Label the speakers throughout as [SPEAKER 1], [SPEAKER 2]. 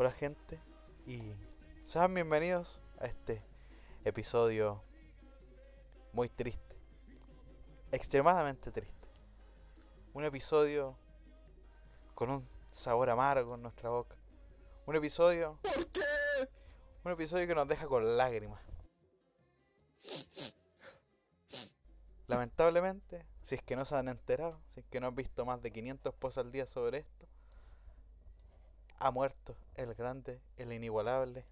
[SPEAKER 1] Hola gente y sean bienvenidos a este episodio muy triste, extremadamente triste. Un episodio con un sabor amargo en nuestra boca. Un episodio...
[SPEAKER 2] ¿Por qué?
[SPEAKER 1] Un episodio que nos deja con lágrimas. Lamentablemente, si es que no se han enterado, si es que no han visto más de 500 posts al día sobre esto, ha muerto el grande, el inigualable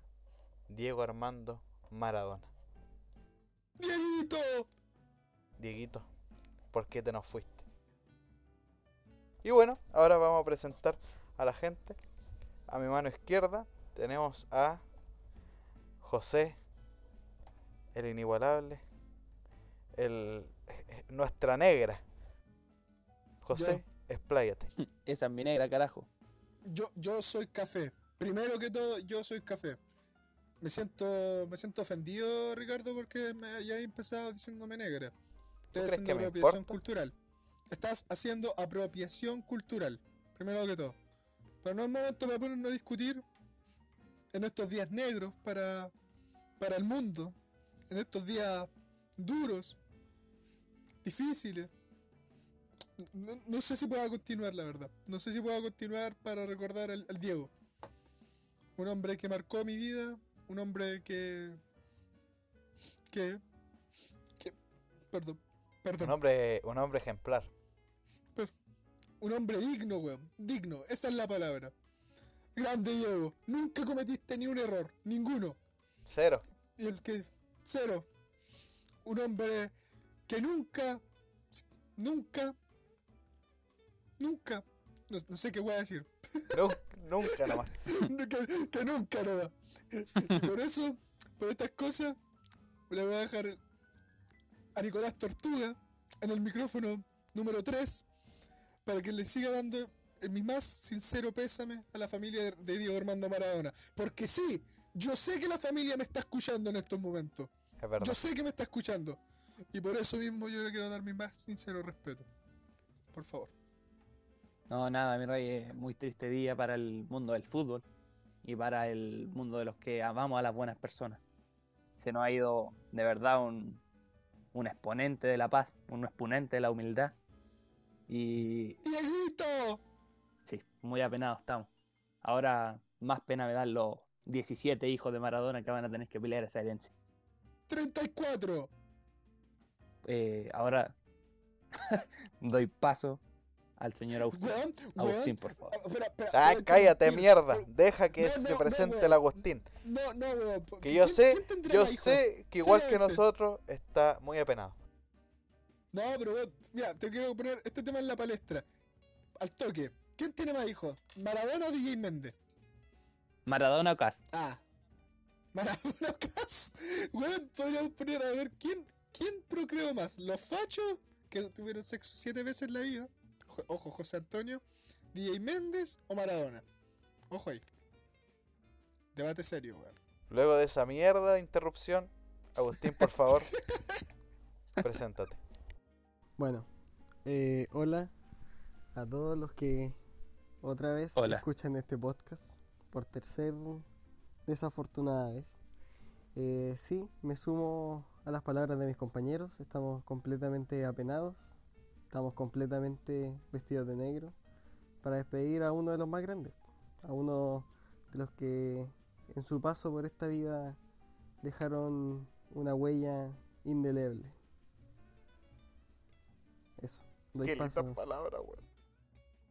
[SPEAKER 1] Diego Armando Maradona.
[SPEAKER 2] ¡Dieguito!
[SPEAKER 1] Dieguito, ¿por qué te nos fuiste? Y bueno, ahora vamos a presentar a la gente. A mi mano izquierda tenemos a José, el inigualable, el nuestra negra. José, expláyate.
[SPEAKER 3] Esa es mi negra, carajo.
[SPEAKER 2] Yo, yo soy café. Primero que todo, yo soy café. Me siento, me siento ofendido, Ricardo, porque me hayas empezado diciéndome negra. Estás haciendo apropiación
[SPEAKER 1] importa?
[SPEAKER 2] cultural. Estás haciendo apropiación cultural. Primero que todo. Pero no es momento para ponernos a discutir en estos días negros para, para el mundo. En estos días duros, difíciles. No, no sé si pueda continuar, la verdad. No sé si pueda continuar para recordar al, al Diego. Un hombre que marcó mi vida. Un hombre que. que. que. perdón. Perdón.
[SPEAKER 1] Un hombre, un hombre ejemplar.
[SPEAKER 2] Un hombre digno, weón. Digno, esa es la palabra. Grande Diego. Nunca cometiste ni un error. Ninguno.
[SPEAKER 1] Cero.
[SPEAKER 2] Y el que. Cero. Un hombre que nunca. Nunca. Nunca. No, no sé qué voy a decir.
[SPEAKER 1] Nu- nunca nomás.
[SPEAKER 2] que, que nunca nada. Y por eso, por estas cosas, le voy a dejar a Nicolás Tortuga en el micrófono número 3 para que le siga dando mi más sincero pésame a la familia de, de Diego Armando Maradona. Porque sí, yo sé que la familia me está escuchando en estos momentos.
[SPEAKER 1] Es verdad.
[SPEAKER 2] Yo sé que me está escuchando. Y por eso mismo yo le quiero dar mi más sincero respeto. Por favor.
[SPEAKER 3] No, nada, mi rey, es muy triste día para el mundo del fútbol y para el mundo de los que amamos a las buenas personas. Se nos ha ido de verdad un, un exponente de la paz, un exponente de la humildad. Y
[SPEAKER 2] ¡Dieguito!
[SPEAKER 3] sí, muy apenados estamos. Ahora más pena me dan los 17 hijos de Maradona que van a tener que pelear esa herencia.
[SPEAKER 2] 34.
[SPEAKER 3] Eh, ahora doy paso al señor Agustín.
[SPEAKER 2] Weón, weón.
[SPEAKER 3] Agustín, por favor.
[SPEAKER 2] Ah,
[SPEAKER 1] Ah, cállate, mierda.
[SPEAKER 2] Pero-
[SPEAKER 1] Deja que
[SPEAKER 2] No,
[SPEAKER 1] se
[SPEAKER 2] no,
[SPEAKER 1] presente el Agustín.
[SPEAKER 2] No, no, weón. porque
[SPEAKER 1] Que yo
[SPEAKER 2] ¿quién-
[SPEAKER 1] sé, yo sé que igual que nosotros está muy apenado.
[SPEAKER 2] No, pero weón, mira, te quiero poner este tema en la palestra. Al toque. ¿Quién tiene más hijos? ¿Maradona o DJ Méndez?
[SPEAKER 3] Maradona o Cas.
[SPEAKER 2] Ah. Maradona o Cas. Weón, podríamos poner a ver quién, quién procreó más. ¿Los fachos que tuvieron sexo siete veces en la vida? Jo- Ojo, José Antonio. ¿DJ Méndez o Maradona? Ojo ahí. Debate serio, weón.
[SPEAKER 1] Luego de esa mierda de interrupción, Agustín, por favor, preséntate.
[SPEAKER 4] Bueno, eh, hola a todos los que otra vez
[SPEAKER 3] Hola.
[SPEAKER 4] escuchan este podcast por tercer desafortunada vez. Eh, sí, me sumo a las palabras de mis compañeros, estamos completamente apenados, estamos completamente vestidos de negro para despedir a uno de los más grandes, a uno de los que en su paso por esta vida dejaron una huella indeleble. Eso. Doy
[SPEAKER 1] Qué
[SPEAKER 4] paso.
[SPEAKER 1] linda palabra, weón.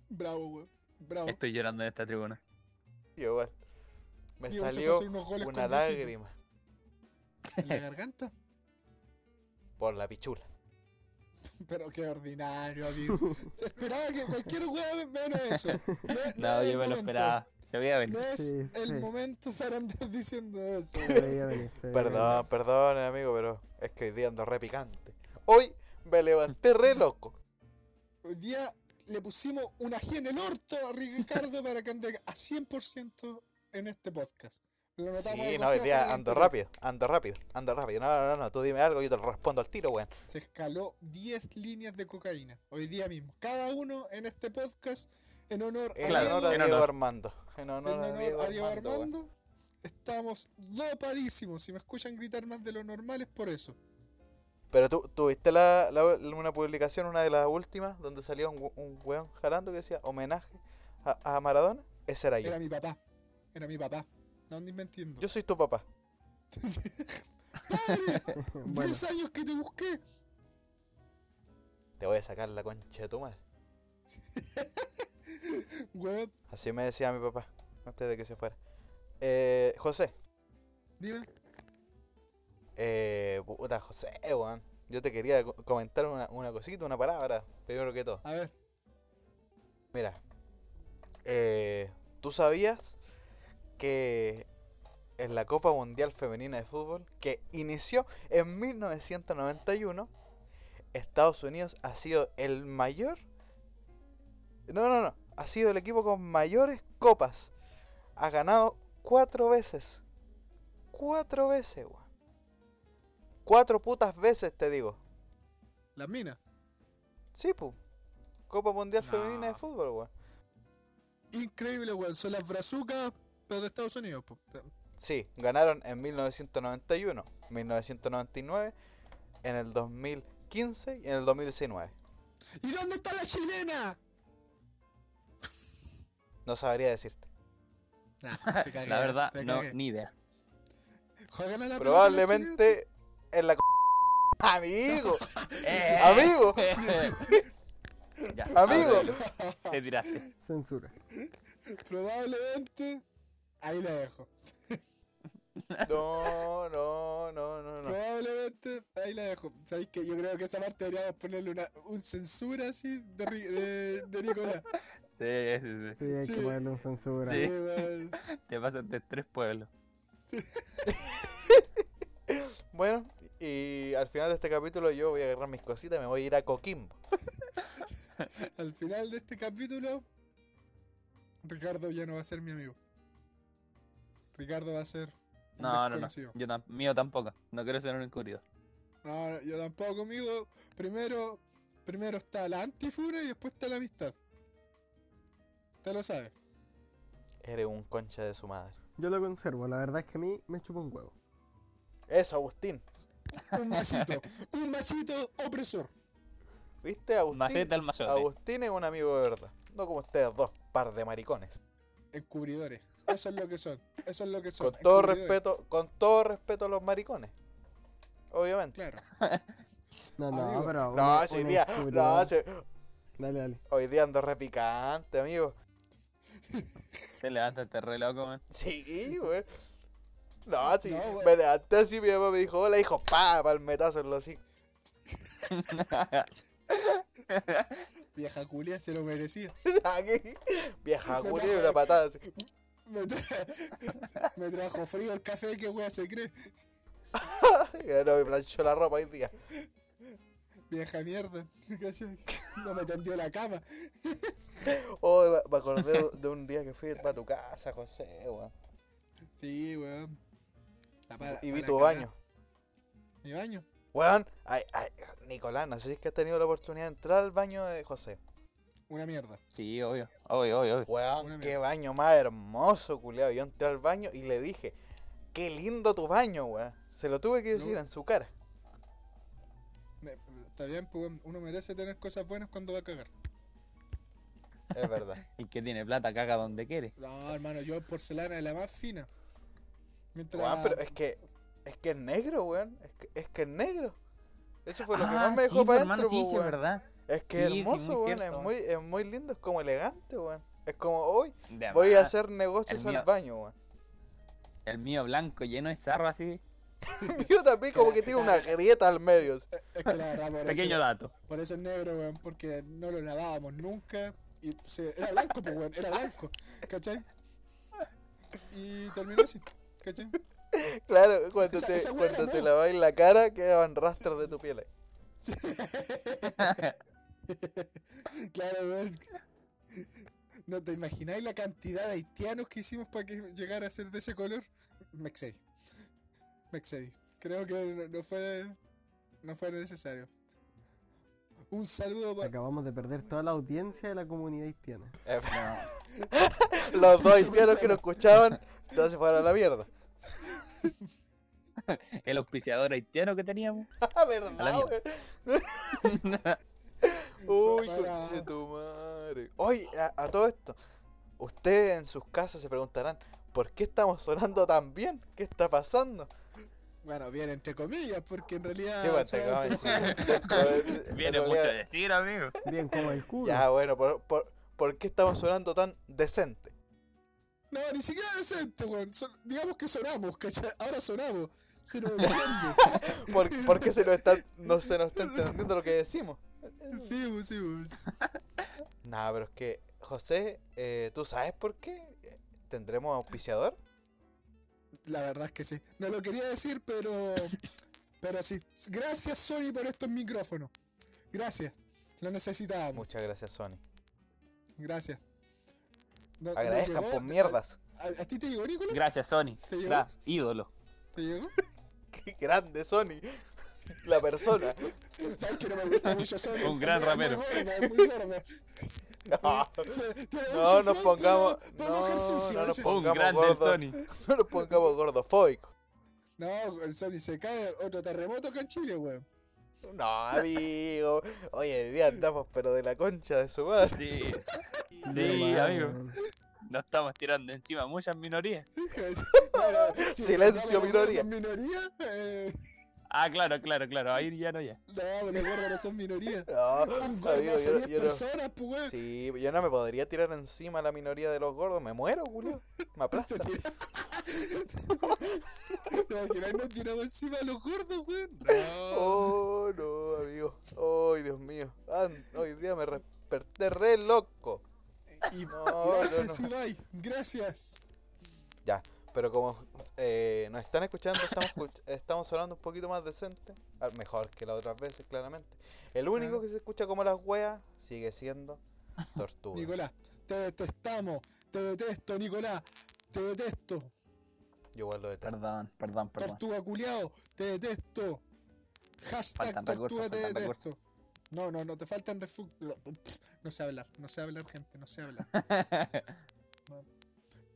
[SPEAKER 2] Bravo, weón. Bravo.
[SPEAKER 3] Estoy llorando en esta tribuna.
[SPEAKER 1] Y igual. Me salió una lágrima
[SPEAKER 2] ¿En la garganta?
[SPEAKER 1] por la pichula.
[SPEAKER 2] Pero qué ordinario, amigo. Se esperaba que cualquier weón menos eso. No, no
[SPEAKER 3] No, yo me lo esperaba. Se veía venir.
[SPEAKER 2] No es
[SPEAKER 4] Sí,
[SPEAKER 2] el
[SPEAKER 4] sí.
[SPEAKER 2] momento para andar diciendo eso.
[SPEAKER 4] Se veía venir, se veía
[SPEAKER 1] Perdón, perdón, amigo, pero es que hoy día ando re picante. Hoy me levanté re loco.
[SPEAKER 2] Hoy día le pusimos una G en el orto a Ricardo para que ande a 100% en este podcast. Lo notamos
[SPEAKER 1] Sí, no, día ando rápido, ando rápido, ando rápido. No, no, no, tú dime algo, yo te lo respondo al tiro, weón.
[SPEAKER 2] Se escaló 10 líneas de cocaína. Hoy día mismo. Cada uno en este podcast En honor
[SPEAKER 1] En
[SPEAKER 2] a
[SPEAKER 1] honor a
[SPEAKER 3] en
[SPEAKER 1] Diego
[SPEAKER 3] honor.
[SPEAKER 1] Armando. En honor,
[SPEAKER 2] en
[SPEAKER 1] a
[SPEAKER 2] honor
[SPEAKER 1] Diego
[SPEAKER 2] a Diego
[SPEAKER 1] Armando,
[SPEAKER 2] estamos dopadísimos. Si me escuchan gritar más de lo normal es por eso.
[SPEAKER 1] Pero tú tuviste la, la- una publicación, una de las últimas, donde salía un, un weón jalando que decía homenaje a, a Maradona. Ese era yo.
[SPEAKER 2] Era mi papá. Era mi papá. No andes mintiendo.
[SPEAKER 1] Yo soy tu papá.
[SPEAKER 2] ¡Padre!
[SPEAKER 4] Bueno,
[SPEAKER 2] 10 años que te busqué.
[SPEAKER 1] Te voy a sacar la concha de tu madre. Así me decía mi papá antes de que se fuera. Eh, José.
[SPEAKER 2] dime.
[SPEAKER 1] Eh, puta, José, weón. Yo te quería co- comentar una, una cosita, una palabra, primero que todo.
[SPEAKER 2] A ver,
[SPEAKER 1] Mira, eh, ¿tú sabías que en la Copa Mundial Femenina de Fútbol, que inició en 1991, Estados Unidos ha sido el mayor... No, no, no, ha sido el equipo con mayores copas. Ha ganado cuatro veces. Cuatro veces, weón. Cuatro putas veces, te digo.
[SPEAKER 2] las minas.
[SPEAKER 1] Sí, pu. Copa Mundial Femenina de. Fútbol, weón.
[SPEAKER 2] Increíble, weón. Son las brazucas, pero de Estados Unidos. po.
[SPEAKER 1] Sí, ganaron en 1991, 1999, en el 2015 y en el 2019.
[SPEAKER 2] ¿Y dónde está la chilena?
[SPEAKER 1] No sabría decirte.
[SPEAKER 2] Nah, cagué,
[SPEAKER 3] La verdad, no, ni idea.
[SPEAKER 2] Juegan a la
[SPEAKER 1] Probablemente en la... co- Amigo,
[SPEAKER 3] ¡Eh!
[SPEAKER 1] amigo,
[SPEAKER 3] Ya,
[SPEAKER 1] Amigo.
[SPEAKER 3] ahora Te tiraste.
[SPEAKER 4] censura.
[SPEAKER 2] Probablemente. Ahí la dejo.
[SPEAKER 1] No, no, no, no, no.
[SPEAKER 2] Probablemente. Ahí la dejo. ¿Sabéis que Yo creo que esa parte deberíamos ponerle una un censura así de, de, de Nicolás.
[SPEAKER 3] Sí, sí, sí.
[SPEAKER 4] Sí, hay
[SPEAKER 2] Sí.
[SPEAKER 4] que ponerle un censura.
[SPEAKER 3] Sí. Te pasas de tres pueblos.
[SPEAKER 1] Bueno, y al final de este capítulo yo voy a agarrar mis cositas y me voy a ir a Coquimbo.
[SPEAKER 2] Al final de este capítulo, Ricardo ya no va a ser mi amigo. Ricardo va a ser. un
[SPEAKER 3] No, no, no. Yo tam- mío tampoco. No quiero ser un encurrido.
[SPEAKER 2] No, no, yo tampoco conmigo. Primero, primero está la antifura y después está la amistad. Usted lo sabe.
[SPEAKER 1] Eres un concha de su madre.
[SPEAKER 4] Yo lo conservo, la verdad es que a mí me chupa un huevo.
[SPEAKER 1] Eso, Agustín.
[SPEAKER 2] Un machito, un machito opresor.
[SPEAKER 1] ¿Viste, Agustín?
[SPEAKER 3] Al machote.
[SPEAKER 1] Agustín es un amigo de verdad. No como ustedes dos, par de maricones.
[SPEAKER 2] Encubridores. Eso es lo que son. Eso es lo que son.
[SPEAKER 1] Con todo
[SPEAKER 2] encubridores.
[SPEAKER 1] respeto, con todo respeto a los maricones. Obviamente.
[SPEAKER 2] Claro.
[SPEAKER 4] No, no,
[SPEAKER 2] Amigo.
[SPEAKER 4] pero.
[SPEAKER 1] No, hoy
[SPEAKER 4] un
[SPEAKER 1] día, no, si-
[SPEAKER 4] Dale, dale.
[SPEAKER 1] hoy día ando repicante, amigo.
[SPEAKER 3] Te levantas este re loco, man.
[SPEAKER 1] Sí, güey. No, sí,
[SPEAKER 2] No,
[SPEAKER 1] me levanté así, mi mamá me dijo, hola, hijo, pa, palmetazo en los hocico.
[SPEAKER 2] Vieja culia se lo merecía.
[SPEAKER 1] Aquí, vieja culia y una patada así.
[SPEAKER 2] Me, tra- me trajo frío el café, que wea se cree.
[SPEAKER 1] No me planchó la ropa hoy día.
[SPEAKER 2] Vieja mierda. No me tendió la cama.
[SPEAKER 1] Oh, me- acordé de- un día que fui para tu casa, José, weón.
[SPEAKER 2] Sí, weón.
[SPEAKER 1] Y vi tu baño.
[SPEAKER 2] Mi baño.
[SPEAKER 1] Weón, ay, ay, Nicolás, no sé si es que has tenido la oportunidad de entrar al baño de José.
[SPEAKER 2] Una mierda.
[SPEAKER 3] Sí, obvio. Obvio, obvio, obvio.
[SPEAKER 1] Weón, qué baño más hermoso, culiao. Yo entré al baño y le dije, qué lindo tu baño, weón. Se lo tuve que decir
[SPEAKER 2] No.
[SPEAKER 1] en su cara.
[SPEAKER 2] Me- Está bien, pues weón, uno merece tener cosas buenas cuando va a cagar.
[SPEAKER 1] Es verdad.
[SPEAKER 3] El que tiene plata caga donde quiere.
[SPEAKER 2] No, hermano, yo porcelana de la más fina. Mientras.
[SPEAKER 1] Weón, pero es que, es que es negro, weón. Es que es, que es negro. Eso fue lo que
[SPEAKER 3] Ah,
[SPEAKER 1] más me
[SPEAKER 3] sí,
[SPEAKER 1] dejó
[SPEAKER 3] pues,
[SPEAKER 1] para
[SPEAKER 3] hermano,
[SPEAKER 1] adentro,
[SPEAKER 3] sí,
[SPEAKER 1] po,
[SPEAKER 3] sí, es verdad.
[SPEAKER 1] Es que es
[SPEAKER 3] Sí, sí,
[SPEAKER 1] hermoso,
[SPEAKER 3] muy
[SPEAKER 1] weón. Es muy, es muy lindo, es como elegante, weón. Es como hoy
[SPEAKER 3] De
[SPEAKER 1] voy a hacer negocios
[SPEAKER 3] el
[SPEAKER 1] al
[SPEAKER 3] mío-
[SPEAKER 1] baño, weón.
[SPEAKER 3] El mío blanco lleno de sarro así.
[SPEAKER 1] Yo también como que tiene una grieta al medio.
[SPEAKER 2] por
[SPEAKER 3] Pequeño
[SPEAKER 2] eso,
[SPEAKER 3] dato.
[SPEAKER 2] por eso es negro, weón, porque no lo lavábamos nunca. Y se- era blanco, pues, weón, era blanco. ¿Cachai? Y terminó así, ¿cachai?
[SPEAKER 1] Claro, cuando
[SPEAKER 2] Esa-
[SPEAKER 1] te,
[SPEAKER 2] esa
[SPEAKER 1] cuando te laváis la cara quedaban rastros de tu piel ahí.
[SPEAKER 2] Claro, weón. ¿No te imagináis la cantidad de haitianos que hicimos para que llegara a ser de ese color? Me excedí. Me excedí. Creo que no, no fue. No fue necesario. Un saludo para.
[SPEAKER 4] Acabamos de perder toda la audiencia de la comunidad haitiana.
[SPEAKER 1] Eh,
[SPEAKER 3] No.
[SPEAKER 1] Los dos haitianos que nos escuchaban, todos se fueron a la mierda.
[SPEAKER 3] El auspiciador haitiano que teníamos.
[SPEAKER 1] Ah, ¿verdad,
[SPEAKER 3] A la
[SPEAKER 1] güey? Uy,
[SPEAKER 2] Para.
[SPEAKER 1] conche tu madre. Oye, a, a todo esto, ustedes en sus casas se preguntarán, ¿por qué estamos sonando tan bien? ¿Qué está pasando?
[SPEAKER 2] Bueno, bien entre comillas, porque en realidad.
[SPEAKER 1] Sí, pues, te acabo de
[SPEAKER 2] solamente-
[SPEAKER 1] decir. En
[SPEAKER 3] Viene mucho a decir, amigo.
[SPEAKER 4] Bien como el culo.
[SPEAKER 1] Ya, bueno, ¿por, por, por qué estamos sonando tan decente?
[SPEAKER 2] No, ni siquiera decente, weón. Son- digamos que sonamos, ¿cachai? Ahora sonamos. Se nos entiende.
[SPEAKER 1] ¿Por, por qué se nos está, no se nos está entendiendo lo que decimos?
[SPEAKER 2] Sí, pues, sí.
[SPEAKER 1] Nada, pero es que, José, eh, ¿tú sabes por qué tendremos auspiciador?
[SPEAKER 2] La verdad es que sí. No lo quería decir, pero. Pero sí. Gracias, Sony, por estos micrófonos. Gracias. Lo necesitábamos.
[SPEAKER 1] Muchas gracias, Sony.
[SPEAKER 2] Gracias. No-
[SPEAKER 1] Agradezcan por mierdas.
[SPEAKER 2] ¿A, a ti te llegó, Nicolás?
[SPEAKER 3] Gracias, Sony.
[SPEAKER 2] ¿Te llegó?
[SPEAKER 3] Gra- ídolo.
[SPEAKER 2] ¿Te llegó?
[SPEAKER 1] Qué grande, Sony. La persona.
[SPEAKER 2] ¿Sabes que no me gusta mucho Sony?
[SPEAKER 3] Un gran rapero.
[SPEAKER 2] gorda, es muy gorda.
[SPEAKER 1] No, no nos pongamos. No, no nos pongamos
[SPEAKER 3] grande el
[SPEAKER 1] gordos.
[SPEAKER 3] Sony.
[SPEAKER 1] No nos pongamos gordofóbicos.
[SPEAKER 2] No, el Sony se cae, otro terremoto acá en Chile, weón.
[SPEAKER 1] No, amigo. Hoy en día andamos, pero de la concha de su madre.
[SPEAKER 3] Sí. Sí, amigo. Nos estamos tirando encima muchas minorías.
[SPEAKER 2] Bueno, si
[SPEAKER 1] Silencio, minoría.
[SPEAKER 2] minoría, eh,
[SPEAKER 3] Ah, claro, claro, claro. Ahí ya no ya.
[SPEAKER 2] no, los gordos no son minoría.
[SPEAKER 1] No,
[SPEAKER 2] Un gordo
[SPEAKER 1] amigo,
[SPEAKER 2] hace
[SPEAKER 1] yo,
[SPEAKER 2] 10
[SPEAKER 1] yo no.
[SPEAKER 2] personas, pues.
[SPEAKER 1] Sí, yo no me podría tirar encima a la minoría de los gordos. Me muero, Julio. Me aplasta.
[SPEAKER 2] ¿Te imaginas nos tiramos encima de los gordos, weón? No.
[SPEAKER 1] Oh, no, amigo. Ay, Dios mío. Ah, hoy día me desperté re loco.
[SPEAKER 2] Y
[SPEAKER 1] No,
[SPEAKER 2] gracias,
[SPEAKER 1] no, no.
[SPEAKER 2] Ibai. Gracias.
[SPEAKER 1] Ya, pero como eh, nos están escuchando, estamos, escuch- estamos hablando un poquito más decente. ah, Mejor que las otras veces, claramente. El único que se escucha como las weas sigue siendo Tortuga.
[SPEAKER 2] Nicolás, te detestamos. Te detesto, Nicolás. Te detesto.
[SPEAKER 1] Yo igual lo detesto.
[SPEAKER 3] Perdón, perdón, perdón.
[SPEAKER 2] Tortuga culiao. Te detesto. Hashtag
[SPEAKER 3] Faltan
[SPEAKER 2] Tortuga
[SPEAKER 3] recursos,
[SPEAKER 2] te. No, no, no te faltan refu... No sé hablar, no sé hablar, gente, no sé hablar. No.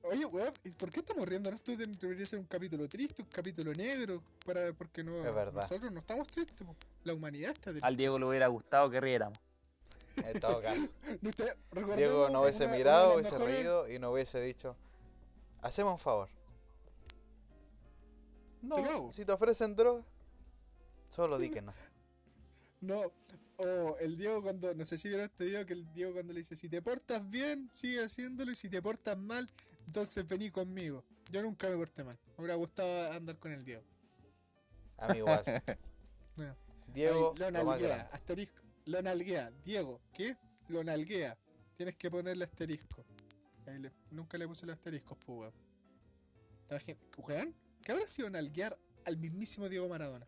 [SPEAKER 2] Oye, weón, ¿y ¿por qué estamos riendo? ¿No? Esto debería ser un capítulo triste, un capítulo negro, para, porque no,
[SPEAKER 1] Es verdad.
[SPEAKER 2] nosotros no estamos tristes, la humanidad está triste.
[SPEAKER 3] Al Diego le hubiera gustado que riéramos.
[SPEAKER 1] En todo caso.
[SPEAKER 2] ¿No usted- recordemos
[SPEAKER 1] Diego no hubiese
[SPEAKER 2] una-
[SPEAKER 1] mirado, hubiese
[SPEAKER 2] mejores-
[SPEAKER 1] reído y no hubiese dicho, hacemos un favor. No,
[SPEAKER 2] Te
[SPEAKER 1] si te ofrecen droga, solo di que no.
[SPEAKER 2] No, o el Diego cuando, no sé si vieron este video, que el Diego cuando le dice, si te portas bien, sigue haciéndolo, y si te portas mal, entonces vení conmigo. Yo nunca me porté mal, me hubiera gustado andar con el Diego.
[SPEAKER 1] A mí igual. Diego,
[SPEAKER 2] Ahí, lo nalguea, asterisco, lo nalguea. Diego, ¿qué? Lo nalguea. Tienes que ponerle asterisco. Ahí le- nunca le puse los asteriscos, pues, ¿Weón? ¿Qué habrá sido nalguear al mismísimo Diego Maradona?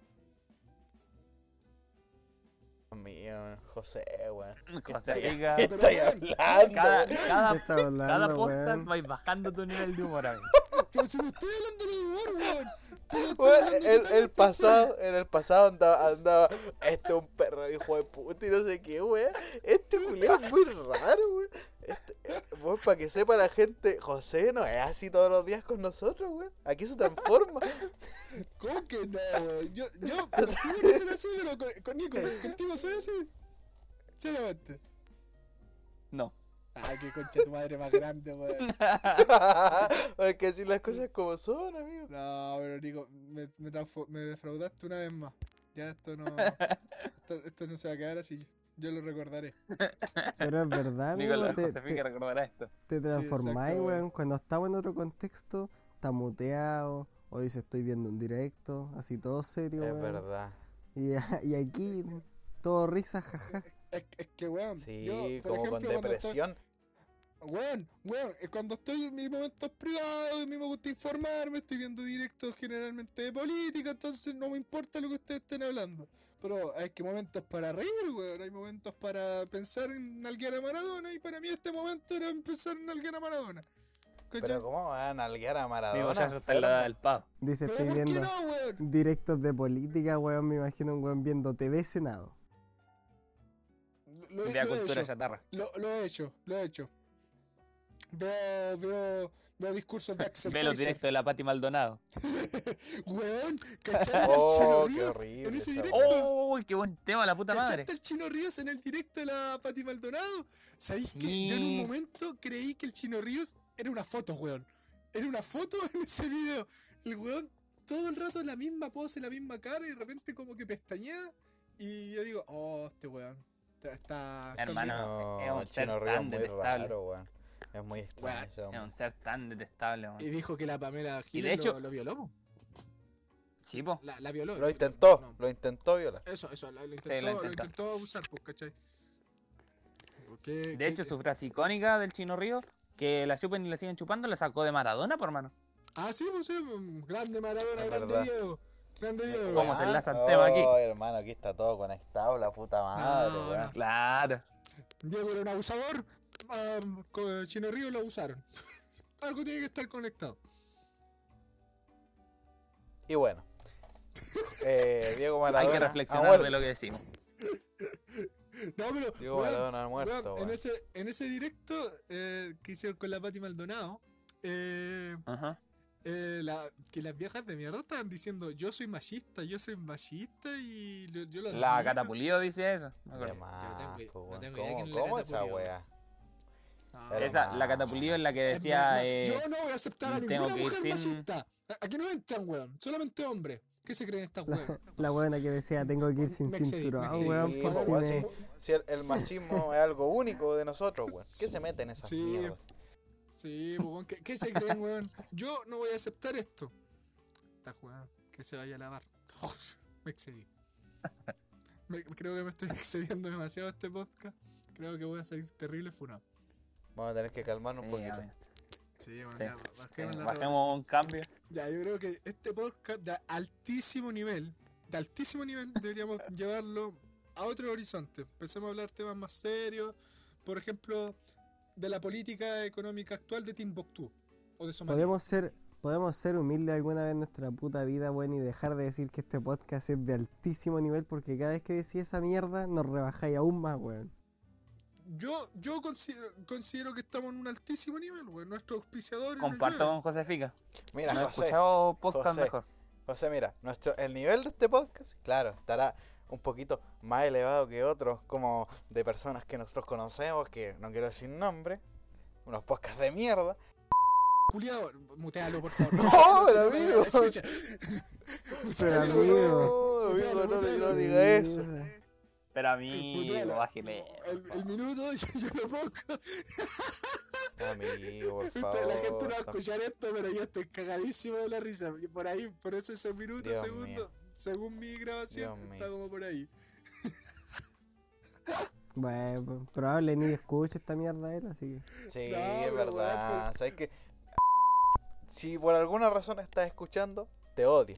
[SPEAKER 1] Dios mío, José, weón. ¿Qué
[SPEAKER 3] José,
[SPEAKER 1] estoy-
[SPEAKER 3] diga-
[SPEAKER 1] ¿Qué
[SPEAKER 2] Pero,
[SPEAKER 1] estoy
[SPEAKER 2] weón,
[SPEAKER 1] hablando?
[SPEAKER 3] Cada,
[SPEAKER 4] ¿Qué
[SPEAKER 3] cada,
[SPEAKER 4] hablando,
[SPEAKER 3] cada podcast
[SPEAKER 4] weón?
[SPEAKER 3] vais bajando tu nivel de humor, amigo.
[SPEAKER 2] Pero si no estoy hablando de humor, weón.
[SPEAKER 1] El, el pasado, en el pasado andaba, andaba, este es un perro hijo de puta y no sé qué, weón. Este Julián es muy raro, weón. Este, eh, weón, para que sepa la gente, José no es así todos los días con nosotros, weón. Aquí se transforma.
[SPEAKER 2] ¿Cómo que no, weón? Yo, yo, contigo no soy así, pero con, con Nico, contigo soy así. Seriamente.
[SPEAKER 3] No.
[SPEAKER 2] Ay, qué concha tu madre más grande, weón.
[SPEAKER 1] Hay que decir las cosas como son, amigo.
[SPEAKER 2] No, pero Nico, me, me, me defraudaste una vez más. Ya esto no. Esto, esto no se va a quedar así. Yo lo recordaré.
[SPEAKER 4] Pero es verdad, amigo,
[SPEAKER 3] Nicolás
[SPEAKER 4] te, te,
[SPEAKER 3] recordará esto.
[SPEAKER 4] te transformáis,
[SPEAKER 2] exacto,
[SPEAKER 4] weón. Cuando estamos en otro contexto, está muteado. O dice estoy viendo un directo, así todo serio,
[SPEAKER 1] Es
[SPEAKER 4] weón.
[SPEAKER 1] verdad.
[SPEAKER 4] Y, y aquí, todo risa, jaja.
[SPEAKER 2] Es, es que, weón.
[SPEAKER 1] Sí,
[SPEAKER 2] yo, por
[SPEAKER 1] como con
[SPEAKER 2] estoy-
[SPEAKER 1] depresión.
[SPEAKER 2] Weón, weón, eh, cuando estoy en mis momentos privados, a mí me gusta informarme, estoy viendo directos generalmente de política, entonces no me importa lo que ustedes estén hablando. Pero hay que momentos para reír, weón, hay momentos para pensar en alguien a Maradona, y para mí este momento era pensar en alguien a Maradona. ¿Cachai?
[SPEAKER 1] Pero ¿cómo van a nalguear a Maradona?
[SPEAKER 3] muchacho está en la del pavo.
[SPEAKER 4] Dice, estoy
[SPEAKER 2] ¿por qué
[SPEAKER 4] viendo
[SPEAKER 2] no, weón?
[SPEAKER 4] directos de política, weón. Me imagino un weón viendo TV Senado.
[SPEAKER 2] lo,
[SPEAKER 3] de la
[SPEAKER 2] lo he
[SPEAKER 3] cultura
[SPEAKER 2] hecho.
[SPEAKER 3] chatarra.
[SPEAKER 2] Lo, lo he hecho, lo he hecho. Veo, veo, veo discursos de Axel
[SPEAKER 3] Ve los directos de la Pati Maldonado.
[SPEAKER 2] Weón, ¿cachaste al
[SPEAKER 1] Oh,
[SPEAKER 2] Chino
[SPEAKER 1] qué
[SPEAKER 2] Ríos
[SPEAKER 1] horrible
[SPEAKER 2] en ese directo?
[SPEAKER 3] ¡Oh! ¡Qué buen tema, la puta madre!
[SPEAKER 2] ¿Cachaste al Chino Ríos en el directo de la Pati Maldonado? ¿Sabéis que yo en un
[SPEAKER 3] Sí.
[SPEAKER 2] momento creí que el Chino Ríos era una foto, weón? Era una foto en ese video. El weón todo el rato en la misma pose, la misma cara y de repente como que pestañea. Y yo digo, oh, este weón. Está, está,
[SPEAKER 3] Hermano,
[SPEAKER 1] No,
[SPEAKER 3] es un
[SPEAKER 1] el Chino Río es
[SPEAKER 3] tan
[SPEAKER 1] muy raro, weón. Es muy extraño ese
[SPEAKER 3] Es
[SPEAKER 1] hombre.
[SPEAKER 3] un ser tan detestable, weón.
[SPEAKER 2] Y dijo que la Pamela
[SPEAKER 3] de
[SPEAKER 2] Giles
[SPEAKER 3] hecho-
[SPEAKER 2] lo, lo violó. po.
[SPEAKER 3] Sí, po.
[SPEAKER 2] La, la violó.
[SPEAKER 1] Lo intentó,
[SPEAKER 2] No,
[SPEAKER 1] lo intentó violar.
[SPEAKER 2] Eso, eso, lo, lo
[SPEAKER 3] lo
[SPEAKER 2] intentó, lo
[SPEAKER 3] intentó.
[SPEAKER 2] intentó abusar, pues, ¿cachai? Porque,
[SPEAKER 3] De
[SPEAKER 2] que-
[SPEAKER 3] hecho, su frase icónica del Chino Río, que la chupen y la siguen chupando, la sacó de Maradona, por mano.
[SPEAKER 2] Ah, sí, pues sí, grande Maradona, grande
[SPEAKER 1] verdad.
[SPEAKER 2] Diego. Grande Diego.
[SPEAKER 3] ¿Cómo se enlaza el tema aquí?
[SPEAKER 1] Oh, hermano, aquí está todo conectado, la puta madre,
[SPEAKER 2] no.
[SPEAKER 3] Claro.
[SPEAKER 2] Diego era un abusador, ah, con Chino Río lo abusaron. Algo tiene que estar conectado.
[SPEAKER 1] Y bueno. Eh, Diego
[SPEAKER 3] Hay
[SPEAKER 1] Maradona.
[SPEAKER 3] que
[SPEAKER 1] ha
[SPEAKER 3] reflexionar de lo que decimos.
[SPEAKER 2] No, pero.
[SPEAKER 1] Diego
[SPEAKER 2] weón,
[SPEAKER 1] Maradona ha muerto,
[SPEAKER 2] en, ese, en ese directo eh, que hicieron con la Pati Maldonado, eh,
[SPEAKER 3] Ajá.
[SPEAKER 2] eh, la- que las viejas de mierda estaban diciendo: Yo soy machista, yo soy machista y lo- yo lo
[SPEAKER 3] La
[SPEAKER 2] admito".
[SPEAKER 3] Catapulido dice eso.
[SPEAKER 2] tengo no tengo idea
[SPEAKER 1] ¿Cómo,
[SPEAKER 2] quién es la
[SPEAKER 1] cómo esa wea? Era
[SPEAKER 3] Esa, la
[SPEAKER 1] más.
[SPEAKER 3] Catapulido es la que decía.
[SPEAKER 2] no,
[SPEAKER 3] eh,
[SPEAKER 2] yo no voy a aceptar a ninguna
[SPEAKER 3] que ir
[SPEAKER 2] mujer
[SPEAKER 3] sin-
[SPEAKER 2] machista. Aquí no entran, weón. Solamente hombres. ¿Qué se creen estas weón?
[SPEAKER 4] La buena que decía, tengo que ir sin
[SPEAKER 2] Me excedí, me
[SPEAKER 4] cinturón,
[SPEAKER 2] excedí.
[SPEAKER 4] weón,
[SPEAKER 1] Sí,
[SPEAKER 4] si
[SPEAKER 1] el, el machismo es algo único de nosotros, weón. ¿Qué se mete en esas
[SPEAKER 2] Sí.
[SPEAKER 1] mierdas?
[SPEAKER 2] Sí, pues, weón, ¿qué, qué se creen, weón? Yo no voy a aceptar esto. Esta weón, que se vaya a lavar. Oh, me excedí. Me- creo que me estoy excediendo demasiado este podcast. Creo que voy a salir terrible funado.
[SPEAKER 1] Vamos a tener que calmarnos
[SPEAKER 3] sí,
[SPEAKER 1] un poquito.
[SPEAKER 2] Sí, bueno,
[SPEAKER 3] Sí.
[SPEAKER 2] ya, bajemos la revolución.
[SPEAKER 3] Bajemos un cambio.
[SPEAKER 2] Ya, yo creo que este podcast de altísimo nivel, de altísimo nivel, deberíamos llevarlo a otro horizonte. Empecemos a hablar temas más serios, por ejemplo, de la política económica actual de Timbuktu o de Somalia.
[SPEAKER 4] Podemos ser, podemos ser humildes alguna vez en nuestra puta vida, weón, y dejar de decir que este podcast es de altísimo nivel, porque cada vez que decís esa mierda nos rebajáis aún más, weón.
[SPEAKER 2] Yo, yo considero, considero que estamos en un altísimo nivel, güey. Nuestro auspiciador
[SPEAKER 3] Comparto con José Fica.
[SPEAKER 1] Mira,
[SPEAKER 3] No he
[SPEAKER 1] José,
[SPEAKER 3] escuchado podcast
[SPEAKER 1] José.
[SPEAKER 3] mejor.
[SPEAKER 1] José, mira, nuestro, el nivel de este podcast, claro, estará un poquito más elevado que otros, como de personas que nosotros conocemos, que no quiero decir nombre, unos podcasts de mierda.
[SPEAKER 2] Culiado, mutealo, por favor.
[SPEAKER 1] No, pero amigo.
[SPEAKER 4] Pero
[SPEAKER 2] Mutealo,
[SPEAKER 4] amigo.
[SPEAKER 1] No, amigo, no, no
[SPEAKER 2] mutealo.
[SPEAKER 1] diga eso.
[SPEAKER 3] Pero amigo,
[SPEAKER 2] Mutealo.
[SPEAKER 3] bájele.
[SPEAKER 2] El, el minuto yo, yo lo pongo.
[SPEAKER 1] Amigo, por favor.
[SPEAKER 2] la gente no va a escuchar esto, pero yo estoy cagadísimo de la risa. Y por ahí, por ese, ese minuto,
[SPEAKER 1] Dios
[SPEAKER 2] segundo,
[SPEAKER 1] mío.
[SPEAKER 2] según mi grabación,
[SPEAKER 1] Dios
[SPEAKER 2] está
[SPEAKER 1] mío.
[SPEAKER 2] como por ahí.
[SPEAKER 4] Bueno, pues, probable ni escuche esta mierda él, así que.
[SPEAKER 1] Sí,
[SPEAKER 2] No,
[SPEAKER 1] es
[SPEAKER 2] weón,
[SPEAKER 1] verdad. ¿Sabes qué? Si por alguna razón estás escuchando, te odio.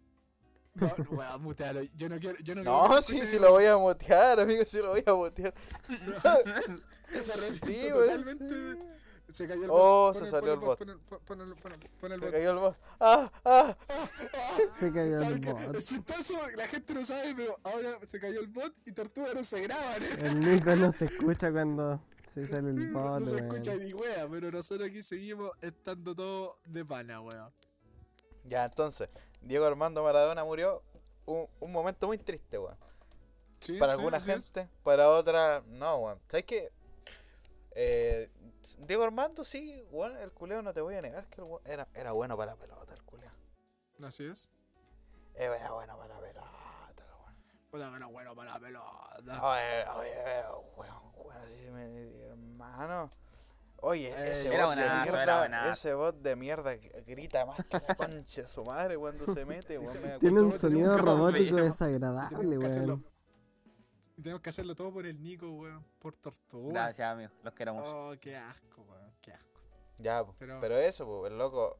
[SPEAKER 2] No, no, weón, mutealo. Yo no quiero. Yo no,
[SPEAKER 1] No,
[SPEAKER 2] quiero se
[SPEAKER 1] sí, sí lo voy a mutear, amigo, sí lo voy a mutear. Sí,
[SPEAKER 2] totalmente.
[SPEAKER 1] weón, sí.
[SPEAKER 2] Se cayó el
[SPEAKER 1] Oh,
[SPEAKER 2] bot.
[SPEAKER 1] se
[SPEAKER 2] Pon
[SPEAKER 1] salió el bot.
[SPEAKER 2] Pon el, pon, pon el, pon el,
[SPEAKER 1] Se
[SPEAKER 2] bot.
[SPEAKER 1] cayó el boss. ¡Ah! ¡Ah!
[SPEAKER 4] Se cayó
[SPEAKER 2] ¿Sabes
[SPEAKER 4] el
[SPEAKER 2] qué?
[SPEAKER 4] bot.
[SPEAKER 2] Es chistoso, la gente no sabe, pero ahora se cayó el bot y Tortuga no se graban. ¿eh?
[SPEAKER 4] El Nico no se escucha cuando se sale el
[SPEAKER 2] No
[SPEAKER 4] bot,
[SPEAKER 2] se
[SPEAKER 4] weón.
[SPEAKER 2] escucha ni wea, pero nosotros aquí seguimos estando todo de pana, wea.
[SPEAKER 1] Ya, entonces, Diego Armando Maradona murió un, un momento muy triste, weón.
[SPEAKER 2] Sí,
[SPEAKER 1] Para
[SPEAKER 2] sí,
[SPEAKER 1] alguna
[SPEAKER 2] es.
[SPEAKER 1] gente, para otra, no, weón. ¿Sabes qué? Eh, Diego Armando, sí, weón, el culeo no te voy a negar que el weón era, era bueno para la pelota, el culeo.
[SPEAKER 2] Así es.
[SPEAKER 1] Era bueno para la pelota, el weón.
[SPEAKER 2] Puta no bueno para la pelota.
[SPEAKER 1] Oye, oye, pero, weón, weón, así me hermano. Oye,
[SPEAKER 2] Eh,
[SPEAKER 1] ese
[SPEAKER 3] era
[SPEAKER 1] bot de mierda,
[SPEAKER 3] buenazo.
[SPEAKER 1] ese bot de mierda que grita más que la concha de su madre cuando se mete, weón.
[SPEAKER 4] Tiene un sonido
[SPEAKER 2] que
[SPEAKER 4] robótico desagradable,
[SPEAKER 2] tenemos, que hacerlo,
[SPEAKER 4] weón.
[SPEAKER 2] y tenemos que hacerlo todo por el Nico, weón. Por Tortuga.
[SPEAKER 3] Gracias, amigo. Los quiero mucho.
[SPEAKER 2] Oh, qué asco, weón. Qué asco.
[SPEAKER 1] Ya, pero,
[SPEAKER 2] Pero-
[SPEAKER 1] eso, el loco,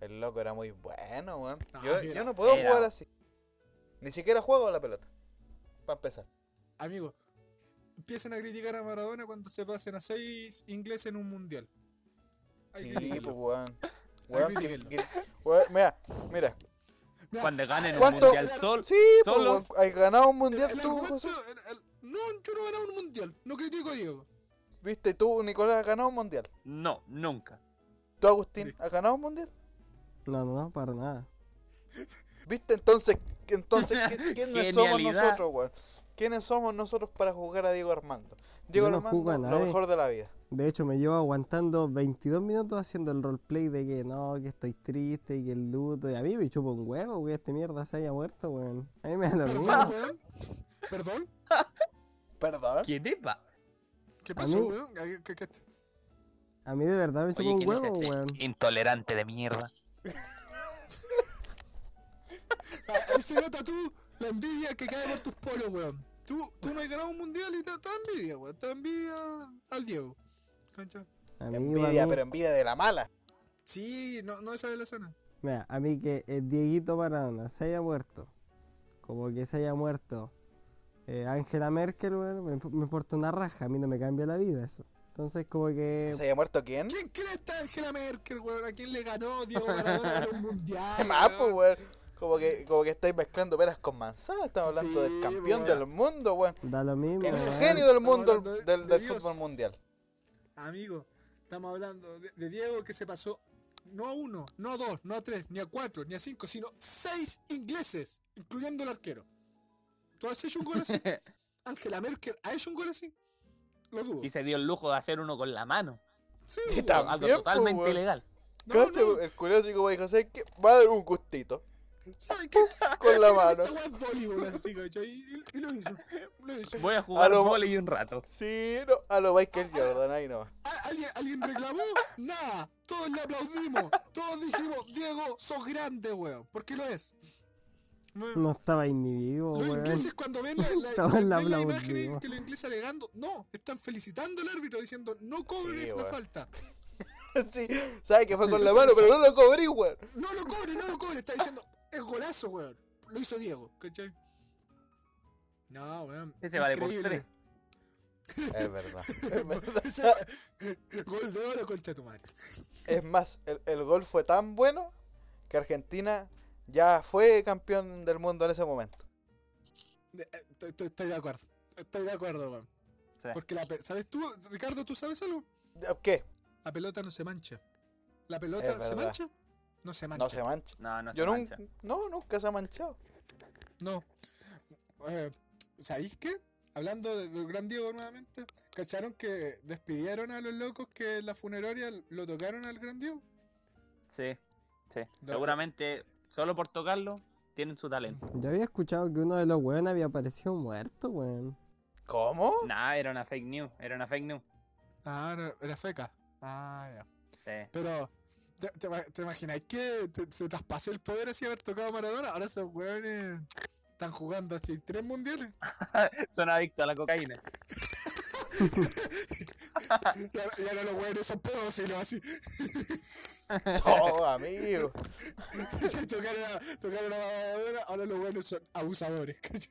[SPEAKER 1] el loco era muy bueno, weón.
[SPEAKER 2] No,
[SPEAKER 1] yo, yo no puedo
[SPEAKER 3] era-
[SPEAKER 1] jugar así. Ni siquiera juego a la pelota. Para empezar.
[SPEAKER 2] Amigo, empiecen a criticar a Maradona cuando se pasen a seis ingleses en un mundial. Hay que
[SPEAKER 1] Sí, pues, weón. Weón, mira, mira.
[SPEAKER 3] Cuando ganen un
[SPEAKER 1] ¿Cuánto-
[SPEAKER 3] mundial sol.
[SPEAKER 1] Sí, pues,
[SPEAKER 3] Solo-
[SPEAKER 1] has ganado un mundial
[SPEAKER 2] el
[SPEAKER 1] tú,
[SPEAKER 2] argumento-
[SPEAKER 1] José.
[SPEAKER 2] el- el- no, yo no he ganado un mundial. No critico a Diego.
[SPEAKER 1] ¿Viste? ¿Tú, Nicolás, has ganado un mundial?
[SPEAKER 3] No, nunca.
[SPEAKER 1] ¿Tú, Agustín, has ganado un mundial?
[SPEAKER 4] No, no, no, para nada.
[SPEAKER 1] ¿Viste? Entonces, entonces ¿qui- ¿quiénes somos nosotros, weón? ¿Quiénes somos nosotros para jugar a Diego Armando? Diego
[SPEAKER 4] no
[SPEAKER 1] Armando, lo mejor de la vida.
[SPEAKER 4] De hecho, me llevo aguantando 22 minutos haciendo el roleplay de que no, que estoy triste y que el luto. Y a mí me chupa un huevo, que este mierda se haya muerto, weón. A mí me da mismo.
[SPEAKER 2] Perdón, weón. Perdón.
[SPEAKER 1] ¿Perdón?
[SPEAKER 3] ¿Qué te pa?
[SPEAKER 2] ¿Qué pasó,
[SPEAKER 4] mí-
[SPEAKER 2] weón? ¿Qué- qué- qué-
[SPEAKER 4] A mí de verdad me chupa
[SPEAKER 3] Oye,
[SPEAKER 4] un
[SPEAKER 3] ¿quién es
[SPEAKER 4] huevo,
[SPEAKER 3] este
[SPEAKER 4] weón.
[SPEAKER 3] intolerante de mierda?
[SPEAKER 2] Ah, se nota tú la envidia que cae por tus polos, weón. Tú, tú no has ganado un mundial y te, da envidia, weón. Te da envidia al Diego. ¿Cachai?
[SPEAKER 4] A mí,
[SPEAKER 1] Envidia,
[SPEAKER 4] a mí-
[SPEAKER 1] pero envidia de la mala.
[SPEAKER 2] Sí, no, no esa es la escena.
[SPEAKER 4] Mira, a mí que el Dieguito Maradona se haya muerto, como que se haya muerto eh, Angela Merkel, weón, me, me importa una raja, a mí no me cambia la vida eso. Entonces, como que.
[SPEAKER 1] ¿Se haya muerto quién?
[SPEAKER 2] ¿Quién cree esta Angela Merkel, weón? ¿A quién le ganó Diego Maradona en un mundial?
[SPEAKER 1] ¿Qué pues,
[SPEAKER 2] weón?
[SPEAKER 1] Como que, como que estáis mezclando peras con manzanas. Estamos hablando
[SPEAKER 2] Sí,
[SPEAKER 1] del campeón del mundo, weón.
[SPEAKER 4] Da lo mismo,
[SPEAKER 1] El genio del mundo
[SPEAKER 2] de-
[SPEAKER 1] del,
[SPEAKER 2] de
[SPEAKER 1] del
[SPEAKER 2] Dios.
[SPEAKER 1] fútbol mundial.
[SPEAKER 2] Amigo, estamos hablando de, de Diego que se pasó no a uno, no a dos, no a tres, ni a cuatro, ni a cinco, sino seis ingleses, incluyendo el arquero. ¿Tú has hecho un gol así? Angela Merkel ha hecho un gol así. Lo dudo.
[SPEAKER 3] Y se dio el lujo de hacer uno con la mano.
[SPEAKER 2] Sí,
[SPEAKER 3] Algo totalmente
[SPEAKER 1] weón.
[SPEAKER 3] ilegal.
[SPEAKER 2] No,
[SPEAKER 1] Cacha,
[SPEAKER 2] no.
[SPEAKER 1] El culero así como dijo, ¿sabes qué? Va a dar un gustito.
[SPEAKER 2] ¿Sabes qué?
[SPEAKER 1] Con la mano.
[SPEAKER 2] weá es voleibol así, ¿cachai? Y, y- y lo hizo. Lo hizo.
[SPEAKER 3] Voy a jugar
[SPEAKER 1] lo-
[SPEAKER 3] volei un rato.
[SPEAKER 1] Sí, no, a lo Michael Jordan, ahí no.
[SPEAKER 2] ¿A- ¿Alguien, ¿Alguien reclamó? Nada. Todos le aplaudimos. Todos dijimos, Diego, sos grande, weón. Porque lo es.
[SPEAKER 4] No estaba ahí ni vivo,
[SPEAKER 2] Los
[SPEAKER 4] weón.
[SPEAKER 2] ingleses cuando ven la, la, ven imagen que los ingleses alegando, no, están felicitando al árbitro diciendo no cobres
[SPEAKER 1] Sí,
[SPEAKER 2] la
[SPEAKER 1] weón.
[SPEAKER 2] falta.
[SPEAKER 1] Sí, sabes que fue con la mano, pero no lo cobré, weón.
[SPEAKER 2] No lo cobre, no lo cobre, está diciendo, es golazo, weón. Lo hizo Diego, ¿cachai? No, weón.
[SPEAKER 3] Ese vale por
[SPEAKER 2] increíble.
[SPEAKER 1] Es verdad. Es verdad.
[SPEAKER 2] Gol de oro contra tu madre.
[SPEAKER 1] Es más, el, el gol fue tan bueno que Argentina ya fue campeón del mundo en ese momento.
[SPEAKER 2] Eh, Estoy, estoy- estoy de acuerdo. Estoy de acuerdo, weón.
[SPEAKER 3] Sí.
[SPEAKER 2] Porque la ¿Sabes tú, Ricardo, tú sabes algo?
[SPEAKER 1] ¿Qué?
[SPEAKER 2] La pelota no se mancha. ¿La pelota se mancha? No se mancha.
[SPEAKER 1] No se mancha.
[SPEAKER 3] No, no
[SPEAKER 1] Yo
[SPEAKER 3] se mancha.
[SPEAKER 1] no, nunca se ha manchado.
[SPEAKER 2] No. Eh, ¿Sabéis qué? Hablando de- del gran Diego nuevamente, ¿cacharon que despidieron a los locos que en la funeraria lo tocaron al gran Diego?
[SPEAKER 3] Sí, sí. Seguramente, solo por tocarlo, tienen su talento.
[SPEAKER 4] Yo había escuchado que uno de los weones había aparecido muerto, weón.
[SPEAKER 1] ¿Cómo?
[SPEAKER 3] Nah, era una fake news, era una fake news.
[SPEAKER 2] Ah, era, era feca. Ah, ya.
[SPEAKER 3] Sí.
[SPEAKER 2] Pero, ¿te, te, ima- te imagináis que te- se traspase el poder así haber tocado a Maradona? Ahora esos weones están jugando así tres mundiales.
[SPEAKER 3] Son adictos a la cocaína.
[SPEAKER 2] Y ahora, y ahora los weones son pedófilos así.
[SPEAKER 1] No, amigo.
[SPEAKER 2] Si tocaron a, tocaron a Maradona, ahora los weones son abusadores. ¿cachai?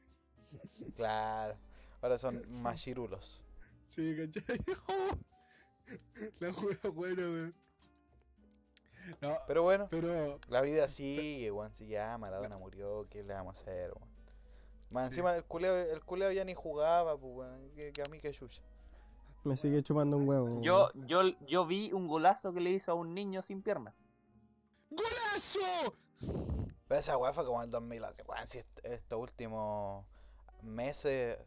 [SPEAKER 1] Claro. Ahora son machirulos.
[SPEAKER 2] Sí, ¿cachai? La juega buena, weón. No,
[SPEAKER 1] Pero bueno,
[SPEAKER 2] pero
[SPEAKER 1] la vida sigue, weón. Si ya Maradona murió, ¿qué le vamos a hacer, weón? Más
[SPEAKER 2] Sí.
[SPEAKER 1] encima el culeo, el culeo ya ni jugaba, pues, weón. Que, que a mí que chucha.
[SPEAKER 4] Me sigue chupando un huevo.
[SPEAKER 3] Yo, yo, yo vi un golazo que le hizo a un niño sin piernas.
[SPEAKER 2] ¡Golazo!
[SPEAKER 1] Pero esa weá fue como en el 2011, weón. Si est- estos últimos meses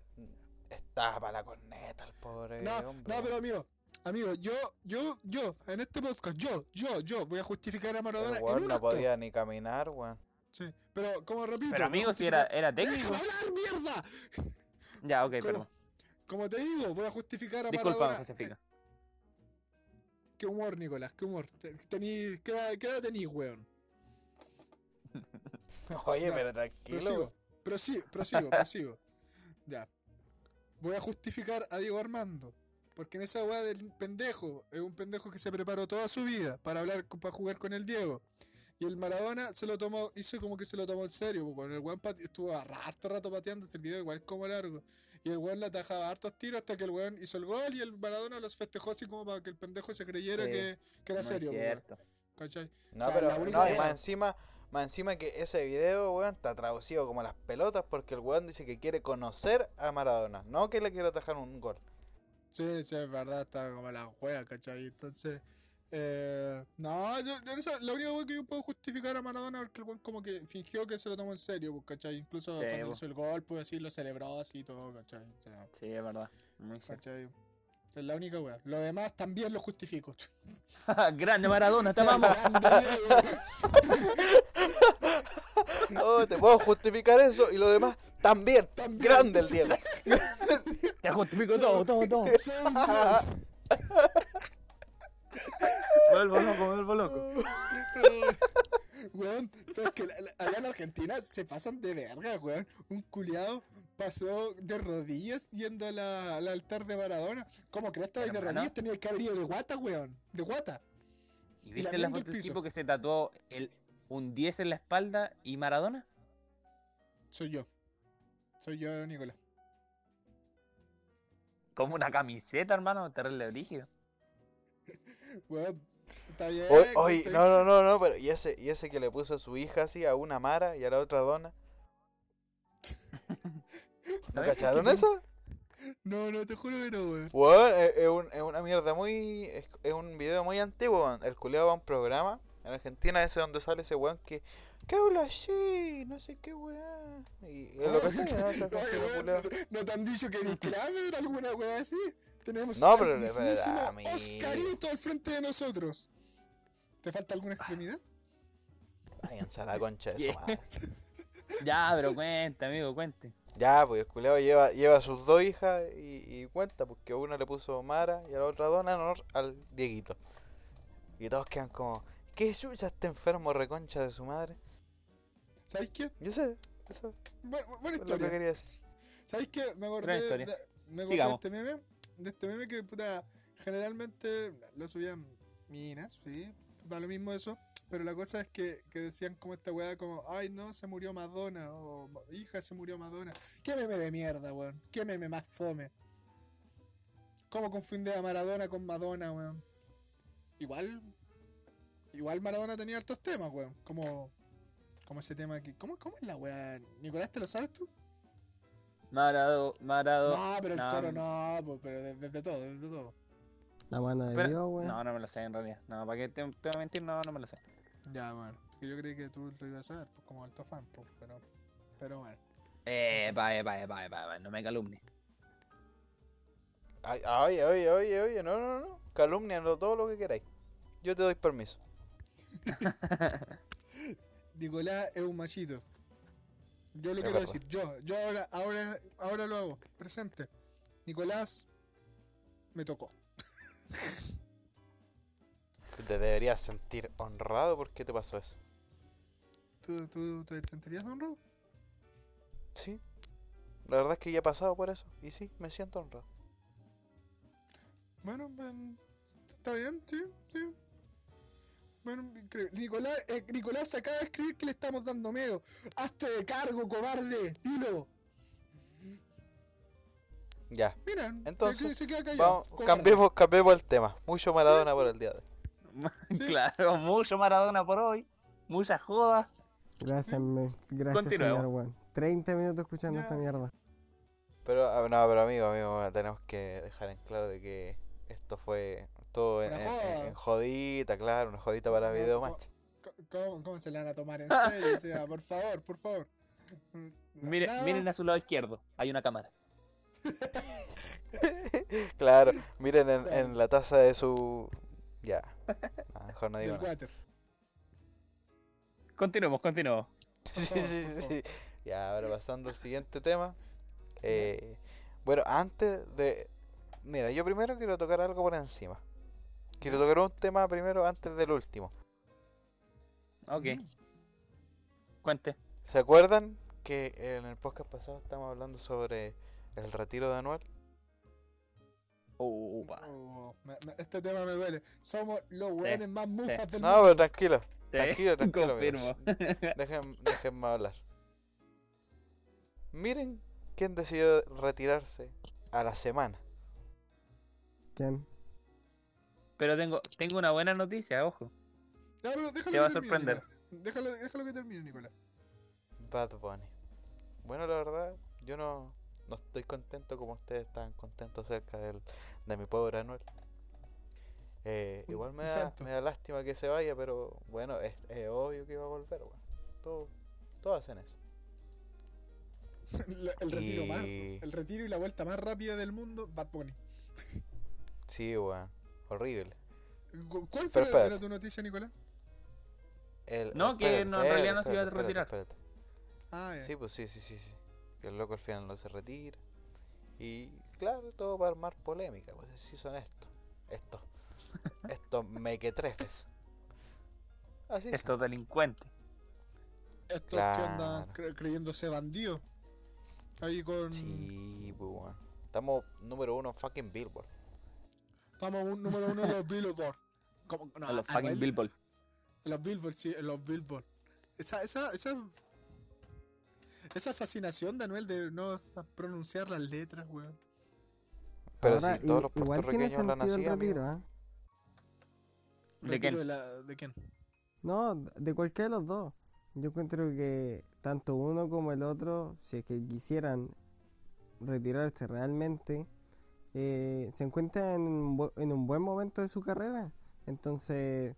[SPEAKER 1] estaba para la corneta el pobre
[SPEAKER 2] No,
[SPEAKER 1] hombre.
[SPEAKER 2] no, pero amigo, amigo, yo, yo, yo, en este podcast, yo, yo, yo voy a justificar a Maradona
[SPEAKER 1] el
[SPEAKER 2] en un
[SPEAKER 1] no
[SPEAKER 2] acto.
[SPEAKER 1] podía ni caminar, weón.
[SPEAKER 2] Sí, pero como repito.
[SPEAKER 3] Pero amigo, si era, era técnico.
[SPEAKER 2] ¡Déjame hablar, mierda!
[SPEAKER 3] Ya, ok, perdón.
[SPEAKER 2] Como te digo, voy a justificar a
[SPEAKER 3] Disculpa,
[SPEAKER 2] Maradona.
[SPEAKER 3] Josefica.
[SPEAKER 2] Qué humor, Nicolás, qué humor. Te- Tení, ¿qué, edad- qué edad tenís, weón?
[SPEAKER 1] Oye,
[SPEAKER 2] Ya,
[SPEAKER 1] pero tranquilo.
[SPEAKER 2] Prosigo, prosigo, prosigo, prosigo. Ya. Voy a justificar a Diego Armando. Porque en esa weá del pendejo, es un pendejo que se preparó toda su vida para hablar, para jugar con el Diego. Y el Maradona se lo tomó, hizo como que se lo tomó en serio, porque cuando el weón estuvo a harto rato pateando el video, igual es como largo. Y el weón le atajaba hartos tiros hasta que el weón hizo el gol y el Maradona los festejó así como para que el pendejo se creyera
[SPEAKER 3] Sí,
[SPEAKER 2] que, que era
[SPEAKER 3] No
[SPEAKER 2] serio,
[SPEAKER 3] cierto.
[SPEAKER 2] ¿Cachai?
[SPEAKER 1] No,
[SPEAKER 2] O sea,
[SPEAKER 1] pero no, y más encima, Más encima que ese video, weón, está traducido como las pelotas porque el weón dice que quiere conocer a Maradona, no que le quiere atajar un gol.
[SPEAKER 2] Sí, sí, es verdad, está como la juega, ¿cachai? Entonces, eh, no, yo, la única wea que yo puedo justificar a Maradona es que el como que fingió que se lo tomó en serio, pues, ¿cachai? Incluso
[SPEAKER 3] Sí,
[SPEAKER 2] cuando
[SPEAKER 3] pues.
[SPEAKER 2] hizo el gol, pues así lo celebró así y todo, ¿cachai? O sea,
[SPEAKER 3] Sí, es verdad. Muy cierto.
[SPEAKER 2] ¿cachai? Es la única wea. Lo demás también lo justifico.
[SPEAKER 3] Grande Maradona, te amamos.
[SPEAKER 1] Oh, te puedo justificar eso y lo demás también.
[SPEAKER 2] También,
[SPEAKER 1] Grande el. Diego.
[SPEAKER 3] Te justifico todo, todo, todo. Vuelvo loco, vuelvo loco.
[SPEAKER 2] Weón, pero es que la- la- allá en Argentina se pasan de verga, weón. Un culiado pasó de rodillas yendo a la- al altar de Maradona. ¿Cómo crees que de rodillas tenía el cabrillo de guata, weón? De guata.
[SPEAKER 3] ¿Y
[SPEAKER 2] Y
[SPEAKER 3] viste la foto del tipo que se tatuó el, un 10 en la espalda y Maradona?
[SPEAKER 2] Soy yo. Soy yo, Nicolás.
[SPEAKER 3] Como una camiseta, hermano, terrible brígido.
[SPEAKER 2] Weón, está bien. Estoy-
[SPEAKER 1] no, no, no, no, pero y ese, y ese que le puso a su hija así, a una Mara y a la otra Dona. ¿No cacharon eso?
[SPEAKER 2] No, no, te juro que no, weón.
[SPEAKER 1] Weón, es, es un- es una mierda muy. Es, es un video muy antiguo, weón. El culeado va a un programa en Argentina, ese donde sale ese weón que. ¿Qué habla así? No sé qué weón. Y es lo que sé, ¿no?
[SPEAKER 2] Weón,
[SPEAKER 1] culiao.
[SPEAKER 2] ¿No te han dicho que Kramer alguna weá así? Tenemos
[SPEAKER 1] No, pero- pero.
[SPEAKER 2] Oscarito al frente de nosotros. ¿Te falta alguna extremidad?
[SPEAKER 1] Váyanse a la concha de su madre.
[SPEAKER 3] Ya, pero cuente, amigo, cuente.
[SPEAKER 1] Ya, pues el culeado lleva, lleva a sus dos hijas y, y cuenta, porque a una le puso Mara y a la otra Dona en honor al Dieguito. Y todos quedan como, ¿qué chucha está enfermo reconcha de su madre?
[SPEAKER 2] ¿Sabes qué?
[SPEAKER 1] Yo sé, eso
[SPEAKER 2] Buena, buena
[SPEAKER 1] que
[SPEAKER 2] historia.
[SPEAKER 1] quería decir.
[SPEAKER 2] ¿Sabes qué? Me acordé, de,
[SPEAKER 3] historia.
[SPEAKER 2] me acordé de
[SPEAKER 3] Sigamos.
[SPEAKER 2] este meme. De este meme que, puta, generalmente lo subían minas, sí. Da lo mismo eso. Pero la cosa es que, que decían como esta weá, como, ay no, se murió Madonna. O hija, se murió Madonna. ¿Qué meme de mierda, weón? ¿Qué meme más fome? ¿Cómo confunde a Maradona con Madonna, weón? Igual. Igual Maradona tenía hartos temas, weón. Como. Como ese tema que. ¿Cómo, cómo es la weá? Nicolás, ¿te lo sabes tú?
[SPEAKER 3] Marado, Marado.
[SPEAKER 2] No, pero el
[SPEAKER 3] no,
[SPEAKER 2] coro no, po, pero desde, desde todo, desde todo.
[SPEAKER 4] La mano de
[SPEAKER 3] Pero-
[SPEAKER 4] Dios, weón.
[SPEAKER 3] No, no me lo sé en realidad. No, para qué te, te voy a mentir, no, no me lo sé.
[SPEAKER 2] Ya, bueno. Que yo creí que tú lo ibas a saber, pues como alto fan, pues, pero. Pero bueno.
[SPEAKER 3] Eh, pa, eh, pa, eh, pa, eh, pa, eh, no me calumnies.
[SPEAKER 1] Ay, Oye, oye, oye, oye, no, no, no. Calumnianlo todo lo que queráis. Yo te doy permiso.
[SPEAKER 2] Nicolás es un machito. Yo lo
[SPEAKER 1] Es
[SPEAKER 2] quiero
[SPEAKER 1] verdad.
[SPEAKER 2] decir, yo, yo ahora, ahora, ahora lo hago, presente. Nicolás me tocó.
[SPEAKER 1] Te deberías sentir honrado porque te pasó eso.
[SPEAKER 2] ¿Tú, tú te sentirías honrado?
[SPEAKER 1] Sí. La verdad es que ya he pasado por eso. Y sí, me siento honrado.
[SPEAKER 2] Bueno, está bien, sí, sí. Bueno, increíble. Nicolás, eh, Nicolás se acaba de escribir que le estamos dando miedo. Hazte de cargo, cobarde, dilo.
[SPEAKER 1] Ya.
[SPEAKER 2] Mira,
[SPEAKER 1] Entonces,
[SPEAKER 2] se, queda callado.
[SPEAKER 1] Vamos, cambiemos, cambiemos el tema. Mucho Maradona por el día de hoy.
[SPEAKER 2] Sí.
[SPEAKER 3] claro, mucho Maradona por hoy. Muchas jodas.
[SPEAKER 4] Gracias, me- gracias señor, weón. 30 minutos escuchando
[SPEAKER 2] Ya.
[SPEAKER 4] esta mierda.
[SPEAKER 1] Pero, ah, no, pero amigo, amigo, tenemos que dejar en claro de que esto fue todo en, jodita, claro, una jodita para
[SPEAKER 2] No,
[SPEAKER 1] video match.
[SPEAKER 2] ¿Cómo, cómo se le van a tomar en serio? O sea, por favor, por favor.
[SPEAKER 3] Miren, miren a su lado izquierdo. Hay una cámara.
[SPEAKER 1] Claro, miren en,
[SPEAKER 2] Claro.
[SPEAKER 1] en la taza de su... Ya. No, mejor no digo nada.
[SPEAKER 3] Continuemos, continuemos.
[SPEAKER 1] Sí,
[SPEAKER 2] favor,
[SPEAKER 1] sí, sí. Ya, ahora pasando al siguiente tema. Eh, bueno, antes de... Mira, yo primero quiero tocar algo por encima. Quiero tocar un tema primero antes del último.
[SPEAKER 3] Ok,
[SPEAKER 2] Mm.
[SPEAKER 3] cuente.
[SPEAKER 1] ¿Se acuerdan que en el podcast pasado estábamos hablando sobre el retiro de Anuel?
[SPEAKER 2] Oh, me- me- este tema me duele. Somos los weones más mufas del
[SPEAKER 1] No,
[SPEAKER 2] mundo.
[SPEAKER 1] pero tranquilo.
[SPEAKER 3] Sí,
[SPEAKER 1] Tranquilo, tranquilo,
[SPEAKER 3] Confirmo.
[SPEAKER 1] Dejen, déjenme hablar. Miren quién decidió retirarse a la semana.
[SPEAKER 4] ¿Quién?
[SPEAKER 3] Pero tengo, tengo una buena noticia, ojo.
[SPEAKER 2] Ya, pero déjalo
[SPEAKER 3] Te va a sorprender.
[SPEAKER 2] Nicolás. Déjalo, déjalo que termine, Nicolás.
[SPEAKER 1] Bad Bunny. Bueno, la verdad, yo no, no estoy contento como ustedes están contentos acerca del, de mi pobre Anuel. Eh, igual me da, me da lástima que se vaya, pero bueno, es, es obvio que va a volver, weón. Todos, todos hacen eso.
[SPEAKER 2] La- el retiro más.
[SPEAKER 1] Y-
[SPEAKER 2] El retiro y la vuelta más rápida del mundo, Bad Bunny.
[SPEAKER 1] Sí, weón. Horrible.
[SPEAKER 2] Cu- ¿Cuál fue era tu noticia, Nicolás?
[SPEAKER 1] El-
[SPEAKER 3] No, que no, en realidad no se iba a retirar.
[SPEAKER 1] espérate.
[SPEAKER 2] Ah, ya.
[SPEAKER 1] Sí, pues sí, sí, sí, sí. Que el loco al final no se retira. Y claro, todo para armar polémica, pues sí son estos. Estos. Estos mequetrefes. Así son.
[SPEAKER 3] Estos delincuentes.
[SPEAKER 2] Estos que andan cre- creyéndose bandidos. Ahí con.
[SPEAKER 1] Sí, pues weón. Estamos número uno en fucking Billboard.
[SPEAKER 2] Estamos un número uno en los Billboard. Como, no,
[SPEAKER 3] a los
[SPEAKER 2] Anuel-
[SPEAKER 3] fucking Billboard.
[SPEAKER 2] En los Billboard, sí, en los Billboard. Esa, esa, esa. Esa fascinación de Anuel de no pronunciar las letras, weón.
[SPEAKER 1] Pero
[SPEAKER 4] Ahora,
[SPEAKER 1] si todos los
[SPEAKER 4] igual tiene
[SPEAKER 1] puertorriqueños hablan
[SPEAKER 4] sentido
[SPEAKER 1] así,
[SPEAKER 4] el
[SPEAKER 1] amigo.
[SPEAKER 4] retiro, ¿ah?
[SPEAKER 3] ¿De quién?
[SPEAKER 2] la- ¿De quién?
[SPEAKER 4] No, de cualquiera de los dos. Yo encuentro que tanto uno como el otro, si es que quisieran retirarse realmente, eh, se encuentran en un, bu- en un buen momento de su carrera. Entonces,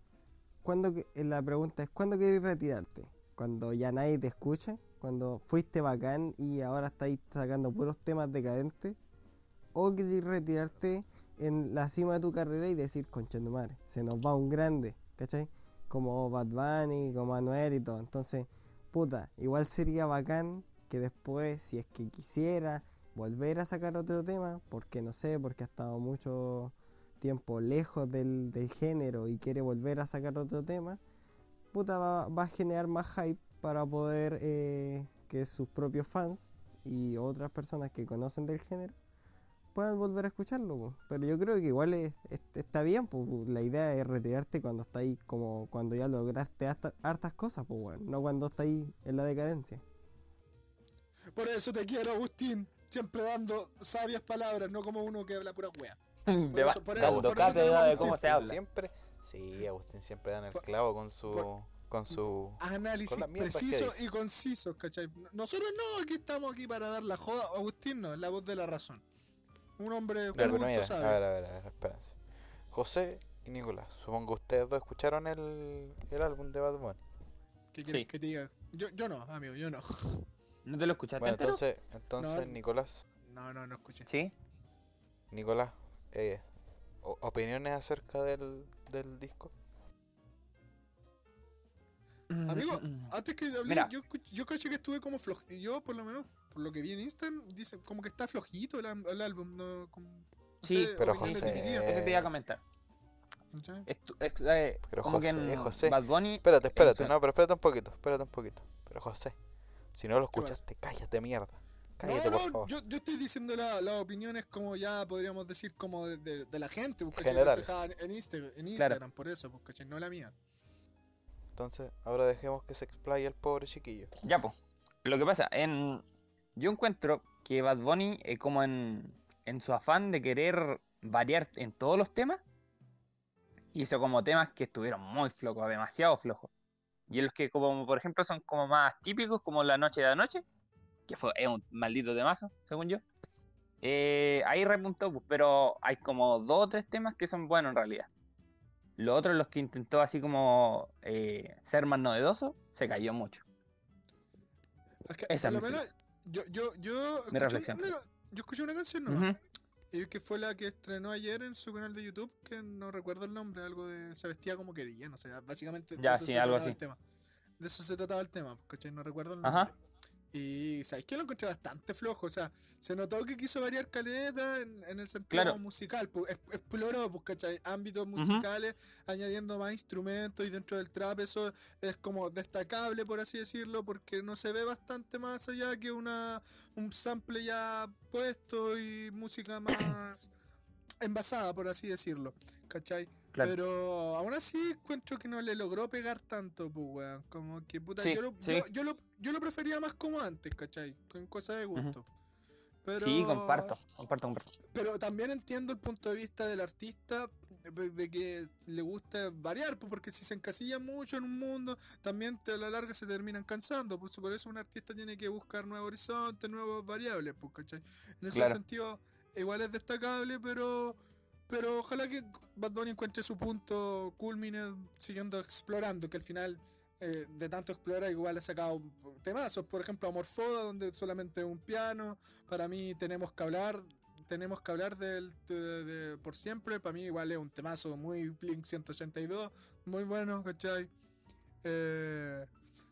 [SPEAKER 4] ¿cuándo que- eh, la pregunta es, ¿cuándo quieres retirarte? ¿Cuando ya nadie te escucha? ¿Cuando fuiste bacán y ahora estáis sacando puros temas decadentes? ¿O quieres retirarte en la cima de tu carrera y decir, concha de madre, se nos va un grande, ¿cachai? Como Bad Bunny, como Anuel y todo. Entonces, puta, igual sería bacán que después, si es que quisiera volver a sacar otro tema, porque no sé, porque ha estado mucho tiempo lejos del, del género y quiere volver a sacar otro tema, puta, va, va a generar más hype para poder eh, que sus propios fans y otras personas que conocen del género puedan volver a escucharlo. po. Pero yo creo que igual es- es- está bien, po. la idea es retirarte cuando está ahí, como cuando ya lograste harta- hartas cosas, pues bueno, no cuando está ahí en la decadencia.
[SPEAKER 2] Por eso te quiero, Agustín. Siempre dando sabias palabras, no como uno que habla pura wea.
[SPEAKER 3] De
[SPEAKER 2] eso- por eso-
[SPEAKER 3] dando
[SPEAKER 2] por eso
[SPEAKER 3] cátedra
[SPEAKER 2] tenemos
[SPEAKER 3] de
[SPEAKER 2] un
[SPEAKER 3] cómo se habla.
[SPEAKER 1] Siempre, sí, Agustín siempre dan el clavo con su,
[SPEAKER 2] por-
[SPEAKER 1] con su,
[SPEAKER 2] Análisis
[SPEAKER 1] Con que dice.
[SPEAKER 2] y concisos, ¿cachai? Nosotros no, aquí estamos aquí para dar la joda. Agustín no, es la voz de la razón. Un hombre
[SPEAKER 1] Pero
[SPEAKER 2] culto,
[SPEAKER 1] mira, a
[SPEAKER 2] sabe.
[SPEAKER 1] ver, a ver, a ver, espérense. José y Nicolás, supongo ustedes dos escucharon el, el álbum de Bad Bunny.
[SPEAKER 2] ¿Qué quieres
[SPEAKER 3] Sí.
[SPEAKER 2] que te diga? Yo, yo no, amigo, yo no.
[SPEAKER 3] ¿No te lo escuchaste
[SPEAKER 1] Bueno,
[SPEAKER 3] entero?
[SPEAKER 1] entonces, entonces
[SPEAKER 2] No.
[SPEAKER 1] Nicolás,
[SPEAKER 2] No, no, no escuché.
[SPEAKER 3] Sí.
[SPEAKER 1] Nicolás, eh, opiniones acerca del, del disco.
[SPEAKER 2] Amigo, antes que hablé,
[SPEAKER 3] Mira.
[SPEAKER 2] yo, yo caché que estuve como flojito. Y yo, por lo menos, por lo que vi en Instagram, dice como que está flojito el, álbum. No, como, no
[SPEAKER 3] Sí,
[SPEAKER 2] sé,
[SPEAKER 1] pero José-
[SPEAKER 3] Eso te iba a comentar.
[SPEAKER 2] ¿cachai?
[SPEAKER 3] Estu- es- eh,
[SPEAKER 1] Pero
[SPEAKER 3] como que
[SPEAKER 1] José,
[SPEAKER 3] en
[SPEAKER 1] José.
[SPEAKER 3] Bad Bunny.
[SPEAKER 1] Espérate, espérate, no, pero espérate un poquito, espérate un poquito. Pero José, si no lo escuchaste, cállate mierda. Cállate,
[SPEAKER 2] no,
[SPEAKER 1] por
[SPEAKER 2] no,
[SPEAKER 1] favor.
[SPEAKER 2] yo, yo estoy diciendo la- las opiniones como ya podríamos decir como de, de- de la gente. Reflejada En, en Insta- en Instagram, por eso, ¿cachai? No la mía.
[SPEAKER 1] Entonces, ahora dejemos que se explaye el pobre chiquillo.
[SPEAKER 3] Ya, pues. Lo que pasa, en. Yo encuentro que Bad Bunny, eh, como en, en su afán de querer variar en todos los temas, hizo como temas que estuvieron muy flojos, demasiado flojos. Y los que, como por ejemplo, son como más típicos, como La Noche de Anoche, que fue es un maldito temazo, según yo. eh, ahí repuntó, pues, pero hay como dos o tres temas que son buenos en realidad. Los otros, los que intentó así como eh, ser más novedoso, se cayó mucho.
[SPEAKER 2] Es que,
[SPEAKER 3] Esa
[SPEAKER 2] por lo menos, yo, yo, yo, escuché una, yo escuché una canción nomás.
[SPEAKER 3] Ujú.
[SPEAKER 2] Y que fue la que estrenó ayer en su canal de YouTube, que no recuerdo el nombre, algo de se vestía como quería, no sé, básicamente de
[SPEAKER 3] Ya,
[SPEAKER 2] eso
[SPEAKER 3] sí,
[SPEAKER 2] se
[SPEAKER 3] algo
[SPEAKER 2] trataba
[SPEAKER 3] así.
[SPEAKER 2] el tema. De eso se trataba el tema, ¿cachai? No recuerdo el nombre.
[SPEAKER 3] Ajá.
[SPEAKER 2] Y sabéis que lo encontré bastante flojo, o sea, se notó que quiso variar caleta en, en el sentido
[SPEAKER 3] Claro.
[SPEAKER 2] musical, pues, es- exploró, pues, ¿cachai? Ámbitos musicales, añadiendo más instrumentos y dentro del trap eso es como destacable, por así decirlo, porque no se ve bastante más allá que una un sample ya puesto y música más envasada, por así decirlo, ¿cachai?
[SPEAKER 3] Claro.
[SPEAKER 2] Pero aún así encuentro que no le logró pegar tanto, pues, weón. Como que puta,
[SPEAKER 3] Sí,
[SPEAKER 2] yo, lo,
[SPEAKER 3] sí.
[SPEAKER 2] yo, yo lo, yo lo prefería más como antes, ¿cachai? Con cosas de gusto. Pero,
[SPEAKER 3] Sí, comparto, comparto, comparto.
[SPEAKER 2] Pero también entiendo el punto de vista del artista de que le gusta variar, pues, porque si se encasilla mucho en un mundo, también a la larga se terminan cansando. Pues, por eso un artista tiene que buscar nuevos horizontes, nuevas variables, pues, ¿cachai? En ese
[SPEAKER 3] Claro.
[SPEAKER 2] sentido, igual es destacable, pero pero ojalá que Bad Bunny encuentre su punto culmine siguiendo explorando, que al final eh, de tanto explorar igual ha sacado temazos, por ejemplo Amorfoda, donde solamente es un piano, para mí tenemos que hablar, tenemos que hablar del de, de- por siempre, para mí igual es un temazo muy Blink 182, muy bueno, ¿cachai? Eh,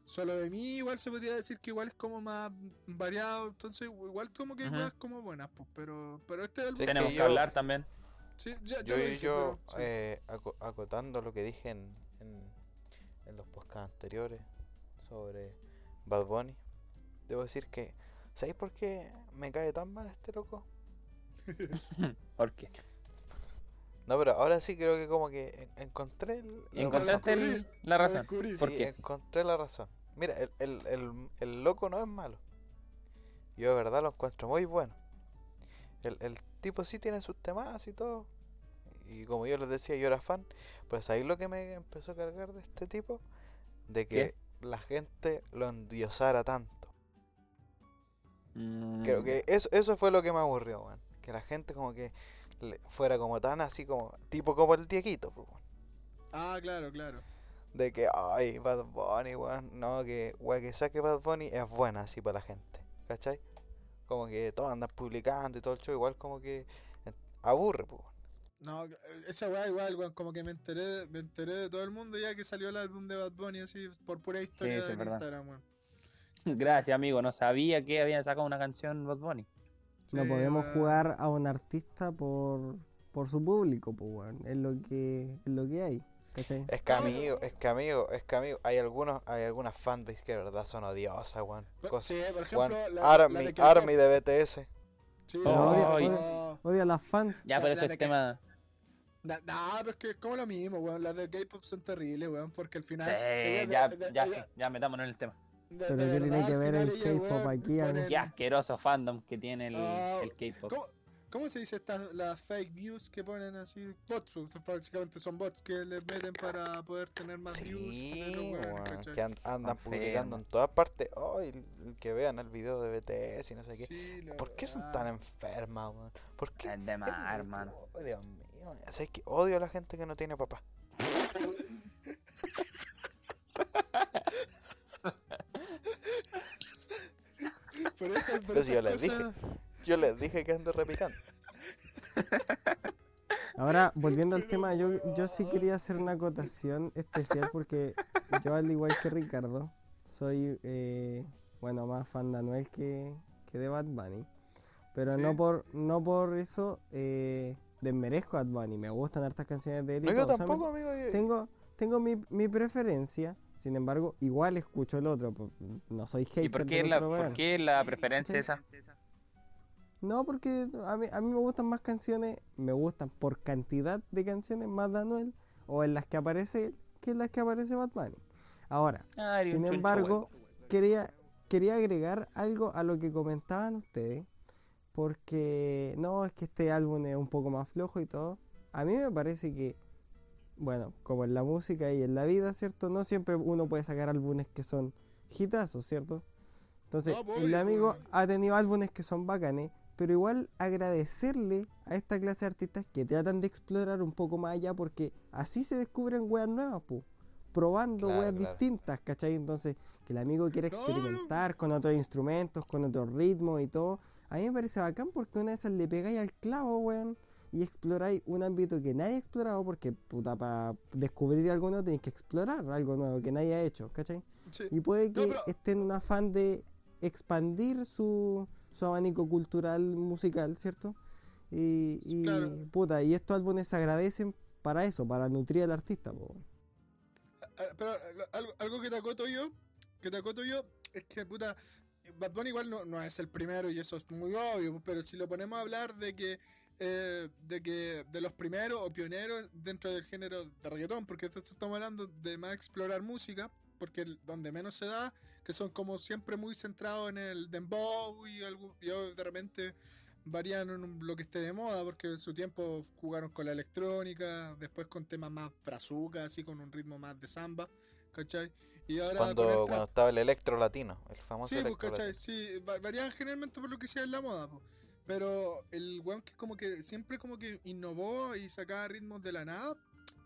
[SPEAKER 2] solo de mí igual se podría decir que igual es como más variado, entonces igual como que
[SPEAKER 3] Ujú.
[SPEAKER 2] igual es como buenas, pues, pero, pero este álbum
[SPEAKER 1] Sí,
[SPEAKER 3] Tenemos
[SPEAKER 1] que
[SPEAKER 3] que
[SPEAKER 1] yo-
[SPEAKER 3] hablar también.
[SPEAKER 2] Sí, ya, ya
[SPEAKER 1] Yo,
[SPEAKER 2] lo dije,
[SPEAKER 1] yo
[SPEAKER 2] pero, sí.
[SPEAKER 1] eh, aco- acotando lo que dije en, en, en los podcasts anteriores sobre Bad Bunny, debo decir que, ¿sabéis por qué me cae tan mal este loco?
[SPEAKER 3] ¿Por qué?
[SPEAKER 1] No, pero ahora sí creo que como que en- encontré el- la
[SPEAKER 3] Encontraste
[SPEAKER 1] razón.
[SPEAKER 3] el- la razón.
[SPEAKER 2] descubrí.
[SPEAKER 3] ¿Por
[SPEAKER 1] Sí,
[SPEAKER 3] qué?
[SPEAKER 1] encontré la razón. Mira, el, el, el, el loco no es malo. Yo de verdad lo encuentro muy bueno. El, el tipo sí tiene sus temas y todo. Y como yo les decía, yo era fan. Pues ahí lo que me empezó a cargar de este tipo. De que la gente lo endiosara tanto. Creo
[SPEAKER 3] Mm,
[SPEAKER 1] que eso, eso fue lo que me aburrió, weón. Que la gente como que le- fuera como tan así como... Tipo como el Dieguito, pues.
[SPEAKER 2] Ah, claro, claro.
[SPEAKER 1] De que, ay, Bad Bunny, weón. No, que, weón, que saque Bad Bunny es buena así para la gente. ¿Cachai? Como que todos andan publicando y todo el show. Igual como que aburre, pues.
[SPEAKER 2] No, esa weá igual, weón, como que me enteré, me enteré de todo el mundo ya que salió el álbum de Bad Bunny así por pura historia
[SPEAKER 3] sí, verdad.
[SPEAKER 2] Instagram, weón.
[SPEAKER 3] Gracias, amigo. No sabía que habían sacado una canción Bad Bunny.
[SPEAKER 4] No podemos jugar a un artista por, por su público, pues, weón. Es lo que, es lo que hay, ¿cachai?
[SPEAKER 1] Es que amigo, es que amigo, es que amigo. Hay algunos, hay algunas fanbase que de verdad son odiosas, weón.
[SPEAKER 2] Sí, por ejemplo, la, la
[SPEAKER 1] Army,
[SPEAKER 2] de K-pop.
[SPEAKER 1] Army de BTS.
[SPEAKER 2] Sí,
[SPEAKER 3] Oh,
[SPEAKER 2] la-
[SPEAKER 3] oye.
[SPEAKER 2] oh,
[SPEAKER 4] Odia a las fans.
[SPEAKER 3] Ya,
[SPEAKER 2] La-
[SPEAKER 3] pero
[SPEAKER 2] la
[SPEAKER 3] eso
[SPEAKER 2] de
[SPEAKER 3] es
[SPEAKER 2] que-
[SPEAKER 3] tema.
[SPEAKER 2] na- nah, pero es que es como lo mismo, weón. Las de K-pop son terribles, weón, porque al final.
[SPEAKER 3] Sí,
[SPEAKER 2] ellas de-
[SPEAKER 3] ya,
[SPEAKER 2] de-
[SPEAKER 3] ya,
[SPEAKER 2] ellas-
[SPEAKER 3] sí, ya metámonos en el tema.
[SPEAKER 2] de-
[SPEAKER 4] Pero
[SPEAKER 2] de
[SPEAKER 4] ¿qué tiene que ver el K-pop
[SPEAKER 2] weón,
[SPEAKER 4] aquí,
[SPEAKER 3] Qué asqueroso fandom que tiene el,
[SPEAKER 2] Ah,
[SPEAKER 3] el K-pop.
[SPEAKER 2] ¿Cómo, se dice estas las fake views que ponen así? Bots, pues, básicamente son bots que les meten para poder tener más views. tener
[SPEAKER 1] Sí,
[SPEAKER 2] weones,
[SPEAKER 1] weón,
[SPEAKER 2] ¿cachai?
[SPEAKER 1] que an- andan
[SPEAKER 3] Enfermo.
[SPEAKER 1] publicando en todas partes. Oh, y el- el que vean el video de BTS y no sé qué.
[SPEAKER 2] Sí,
[SPEAKER 1] ¿Por qué son tan enfermas, weón? ¿Por qué?
[SPEAKER 3] Es de más, hermano.
[SPEAKER 1] Oh, Dios mío, ¿sabes qué? Odio a la gente que no tiene papá.
[SPEAKER 2] Por eso, por
[SPEAKER 1] Pero si yo les dije. Yo les dije que ando repicando.
[SPEAKER 4] Ahora, volviendo al tema, yo, yo sí quería hacer una acotación especial porque yo, al igual que Ricardo, soy, eh, bueno, más fan de Anuel que, que de Bad Bunny. Pero
[SPEAKER 2] Sí.
[SPEAKER 4] no por no por eso eh, desmerezco a Bad Bunny. Me gustan hartas canciones de él y
[SPEAKER 1] No, yo
[SPEAKER 4] todo, o sea, me-
[SPEAKER 1] tampoco, amigo. yo-
[SPEAKER 4] tengo tengo mi, mi preferencia. Sin embargo, igual escucho el otro. No soy hater
[SPEAKER 3] ¿Y por qué,
[SPEAKER 4] del
[SPEAKER 3] la,
[SPEAKER 4] otro
[SPEAKER 3] por qué la preferencia
[SPEAKER 4] ¿Cachai?
[SPEAKER 3] esa?
[SPEAKER 4] No, porque a mí, a mí me gustan más canciones, me gustan por cantidad de canciones más de Anuel o en las que aparece él que en las que aparece Bad Bunny. Ahora,
[SPEAKER 3] Ah,
[SPEAKER 4] sin embargo, quería, quería agregar algo a lo que comentaban ustedes, porque no, es que este álbum es un poco más flojo y todo. A mí me parece que, bueno, como en la música y en la vida, ¿cierto? No siempre uno puede sacar álbumes que son hitazos, ¿cierto? Entonces,
[SPEAKER 2] No, pues,
[SPEAKER 4] el amigo ha tenido álbumes que son bacanes, pero igual agradecerle a esta clase de artistas que tratan de explorar un poco más allá, porque así se descubren weas nuevas, pues probando
[SPEAKER 1] Claro,
[SPEAKER 4] weas
[SPEAKER 1] claro.
[SPEAKER 4] distintas, ¿cachai? Entonces, que el amigo quiera experimentar con otros instrumentos, con otros ritmos y todo, a mí me parece bacán porque una de esas le pegáis al clavo, weón, y exploráis un ámbito que nadie ha explorado, porque puta, para descubrir algo nuevo tenéis que explorar algo nuevo que nadie ha hecho, ¿cachai?
[SPEAKER 2] Sí.
[SPEAKER 4] Y puede que
[SPEAKER 2] pero-
[SPEAKER 4] esté en un afán de expandir su, su abanico cultural musical, ¿cierto? Y, y
[SPEAKER 2] Claro.
[SPEAKER 4] puta, y estos álbumes se agradecen para eso, para nutrir al artista, po.
[SPEAKER 2] Pero lo- algo, algo que te acoto yo, que te acoto yo, es que puta, Bad Bunny igual no, no es el primero y eso es muy obvio, pero si lo ponemos a hablar de que eh, de que de los primeros o pioneros dentro del género de reggaetón, porque estamos hablando de más explorar música, porque donde menos se da, que son como siempre muy centrados en el dembow y algo, y de repente varían en lo que esté de moda, porque en su tiempo jugaron con la electrónica, después con temas más brazuca, así con un ritmo más de samba, ¿cachai? Y ahora con el
[SPEAKER 1] Cuando, cuando estaba el electro latino, el famoso
[SPEAKER 2] Sí, pues, ¿cachai? Sí, va- varían generalmente por lo que sea en la moda. Pero el weón que como que siempre como que innovó y sacaba ritmos de la nada,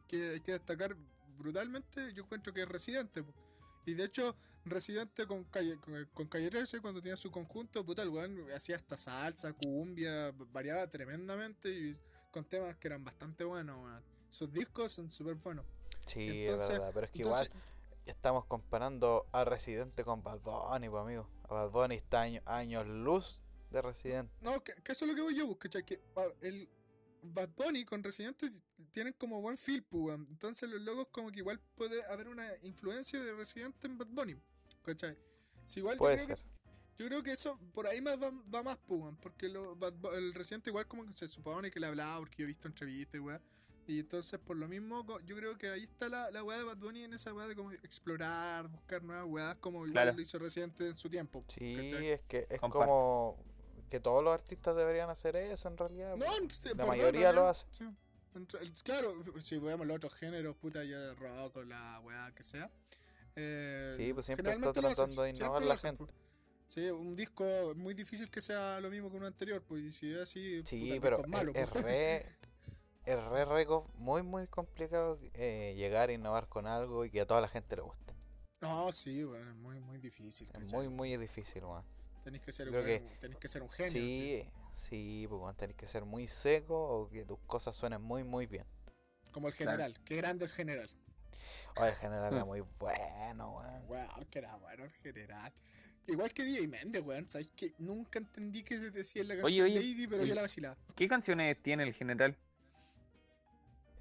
[SPEAKER 2] que hay que destacar brutalmente, yo encuentro que es Residente, po. Y de hecho, Residente con Calle, con, con Calle 13, cuando tenía su conjunto, puta, el weón hacía hasta salsa, cumbia, variaba tremendamente y con temas que eran bastante buenos, weón. Sus discos son súper buenos.
[SPEAKER 1] Sí,
[SPEAKER 2] Entonces-
[SPEAKER 1] es verdad, pero es que
[SPEAKER 2] Entonces,
[SPEAKER 1] igual estamos comparando a Residente con Bad Bunny, pues amigo. A Bad Bunny está año- años luz de Residente.
[SPEAKER 2] No, que, que eso es lo que voy yo, pues, ¿cachai? Que el Bad Bunny con Residente tienen como buen feel, pues, weón. Entonces los logos como que igual puede haber una influencia de Residente en Bad Bunny, ¿cachai? Si igual yo
[SPEAKER 1] Puede
[SPEAKER 2] creo,
[SPEAKER 1] ser.
[SPEAKER 2] que, yo creo que eso por ahí más va, va más, pues, weón, porque lo, Bad el Residente igual como que se supone que le hablaba, porque yo he visto entrevistas, weón. Y entonces por lo mismo yo creo que ahí está la, la weá de Bad Bunny en esa weá de como explorar, buscar nuevas weas, como igual
[SPEAKER 3] Claro.
[SPEAKER 2] lo hizo Residente en su tiempo.
[SPEAKER 1] Sí,
[SPEAKER 2] ¿cachai?
[SPEAKER 1] es que es
[SPEAKER 3] Comparto.
[SPEAKER 1] como que todos los artistas deberían hacer eso en realidad.
[SPEAKER 2] No,
[SPEAKER 1] pues.
[SPEAKER 2] sí,
[SPEAKER 1] la mayoría lo hace.
[SPEAKER 2] Sí. Claro, si vemos los otros géneros, puta, ya rock o la weá que sea. eh,
[SPEAKER 1] Sí, pues siempre está tratando de innovar la gente.
[SPEAKER 2] pues. Sí, un disco es muy difícil que sea lo mismo que uno anterior, pues si es así, puta,
[SPEAKER 1] Sí,
[SPEAKER 2] el
[SPEAKER 1] pero
[SPEAKER 2] es malo,
[SPEAKER 1] es, es
[SPEAKER 2] pues.
[SPEAKER 1] re, es re, re muy, muy complicado eh, llegar a innovar con algo y que a toda la gente le guste.
[SPEAKER 2] No, sí, bueno, es muy, muy difícil.
[SPEAKER 1] Es muy, muy difícil, weón.
[SPEAKER 2] Tenés que ser,
[SPEAKER 1] creo
[SPEAKER 2] un,
[SPEAKER 1] que-
[SPEAKER 2] buen- tenés que ser un genio. sí.
[SPEAKER 1] Sí, sí, pues tenés que ser muy seco o que tus cosas suenen muy, muy bien.
[SPEAKER 2] Como el
[SPEAKER 3] Claro.
[SPEAKER 2] general. Qué grande el general.
[SPEAKER 1] Oye, el general era muy bueno, weón.
[SPEAKER 2] Weón, que era bueno el general. Igual que DJ Méndez, weón. ¿Sabes que Nunca entendí qué decía en la canción
[SPEAKER 3] oye,
[SPEAKER 2] Lady, pero
[SPEAKER 3] oye.
[SPEAKER 2] yo la vacilaba.
[SPEAKER 3] ¿Qué canciones tiene el general?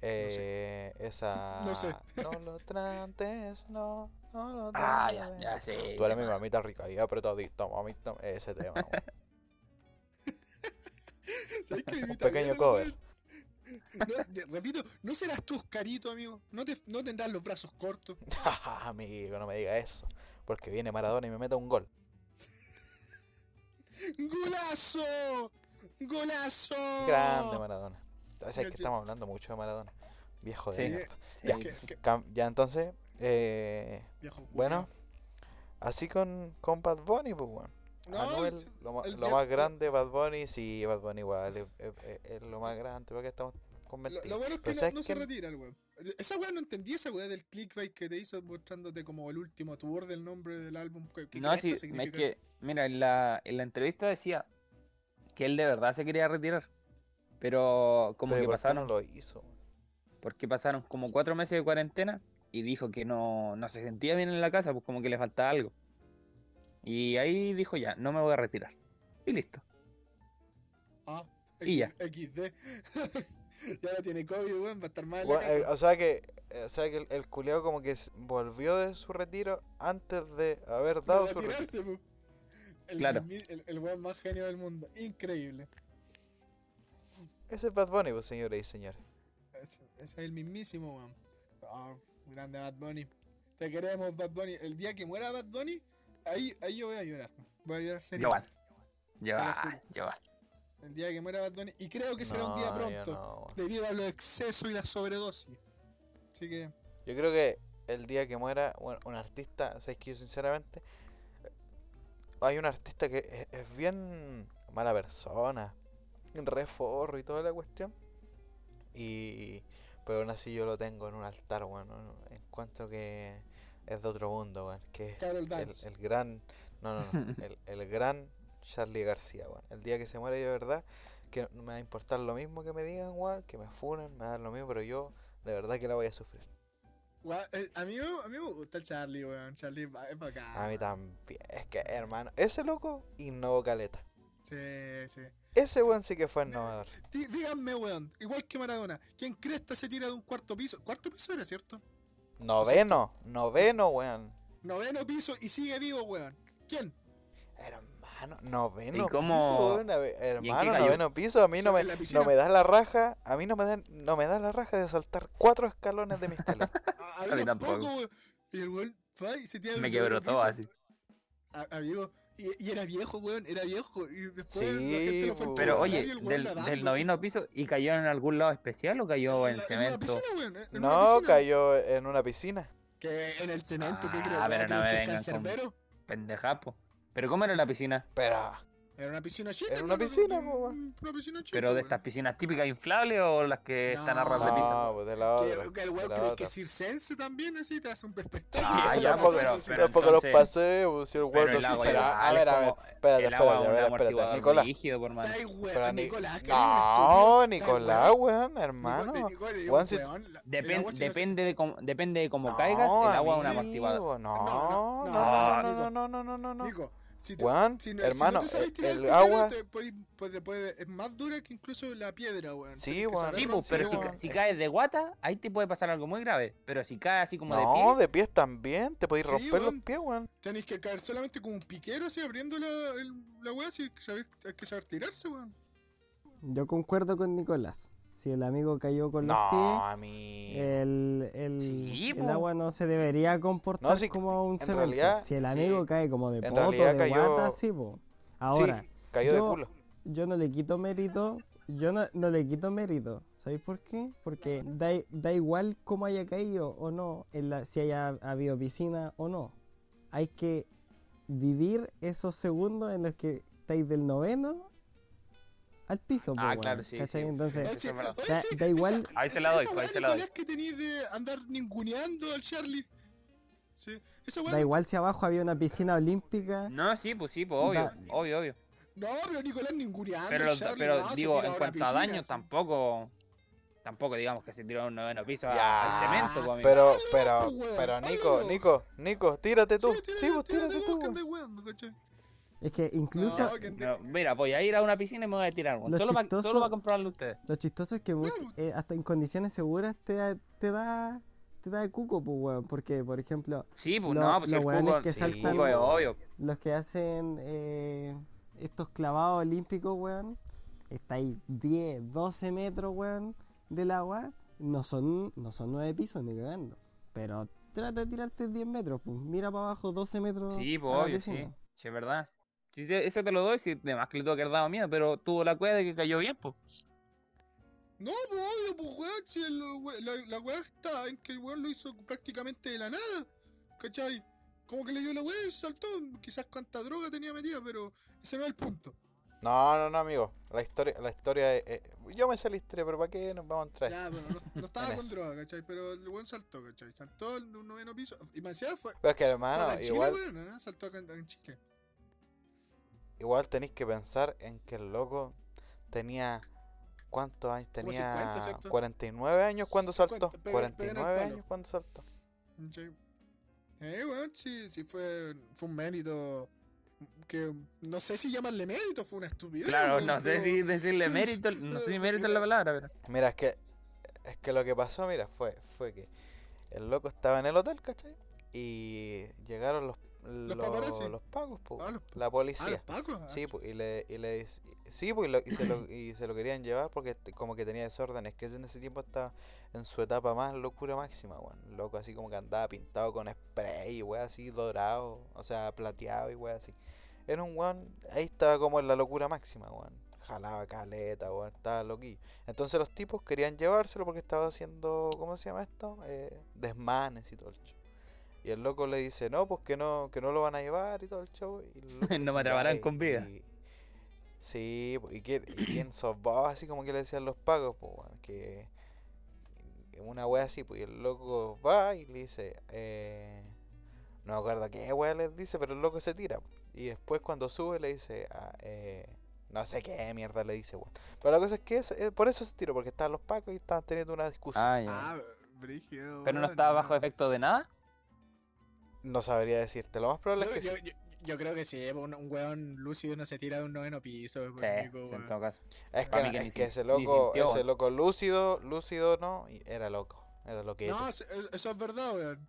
[SPEAKER 1] Eh, esa.
[SPEAKER 2] No sé.
[SPEAKER 1] No lo trates, no, no lo
[SPEAKER 3] Ah, ya, ya sé.
[SPEAKER 1] Tú eres mi mamita rica y apretadito, mamita. Ese tema.
[SPEAKER 2] ¿Sabes que
[SPEAKER 1] Un pequeño cover.
[SPEAKER 2] repito, ¿no serás tú Oscarito, amigo? ¿No, te, ¿No tendrás los brazos cortos?
[SPEAKER 1] Amigo, no me diga eso. Porque viene Maradona y me mete un gol.
[SPEAKER 2] ¡Golazo! ¡Golazo!
[SPEAKER 1] Grande Maradona. O sea, es que estamos hablando mucho de Maradona. Viejo de
[SPEAKER 3] Sí.
[SPEAKER 1] mierda.
[SPEAKER 3] Sí.
[SPEAKER 1] Ya.
[SPEAKER 2] Que- que-
[SPEAKER 1] Cam- Ya entonces, eh,
[SPEAKER 2] viejo
[SPEAKER 1] bueno, así con, con Bad Bunny, pues bueno.
[SPEAKER 2] No,
[SPEAKER 1] Anuel,
[SPEAKER 2] el-
[SPEAKER 1] lo,
[SPEAKER 2] el
[SPEAKER 1] más grande, Bad Bunny, sí, Bad Bunny igual, es, es- es- es lo más grande, porque estamos
[SPEAKER 2] Lo,
[SPEAKER 1] convencidos.
[SPEAKER 2] lo bueno es que no,
[SPEAKER 1] ¿sabes
[SPEAKER 2] no se retira el weón. Esa weá no entendí esa weá del clickbait que te hizo mostrándote como el último tour del nombre del álbum. ¿Qué, qué
[SPEAKER 3] No, sí, es que, mira, en la, en la entrevista decía que él de verdad se quería retirar. Pero como
[SPEAKER 1] Pero
[SPEAKER 3] que
[SPEAKER 1] ¿por qué
[SPEAKER 3] pasaron,
[SPEAKER 1] no lo hizo?
[SPEAKER 3] porque pasaron como cuatro meses de cuarentena y dijo que no, no se sentía bien en la casa, pues como que le faltaba algo. Y ahí dijo ya, no me voy a retirar. Y listo.
[SPEAKER 2] Ah,
[SPEAKER 3] Y ya.
[SPEAKER 2] XD. y ahora tiene COVID, weón, va a estar mal la
[SPEAKER 1] eh, o sea que, eh, o sea que el, el culiao como que volvió de su retiro antes de haber dado su retiro.
[SPEAKER 2] pu. El,
[SPEAKER 3] Claro.
[SPEAKER 2] el, el weón más genio del mundo. Increíble.
[SPEAKER 1] Ese es Bad Bunny, pues señores y señores.
[SPEAKER 2] Ese ese es el mismísimo, weón. Ah, grande Bad Bunny. Te queremos, Bad Bunny. El día que muera Bad Bunny, ahí, ahí yo voy a llorar. Voy a llorar
[SPEAKER 3] Yo
[SPEAKER 2] seriamente.
[SPEAKER 3] Yo,
[SPEAKER 2] juro.
[SPEAKER 3] yo.
[SPEAKER 2] El día que muera Bad Bunny. Y creo que será un día pronto.
[SPEAKER 1] no.
[SPEAKER 2] Debido a los excesos y la sobredosis. Así que.
[SPEAKER 1] Yo creo que el día que muera bueno, un artista, sabes que yo sinceramente hay un artista que es, es bien mala persona, re forro y toda la cuestión. Y pero aún así yo lo tengo en un altar, bueno, encuentro que es de otro mundo, bueno, que es
[SPEAKER 2] Carol
[SPEAKER 1] el, gran no, no, no, el, el gran Charlie García, bueno. El día que se muere yo de verdad, que no me va a importar lo mismo que me digan, weón, que me funen, me da lo mismo, pero yo de verdad que la voy a sufrir.
[SPEAKER 2] Eh, A mí, me- a mí me gusta el Charlie, weón. Charlie es ba- es bacán.
[SPEAKER 1] A mí
[SPEAKER 2] weón.
[SPEAKER 1] también. Es que, hermano, ese loco innovó caleta.
[SPEAKER 2] Sí, sí.
[SPEAKER 1] Ese weón sí que fue innovador.
[SPEAKER 2] Dí- Díganme, weón. Igual que Maradona. ¿Quién cresta se tira de un cuarto piso? ¿Cuarto piso era, cierto?
[SPEAKER 1] Noveno, noveno, weón.
[SPEAKER 2] Noveno piso y sigue vivo, weón. ¿Quién?
[SPEAKER 1] Hermano, noveno
[SPEAKER 3] ¿Y cómo-
[SPEAKER 1] piso, weón. Hermano, noveno piso. A mí no me, no me da la raja. A mí no me da, no me da la raja de saltar cuatro escalones de mi escalera.
[SPEAKER 2] A, a mí
[SPEAKER 3] A mí
[SPEAKER 2] tampoco, weón. Y el weón va y se tira de
[SPEAKER 3] Me quebró todo
[SPEAKER 2] piso.
[SPEAKER 3] así.
[SPEAKER 2] A- amigo. Y, y era viejo, weón, era viejo. Y después
[SPEAKER 1] Sí,
[SPEAKER 2] la gente lo fue.
[SPEAKER 3] Pero oye,
[SPEAKER 2] y el weón
[SPEAKER 3] del,
[SPEAKER 2] nadando,
[SPEAKER 3] del noveno piso, ¿y cayó en algún lado especial o cayó en,
[SPEAKER 2] la-
[SPEAKER 3] cemento?
[SPEAKER 2] una piscina, weón, en una
[SPEAKER 1] No,
[SPEAKER 2] piscina.
[SPEAKER 1] cayó en una piscina.
[SPEAKER 2] Que en el cemento, ¿qué
[SPEAKER 3] Ah,
[SPEAKER 2] creo?
[SPEAKER 3] pero no me
[SPEAKER 2] ¿Que es
[SPEAKER 3] vengan con-? Pendejapo. ¿Pero cómo era la piscina?
[SPEAKER 1] Pero,
[SPEAKER 2] Era una piscina chica.
[SPEAKER 1] Era una piscina,
[SPEAKER 2] una-. Una piscina chica.
[SPEAKER 3] ¿Pero de estas piscinas típicas inflables o las que están a ras de piso?
[SPEAKER 1] no, pues de la otra.
[SPEAKER 2] Que, que el weón cree que
[SPEAKER 1] otra.
[SPEAKER 2] es circense también, así te hace un perspectiva.
[SPEAKER 3] Ah,
[SPEAKER 1] Sí,
[SPEAKER 3] ya,
[SPEAKER 1] tampoco,
[SPEAKER 3] pero-
[SPEAKER 2] sí,
[SPEAKER 3] pero
[SPEAKER 1] tampoco
[SPEAKER 3] entonces-
[SPEAKER 1] los pasemos, si el weón no a ver,
[SPEAKER 3] es
[SPEAKER 1] a ver, espérate,
[SPEAKER 3] el agua
[SPEAKER 1] espérate,
[SPEAKER 3] es
[SPEAKER 1] a ver, espérate, Nicolás.
[SPEAKER 2] Nicolás, que
[SPEAKER 1] No,
[SPEAKER 2] estúpido.
[SPEAKER 1] Nicolás, weón, hermano.
[SPEAKER 3] Depende, de cómo, depende de cómo
[SPEAKER 1] No,
[SPEAKER 3] caigas, el agua es un
[SPEAKER 1] amigo,
[SPEAKER 3] amortiguador.
[SPEAKER 1] No,
[SPEAKER 2] No,
[SPEAKER 1] no,
[SPEAKER 2] no,
[SPEAKER 1] no,
[SPEAKER 2] no,
[SPEAKER 1] no, no, no, no, no, no.
[SPEAKER 2] Si te-
[SPEAKER 1] Weón,
[SPEAKER 2] si no-
[SPEAKER 1] hermano,
[SPEAKER 2] si no te sabes
[SPEAKER 1] el-
[SPEAKER 2] tirar
[SPEAKER 1] el agua-
[SPEAKER 2] te puede- puede- puede- es más dura que incluso la piedra, weón.
[SPEAKER 1] Sí, weón.
[SPEAKER 3] Sí, pues, pero si, si caes de guata, ahí te puede pasar algo muy grave. Pero si caes así como de
[SPEAKER 1] No,
[SPEAKER 3] pie,
[SPEAKER 1] de pies también, te podéis
[SPEAKER 2] Sí,
[SPEAKER 1] romper los pies, weón.
[SPEAKER 2] Tenéis que caer solamente como un piquero, así, abriendo la, el- la weá, así, que saber- hay que saber tirarse, weón.
[SPEAKER 4] Yo concuerdo con Nicolás. Si el amigo cayó con los
[SPEAKER 1] No,
[SPEAKER 4] pies,
[SPEAKER 1] a mí.
[SPEAKER 4] el, el,
[SPEAKER 3] Sí,
[SPEAKER 4] el agua no se debería comportar
[SPEAKER 1] No, sí,
[SPEAKER 4] como un
[SPEAKER 1] en
[SPEAKER 4] cemento. si el amigo
[SPEAKER 3] sí.
[SPEAKER 4] cae como de
[SPEAKER 1] En
[SPEAKER 4] poto, de
[SPEAKER 1] cayó-
[SPEAKER 4] guata, sí, po. Ahora,
[SPEAKER 1] sí, cayó de
[SPEAKER 4] yo-
[SPEAKER 1] culo.
[SPEAKER 4] yo no le quito mérito. Yo no, no le quito mérito. ¿Sabéis por qué? Porque da, da igual cómo haya caído o no, en la, si haya habido piscina o no. Hay que vivir esos segundos en los que estáis del noveno al piso. po,
[SPEAKER 3] Ah,
[SPEAKER 4] weón,
[SPEAKER 3] claro, sí,
[SPEAKER 4] ¿cachai?
[SPEAKER 3] sí.
[SPEAKER 4] Entonces,
[SPEAKER 2] sí,
[SPEAKER 4] Da-
[SPEAKER 2] sí,
[SPEAKER 4] da igual-
[SPEAKER 2] esa-
[SPEAKER 3] Ahí se la doy,
[SPEAKER 2] weá,
[SPEAKER 3] ahí se la doy.
[SPEAKER 2] Que tenéis de andar ninguneando al Charlie. Sí, esa
[SPEAKER 4] da igual si abajo había una piscina olímpica.
[SPEAKER 3] no, sí, pues sí, pues obvio,
[SPEAKER 4] Da-
[SPEAKER 3] obvio, obvio.
[SPEAKER 2] No, pero Nicolás ninguneando
[SPEAKER 3] Pero,
[SPEAKER 2] al Charlie.
[SPEAKER 3] pero
[SPEAKER 2] no,
[SPEAKER 3] digo, en cuanto a daño,
[SPEAKER 2] sí.
[SPEAKER 3] tampoco, tampoco digamos que se tiró un noveno piso
[SPEAKER 1] Ya,
[SPEAKER 3] al cemento, pues, amigo.
[SPEAKER 1] Pero, pero,
[SPEAKER 2] pues,
[SPEAKER 1] pero, Nico. Nico, Nico, tírate tú.
[SPEAKER 2] Sí,
[SPEAKER 1] Sí,
[SPEAKER 2] tírate,
[SPEAKER 1] pues
[SPEAKER 2] tírate
[SPEAKER 1] tírate
[SPEAKER 2] vos,
[SPEAKER 1] tú.
[SPEAKER 2] que
[SPEAKER 4] Es que incluso
[SPEAKER 2] No, que
[SPEAKER 3] No, mira, voy a ir a una piscina y me voy a tirar.
[SPEAKER 4] Lo
[SPEAKER 3] solo, para
[SPEAKER 4] chistoso-
[SPEAKER 3] solo para comprobarlo a ustedes.
[SPEAKER 4] lo chistoso es que much- eh, hasta en condiciones seguras te da, te da, te da de cuco, pues, weón. Porque, por ejemplo,
[SPEAKER 3] Sí, pues
[SPEAKER 4] Lo-
[SPEAKER 3] no, pues
[SPEAKER 4] los
[SPEAKER 3] el cuco,
[SPEAKER 4] que
[SPEAKER 3] sí,
[SPEAKER 1] saltan-
[SPEAKER 3] cuco es obvio.
[SPEAKER 4] los que hacen eh, estos clavados olímpicos, weón, está ahí 10, 12 metros, weón, del agua. No son, no son 9 pisos ni cagando. Pero trata de tirarte 10 metros, pues. Mira para abajo 12 metros.
[SPEAKER 3] Sí, pues obvio, sí. Sí, es verdad. Sí, eso te lo doy, sí, además que le tuvo que haber dado miedo, pero tuvo la cueva de que cayó bien, pues.
[SPEAKER 2] No, pues obvio, pues weón, si el, la, la weá está en que el weón lo hizo prácticamente de la nada, ¿cachai? Como que le dio la weá y saltó, quizás cuánta droga tenía metida, pero ese no es el punto.
[SPEAKER 1] No, no, no, amigo. La historia, la historia es. eh, yo me sé la historia, pero ¿para qué nos vamos a entrar?
[SPEAKER 2] Ya, pero no, no estaba con droga, ¿cachai? Pero el weón saltó, ¿cachai? Saltó de un noveno piso, y me decía, fue,
[SPEAKER 1] Pero es que,
[SPEAKER 2] fue
[SPEAKER 1] hermano,
[SPEAKER 2] acá en Chile,
[SPEAKER 1] igual,
[SPEAKER 2] weón, ¿no? Saltó acá en, en Chile.
[SPEAKER 1] Igual tenéis que pensar en que el loco tenía. ¿Cuántos años? Tenía
[SPEAKER 2] 50, ¿cierto?
[SPEAKER 1] 49 años cuando
[SPEAKER 2] 50,
[SPEAKER 1] saltó.
[SPEAKER 2] pega- pega en el
[SPEAKER 1] 49
[SPEAKER 2] palo.
[SPEAKER 1] años cuando saltó.
[SPEAKER 2] ¿cachai? Eh, weón, sí, sí fue, fue un mérito que no sé si llamarle mérito, fue una estupidez.
[SPEAKER 3] Claro, no sé si decirle mérito, no sé si mérito es la palabra, pero.
[SPEAKER 1] Mira, es que. Es que lo que pasó, mira, fue, fue que el loco estaba en el hotel, ¿cachai? Y llegaron los, los,
[SPEAKER 2] paparazzi?
[SPEAKER 1] los pagos, po,
[SPEAKER 2] Ah, los-
[SPEAKER 1] la
[SPEAKER 2] Ah,
[SPEAKER 1] policía.
[SPEAKER 2] los pacos. ah,
[SPEAKER 1] Sí, pues, y le, y le sí, y, lo- y se lo, y se lo querían llevar porque este- como que tenía desórdenes, que en ese tiempo estaba en su etapa más locura máxima, weón. Loco así como que andaba pintado con spray y weón así dorado, o sea, plateado y weón así. Era un weón, ahí estaba como en la locura máxima, weón. Jalaba caleta, weón, estaba loquillo. Entonces los tipos querían llevárselo porque estaba haciendo, ¿cómo se llama esto? Eh, desmanes y todo el show. Y el loco le dice, no, pues que no, que no lo van a llevar y todo el show. Y el
[SPEAKER 3] No me
[SPEAKER 1] "Ya,
[SPEAKER 3] atraparán con vida".
[SPEAKER 1] y- sí, po, y, quién, y quién sos vos, así como que le decían los pagos, pues, que una wea así, pues, y el loco va y le dice, eh, no me acuerdo qué wea les dice, pero el loco se tira. po. Y después cuando sube le dice, ah, eh, no sé qué mierda le dice, weón. Pero la cosa es que es, eh, por eso se tiró, porque estaban los pacos y estaban teniendo una discusión.
[SPEAKER 3] Ah, ya.
[SPEAKER 2] Ah, brígido.
[SPEAKER 3] Pero no estaba bajo efecto de nada.
[SPEAKER 1] No sabría decirte, lo más probable es que
[SPEAKER 2] yo,
[SPEAKER 1] sí.
[SPEAKER 2] yo- yo creo que sí, un, un weón lúcido no se tira de un noveno piso.
[SPEAKER 3] Sí, en
[SPEAKER 2] weón.
[SPEAKER 3] todo caso.
[SPEAKER 1] Es que, es que ese loco,
[SPEAKER 3] sintió,
[SPEAKER 1] ese loco lúcido, lúcido no, y era loco, era lo que
[SPEAKER 2] No, eso, eso es verdad, weón.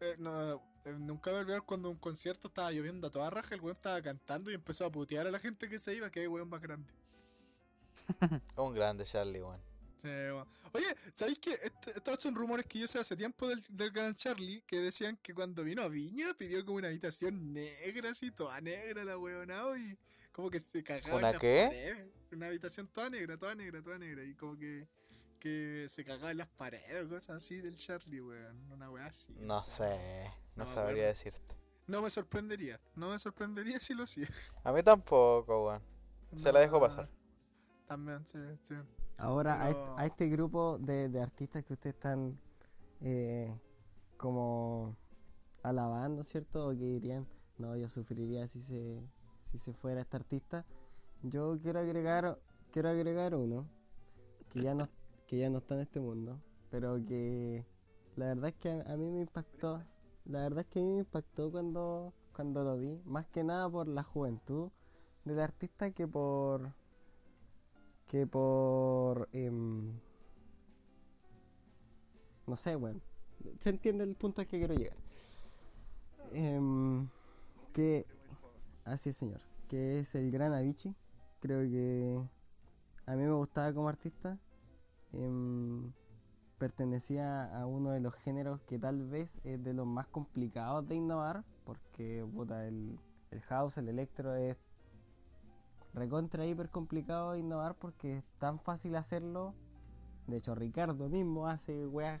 [SPEAKER 2] Eh, no, eh, nunca voy a olvidar cuando en un concierto estaba lloviendo a toda raja, el weón estaba cantando y empezó a putear a la gente que se iba, que weón más grande.
[SPEAKER 1] un grande Charlie, weón.
[SPEAKER 2] Oye, ¿sabéis que est- estos son rumores que yo sé hace tiempo del, del gran Charlie? Que decían que cuando vino a Viña pidió como una habitación negra, así, toda negra la weonao y como que se cagaba. en
[SPEAKER 1] ¿Una
[SPEAKER 2] las
[SPEAKER 1] qué?
[SPEAKER 2] paredes. Una habitación toda negra, toda negra, toda negra. Y como que, que se cagaba en las paredes o cosas así del Charlie, weón. Una wea así.
[SPEAKER 1] No sé, no sabría decirte.
[SPEAKER 2] No me sorprendería, no me sorprendería si lo hacía.
[SPEAKER 1] A mí tampoco, weón. Se la dejo pasar.
[SPEAKER 2] También, sí, sí.
[SPEAKER 4] Ahora, a, est-
[SPEAKER 2] Pero-
[SPEAKER 4] a este grupo de, de artistas que ustedes están eh, como alabando, ¿cierto? O que dirían, no, yo sufriría si se, si se fuera este artista. Yo quiero agregar, quiero agregar uno que ya no, que ya no está en este mundo, pero que la verdad es que a, a mí me impactó, la verdad es que a mí me impactó cuando, cuando lo vi, más que nada por la juventud del artista que por que por em, no sé, bueno, se entiende el punto al que quiero llegar. Em, que así es, señor, que es el gran Avicii. Creo que a mí me gustaba como artista. em, pertenecía a uno de los géneros que tal vez es de los más complicados de innovar, porque puta, el, el house, el electro es recontra hiper complicado innovar porque es tan fácil hacerlo. De hecho, Ricardo mismo hace weas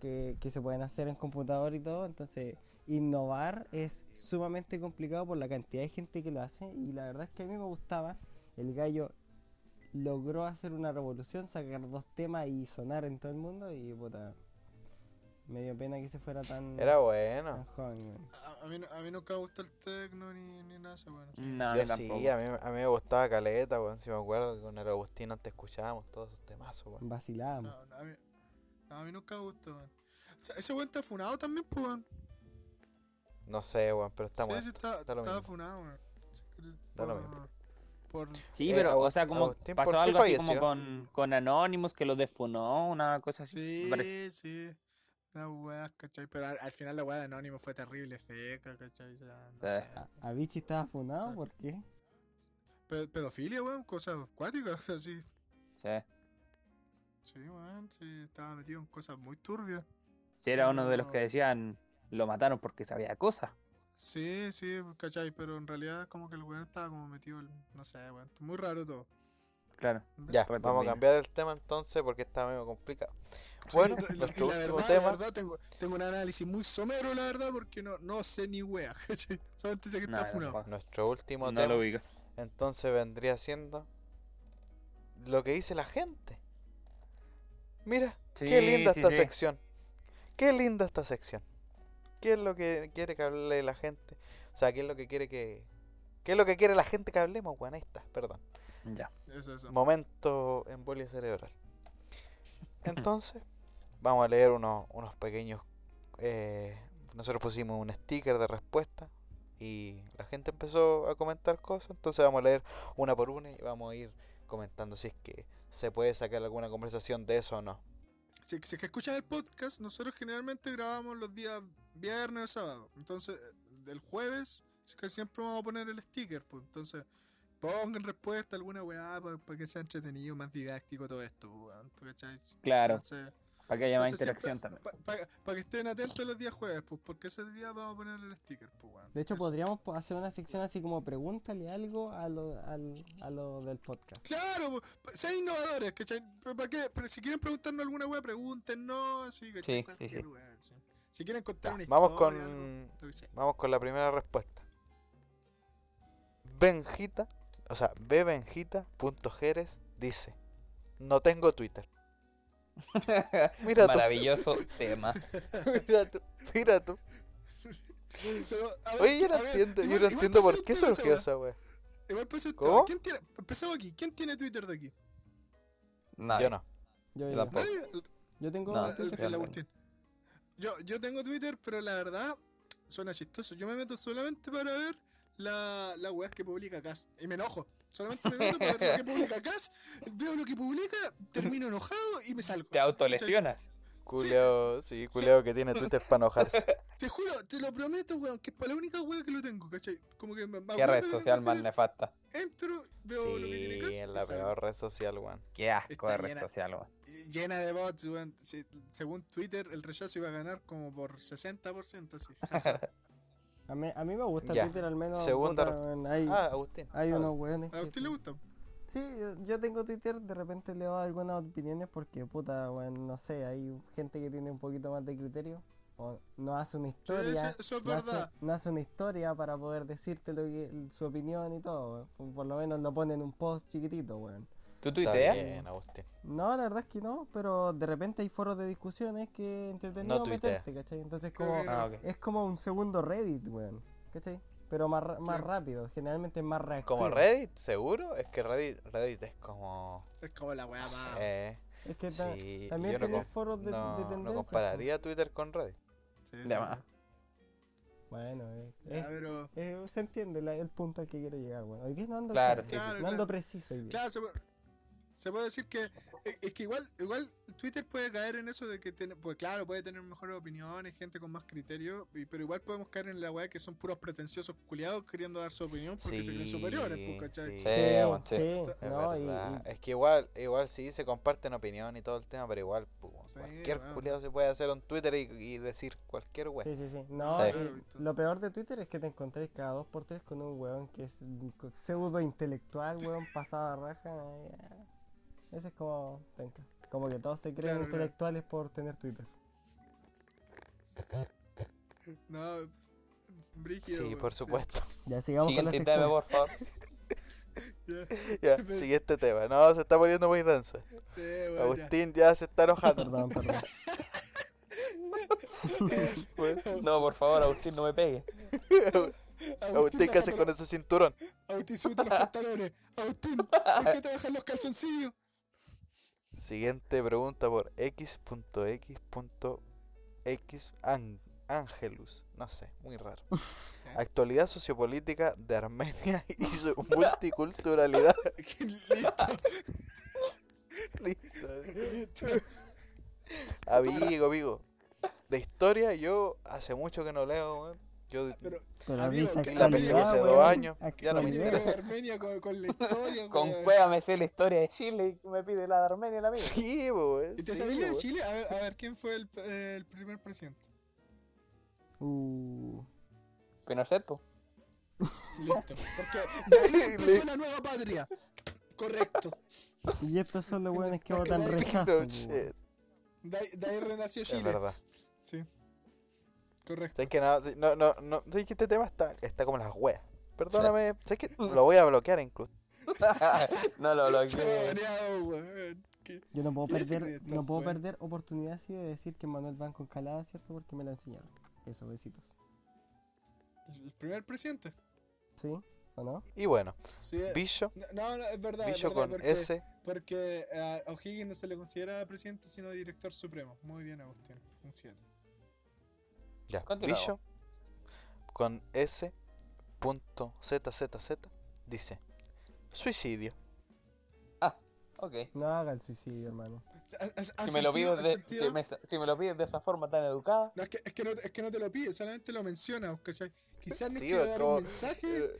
[SPEAKER 4] que, que se pueden hacer en computador y todo. Entonces, innovar es sumamente complicado por la cantidad de gente que lo hace. Y la verdad es que a mí me gustaba. El gallo logró hacer una revolución, sacar dos temas y sonar en todo el mundo. Y puta, me dio pena que se fuera tan,
[SPEAKER 1] Era
[SPEAKER 4] tan
[SPEAKER 1] bueno.
[SPEAKER 4] joven. weón.
[SPEAKER 2] A, a mí, a mí nunca me gustó el tecno ni, ni nada de weón.
[SPEAKER 3] No, tampoco.
[SPEAKER 1] sí, a mí, a mí me gustaba Caleta, weón. Si me acuerdo que con el Agustín antes escuchábamos todos esos temazos, weón.
[SPEAKER 4] Vacilábamos.
[SPEAKER 2] No, no, a mí, no, a mí nunca me gustó, weón. O sea, ese weón está funado también, pues, weón.
[SPEAKER 1] No sé, weón, pero está
[SPEAKER 2] sí,
[SPEAKER 1] muerto.
[SPEAKER 2] sí, está,
[SPEAKER 1] está lo mismo.
[SPEAKER 2] funado, weón.
[SPEAKER 1] Da lo
[SPEAKER 2] por-
[SPEAKER 1] mismo.
[SPEAKER 2] Por,
[SPEAKER 3] Sí,
[SPEAKER 1] Eh,
[SPEAKER 3] pero, o sea, como
[SPEAKER 1] Agustín, ¿por
[SPEAKER 3] pasó algo así como con, con Anonymous que lo defunó, una cosa así.
[SPEAKER 2] Sí, sí. Las weas, ¿cachai? Pero al, al final la wea de Anónimo fue terrible, feca, ¿cachai? O sea, no sé.
[SPEAKER 4] A- Avicii estaba funado, ¿por qué?
[SPEAKER 2] Pe- pedofilia, weón, cosas acuáticas, o sea, sí.
[SPEAKER 3] Sí.
[SPEAKER 2] Weón, sí, estaba metido en cosas muy turbias.
[SPEAKER 3] Sí, era uno de los que decían lo mataron porque sabía cosas.
[SPEAKER 2] Sí, sí, ¿cachai? Pero en realidad como que el weón estaba como metido, no sé, weón. Muy raro todo.
[SPEAKER 3] Claro.
[SPEAKER 1] Ya, vamos a cambiar el tema entonces porque está medio complicado.
[SPEAKER 2] Sí,
[SPEAKER 1] Bueno,
[SPEAKER 2] y la- verdad,
[SPEAKER 1] tema.
[SPEAKER 2] La verdad, tengo, tengo un análisis muy somero, la verdad, porque no, no sé ni wea. Solamente sé que
[SPEAKER 3] No,
[SPEAKER 2] está funado.
[SPEAKER 1] Nuestro último
[SPEAKER 3] No
[SPEAKER 1] tema
[SPEAKER 3] lo ubico.
[SPEAKER 1] entonces vendría siendo lo que dice la gente. Mira, qué
[SPEAKER 3] Sí,
[SPEAKER 1] linda
[SPEAKER 3] sí,
[SPEAKER 1] esta
[SPEAKER 3] sí.
[SPEAKER 1] sección. Qué linda esta sección. ¿Qué es lo que quiere que hable la gente? O sea, ¿qué es lo que quiere que... ¿Qué es lo que quiere la gente que hablemos? Bueno, ahí está, perdón.
[SPEAKER 3] Ya.
[SPEAKER 2] Eso, eso.
[SPEAKER 1] Momento embolia cerebral. Entonces, vamos a leer unos, unos pequeños... eh, nosotros pusimos un sticker de respuesta y la gente empezó a comentar cosas. Entonces vamos a leer una por una y vamos a ir comentando si es que se puede sacar alguna conversación de eso o no.
[SPEAKER 2] Si, si es que escuchan el podcast, nosotros generalmente grabamos los días viernes o sábado. Entonces, del jueves, es que siempre vamos a poner el sticker, pues. Entonces, pongan respuesta a alguna weá para que sea entretenido, más didáctico todo esto, weón. ¿cachai?
[SPEAKER 3] Claro,
[SPEAKER 2] Entonces,
[SPEAKER 3] para que haya más
[SPEAKER 2] entonces
[SPEAKER 3] interacción
[SPEAKER 2] siempre-
[SPEAKER 3] también.
[SPEAKER 2] pa- pa- Para que estén atentos los días jueves, pues, porque ese día vamos a poner el sticker, pues, weón.
[SPEAKER 4] De hecho,
[SPEAKER 2] Eso.
[SPEAKER 4] podríamos po- hacer una sección así como pregúntale algo a lo, al, a lo del podcast.
[SPEAKER 2] Claro, pues, pa- sean innovadores, ¿cachai? Pero, ¿para qué? Pero si quieren preguntarnos alguna weá, pregúntenos, así, ¿cachai?
[SPEAKER 3] Sí, sí,
[SPEAKER 2] Cualquier
[SPEAKER 3] sí.
[SPEAKER 2] weá, sí. Si quieren contar
[SPEAKER 1] Ya,
[SPEAKER 2] una
[SPEAKER 1] vamos
[SPEAKER 2] historia,
[SPEAKER 1] con-
[SPEAKER 2] algo.
[SPEAKER 1] Vamos con la primera respuesta. Benjita, o sea, bbenjita.jeres dice, no tengo Twitter. Mira tú,
[SPEAKER 3] Maravilloso tema.
[SPEAKER 1] mira tú, mira tú.
[SPEAKER 2] Pero, a ver,
[SPEAKER 1] Oye, yo
[SPEAKER 2] ¿quién-
[SPEAKER 1] no entiendo, yo no entiendo por qué surgió
[SPEAKER 2] esa
[SPEAKER 1] wea. ¿Cómo?
[SPEAKER 2] ¿Quién tiene, empezamos aquí, ¿quién tiene Twitter de aquí?
[SPEAKER 3] Nadie.
[SPEAKER 1] Yo no.
[SPEAKER 4] Yo,
[SPEAKER 3] Yo
[SPEAKER 4] yo,
[SPEAKER 3] tampoco.
[SPEAKER 2] Nadie. El,
[SPEAKER 4] yo tengo
[SPEAKER 3] No,
[SPEAKER 4] Twitter.
[SPEAKER 3] Yo,
[SPEAKER 2] yo tengo Twitter, pero la verdad suena chistoso. Yo me meto solamente para ver la, la weas que publica Cass. Y me enojo. Solamente me meto para ver lo que publica Cass. Veo lo que publica, termino enojado y me salgo.
[SPEAKER 3] Te autolesionas.
[SPEAKER 1] Culeado, sí, culeado que tiene Twitter para enojarse.
[SPEAKER 2] Te juro, te lo prometo, weón, que es para la única weá que lo tengo, ¿cachai? Como que me,
[SPEAKER 3] Qué red social más nefasta.
[SPEAKER 2] Entro, veo lo que tiene
[SPEAKER 1] Sí, es la peor red social, weón.
[SPEAKER 3] Qué asco
[SPEAKER 2] Está
[SPEAKER 3] de red
[SPEAKER 2] llena-
[SPEAKER 3] social, weón.
[SPEAKER 2] Llena de bots, weón. Se- según Twitter, el rechazo iba a ganar como por 60%, así.
[SPEAKER 4] A mí, a mí me gusta
[SPEAKER 1] Ya,
[SPEAKER 4] Twitter al menos.
[SPEAKER 1] segunda
[SPEAKER 4] puta, hay,
[SPEAKER 1] Ah, Agustín.
[SPEAKER 4] hay
[SPEAKER 1] habla.
[SPEAKER 4] unos weones.
[SPEAKER 2] ¿A usted le gusta?
[SPEAKER 4] Sí, yo- tengo Twitter, de repente leo algunas opiniones porque, puta, bueno, no sé, hay gente que tiene un poquito más de criterio. O no hace una historia.
[SPEAKER 2] eso- eso es
[SPEAKER 4] no hace-
[SPEAKER 2] verdad.
[SPEAKER 4] no hace una historia para poder decirte lo que, su opinión y todo, weón. Por lo menos lo pone en un post chiquitito, weón.
[SPEAKER 3] ¿Tú tuiteas?
[SPEAKER 1] bien, Agustín.
[SPEAKER 4] No, la verdad es que no, pero de repente hay foros de discusiones que entretenido
[SPEAKER 1] No
[SPEAKER 4] meterte, ¿cachai? Entonces como,
[SPEAKER 3] Ah,
[SPEAKER 4] es como un segundo Reddit, weón, ¿cachai? Pero más, ra- más
[SPEAKER 2] Claro.
[SPEAKER 4] rápido, generalmente es más reactivo.
[SPEAKER 1] ¿Como Reddit? ¿Seguro? Es que Reddit, Reddit es como...
[SPEAKER 2] Es como la weá
[SPEAKER 1] no
[SPEAKER 2] más.
[SPEAKER 1] sé,
[SPEAKER 4] Es que ta-
[SPEAKER 1] sí,
[SPEAKER 4] también
[SPEAKER 1] no, com-
[SPEAKER 4] foros de, de
[SPEAKER 1] no, no
[SPEAKER 4] tendencias, po.
[SPEAKER 1] compararía Twitter con Reddit.
[SPEAKER 2] Sí,
[SPEAKER 3] De
[SPEAKER 2] sí,
[SPEAKER 3] más.
[SPEAKER 4] Bueno, eh,
[SPEAKER 2] Ya,
[SPEAKER 4] es-
[SPEAKER 2] pero.
[SPEAKER 4] eh, se entiende la- el punto al que quiero llegar, weón. Hoy día no ando,
[SPEAKER 3] Claro,
[SPEAKER 4] claro,
[SPEAKER 3] sí,
[SPEAKER 2] sí.
[SPEAKER 4] no ando
[SPEAKER 2] Claro,
[SPEAKER 4] preciso hoy día.
[SPEAKER 2] Claro, se puede, decir que. Es, es que igual, igual Twitter puede caer en eso de que. tiene- pues claro, puede tener mejores opiniones, gente con más criterio. y- pero igual podemos caer en la weá que son puros pretenciosos culiados queriendo dar su opinión porque se creen superiores, pues, ¿cachai?
[SPEAKER 1] sí.
[SPEAKER 3] Sí,
[SPEAKER 1] Es
[SPEAKER 4] no, y-
[SPEAKER 1] verdad.
[SPEAKER 4] y,
[SPEAKER 1] Es que igual, igual sí se comparten opinión y todo el tema, pero igual cualquier culiado se puede hacer un Twitter y, y decir cualquier weón.
[SPEAKER 4] Sí, sí, sí. No, lo peor de Twitter es que te encontrás cada dos por tres con un weón que es pseudo intelectual, weón, pasado a raja. eh, Ese es como, penca. Como que todos se creen
[SPEAKER 2] Claro,
[SPEAKER 4] intelectuales por tener Twitter.
[SPEAKER 2] No, brígido.
[SPEAKER 1] Sí, por supuesto.
[SPEAKER 4] Ya sigamos con la
[SPEAKER 3] Siguiente tema, por favor.
[SPEAKER 2] Ya,
[SPEAKER 1] Ya,
[SPEAKER 2] Pero-
[SPEAKER 1] siguiente tema. No, se está poniendo muy denso.
[SPEAKER 2] Sí, ya.
[SPEAKER 1] Agustín ya se está enojando.
[SPEAKER 4] Perdón, perdón.
[SPEAKER 3] No, por favor, Agustín, no me pegue.
[SPEAKER 1] Agustín, ¿qué haces con ese cinturón?
[SPEAKER 2] Agustín, súbete los pantalones. Agustín, ¿por qué te bajan los calzoncillos?
[SPEAKER 1] Siguiente pregunta por x.x.xangelus. No sé, muy raro. Actualidad sociopolítica de Armenia y su multiculturalidad.
[SPEAKER 2] Listo,
[SPEAKER 1] Listo.
[SPEAKER 2] listo.
[SPEAKER 1] Amigo, amigo. De historia yo hace mucho que no leo, weón. Yo
[SPEAKER 2] Pero
[SPEAKER 4] Pero
[SPEAKER 1] la empecé hace dos años. Ya no me interesa.
[SPEAKER 2] Armenia con, con la historia,
[SPEAKER 3] Con cueva me sé la historia de Chile y me pide la de Armenia la mía.
[SPEAKER 1] Sí, weón.
[SPEAKER 2] ¿Y te
[SPEAKER 1] sí,
[SPEAKER 2] sabes la de. Chile? A ver, a ver, ¿quién fue el, eh, el primer presidente?
[SPEAKER 4] Uh,
[SPEAKER 3] Pinochet.
[SPEAKER 2] Listo. Porque de ahí empezó la nueva patria. Correcto.
[SPEAKER 4] y estos son los weones que votan rechazo.
[SPEAKER 2] De ahí, renació
[SPEAKER 1] Es
[SPEAKER 2] Chile.
[SPEAKER 1] verdad.
[SPEAKER 2] Sí. Correcto.
[SPEAKER 1] ¿Sabes que no? Sí, No, no, no. ¿Sabes que este tema está, está como las weas? Perdóname. ¿Sabes que Lo voy a bloquear incluso.
[SPEAKER 3] no lo bloqueé.
[SPEAKER 4] Yo no puedo perder, no puedo perder oportunidad así de decir que Manuel Banco Calada, ¿cierto? Porque me lo enseñaron. Eso, besitos.
[SPEAKER 2] El primer presidente.
[SPEAKER 4] ¿Sí? ¿O no?
[SPEAKER 1] Y bueno,
[SPEAKER 2] Sí. eh,
[SPEAKER 1] Bicho.
[SPEAKER 2] No, no, es verdad. es
[SPEAKER 1] Bicho
[SPEAKER 2] verdad,
[SPEAKER 1] con
[SPEAKER 2] porque,
[SPEAKER 1] S.
[SPEAKER 2] Porque a O'Higgins no se le considera presidente, sino director supremo. Muy bien, Agustín. Un 7.
[SPEAKER 1] Ya. Bicho con S. Punto ZZZ dice: Suicidio.
[SPEAKER 3] Ok.
[SPEAKER 4] No haga el suicidio, hermano.
[SPEAKER 3] Si me, lo pides de, si, me, si me lo pides de esa forma tan educada,
[SPEAKER 2] No, es que, es, que no, es que no te lo pide, solamente lo menciona, ¿cachai? Quizás nos
[SPEAKER 1] Sí,
[SPEAKER 2] quiere
[SPEAKER 1] es
[SPEAKER 2] dar
[SPEAKER 1] como-
[SPEAKER 2] un mensaje,
[SPEAKER 1] eh,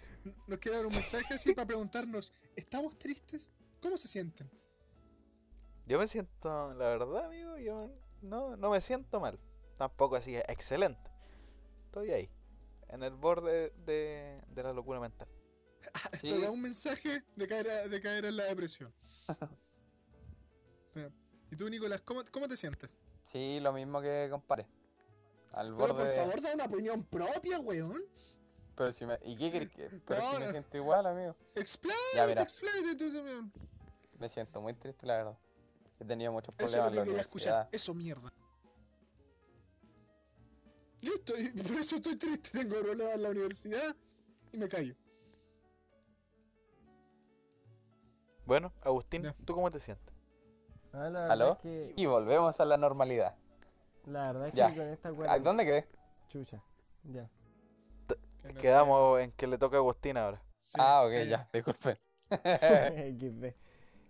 [SPEAKER 2] nos quiere dar un mensaje así para preguntarnos, ¿estamos tristes? ¿Cómo se sienten?
[SPEAKER 1] Yo me siento, la verdad, amigo, yo no, no me siento mal. Tampoco así, excelente. Estoy ahí, en el borde de, de la locura mental.
[SPEAKER 2] Esto
[SPEAKER 3] Sí.
[SPEAKER 2] da un mensaje de caer, a- de caer en la depresión. Mira, Y tú, Nicolás, ¿cómo, cómo te sientes?
[SPEAKER 3] sí, lo mismo que compare. Al
[SPEAKER 2] Pero por
[SPEAKER 3] borde.
[SPEAKER 2] favor, da una opinión propia, weón.
[SPEAKER 3] Pero si me. ¿Y qué crees que.? Pero
[SPEAKER 2] No,
[SPEAKER 3] si me
[SPEAKER 2] no.
[SPEAKER 3] siento igual, amigo.
[SPEAKER 2] Tú también.
[SPEAKER 3] Me siento muy triste, la verdad. He tenido muchos
[SPEAKER 2] Eso es
[SPEAKER 3] problemas
[SPEAKER 2] lo
[SPEAKER 3] en
[SPEAKER 2] que
[SPEAKER 3] la
[SPEAKER 2] quería escuchar. Eso mierda. Listo, y por eso estoy triste. Tengo problemas en la universidad y me callo.
[SPEAKER 1] Bueno, Agustín,
[SPEAKER 2] Ya.
[SPEAKER 1] ¿tú cómo te sientes?
[SPEAKER 4] Ah, la verdad
[SPEAKER 3] ¿Aló?
[SPEAKER 4] es que,
[SPEAKER 3] Y volvemos a la normalidad.
[SPEAKER 4] la verdad es
[SPEAKER 3] Ya.
[SPEAKER 4] que con esta
[SPEAKER 3] ¿A
[SPEAKER 4] cuarentena...
[SPEAKER 3] dónde quedé?
[SPEAKER 4] Chucha. Ya.
[SPEAKER 2] Que no
[SPEAKER 1] Quedamos en que le toca a Agustín ahora.
[SPEAKER 2] Sí,
[SPEAKER 3] ah, ok, ya, disculpen.
[SPEAKER 4] XD.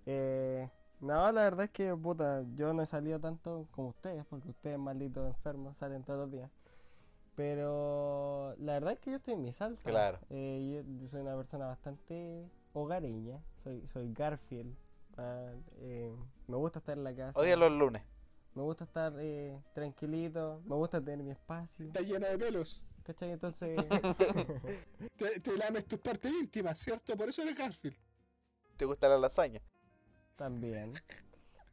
[SPEAKER 4] Eh, No, la verdad es que, puta, yo no he salido tanto como ustedes, porque ustedes, malditos enfermos, salen todos los días. Pero la verdad es que yo estoy en mi salsa.
[SPEAKER 1] Claro.
[SPEAKER 4] Eh, yo, yo soy una persona bastante hogareña, soy, soy Garfield. ah, eh, me gusta estar en la casa.
[SPEAKER 1] Odia los lunes.
[SPEAKER 4] Me gusta estar eh, tranquilito, me gusta tener mi espacio.
[SPEAKER 2] Está llena de pelos.
[SPEAKER 4] ¿Cachai? Entonces,
[SPEAKER 2] Te, te lames tus partes íntimas, ¿cierto? Por eso eres Garfield.
[SPEAKER 1] ¿Te gusta la lasaña?
[SPEAKER 4] también.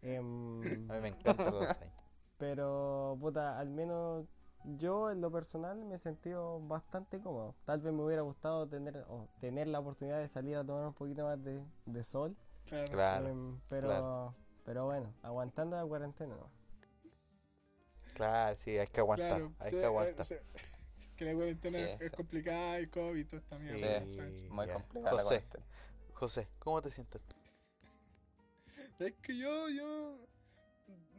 [SPEAKER 4] Em,
[SPEAKER 1] A mí me encanta la lasaña.
[SPEAKER 4] Pero, puta, al menos yo en lo personal me he sentido bastante cómodo. Tal vez me hubiera gustado tener, o tener la oportunidad de salir a tomar un poquito más de, de sol.
[SPEAKER 2] Claro.
[SPEAKER 1] Claro,
[SPEAKER 4] em, pero,
[SPEAKER 1] claro.
[SPEAKER 4] pero bueno, aguantando la cuarentena. ¿no?
[SPEAKER 1] claro, sí, hay que aguantar.
[SPEAKER 2] Claro,
[SPEAKER 1] hay
[SPEAKER 2] sí,
[SPEAKER 1] que
[SPEAKER 2] eh,
[SPEAKER 1] aguantar.
[SPEAKER 2] sí. Que la cuarentena
[SPEAKER 3] Sí,
[SPEAKER 2] es complicada y COVID y toda esta mierda.
[SPEAKER 3] Muy complicada la
[SPEAKER 1] José. José, ¿cómo te sientes tú?
[SPEAKER 2] Es que yo, yo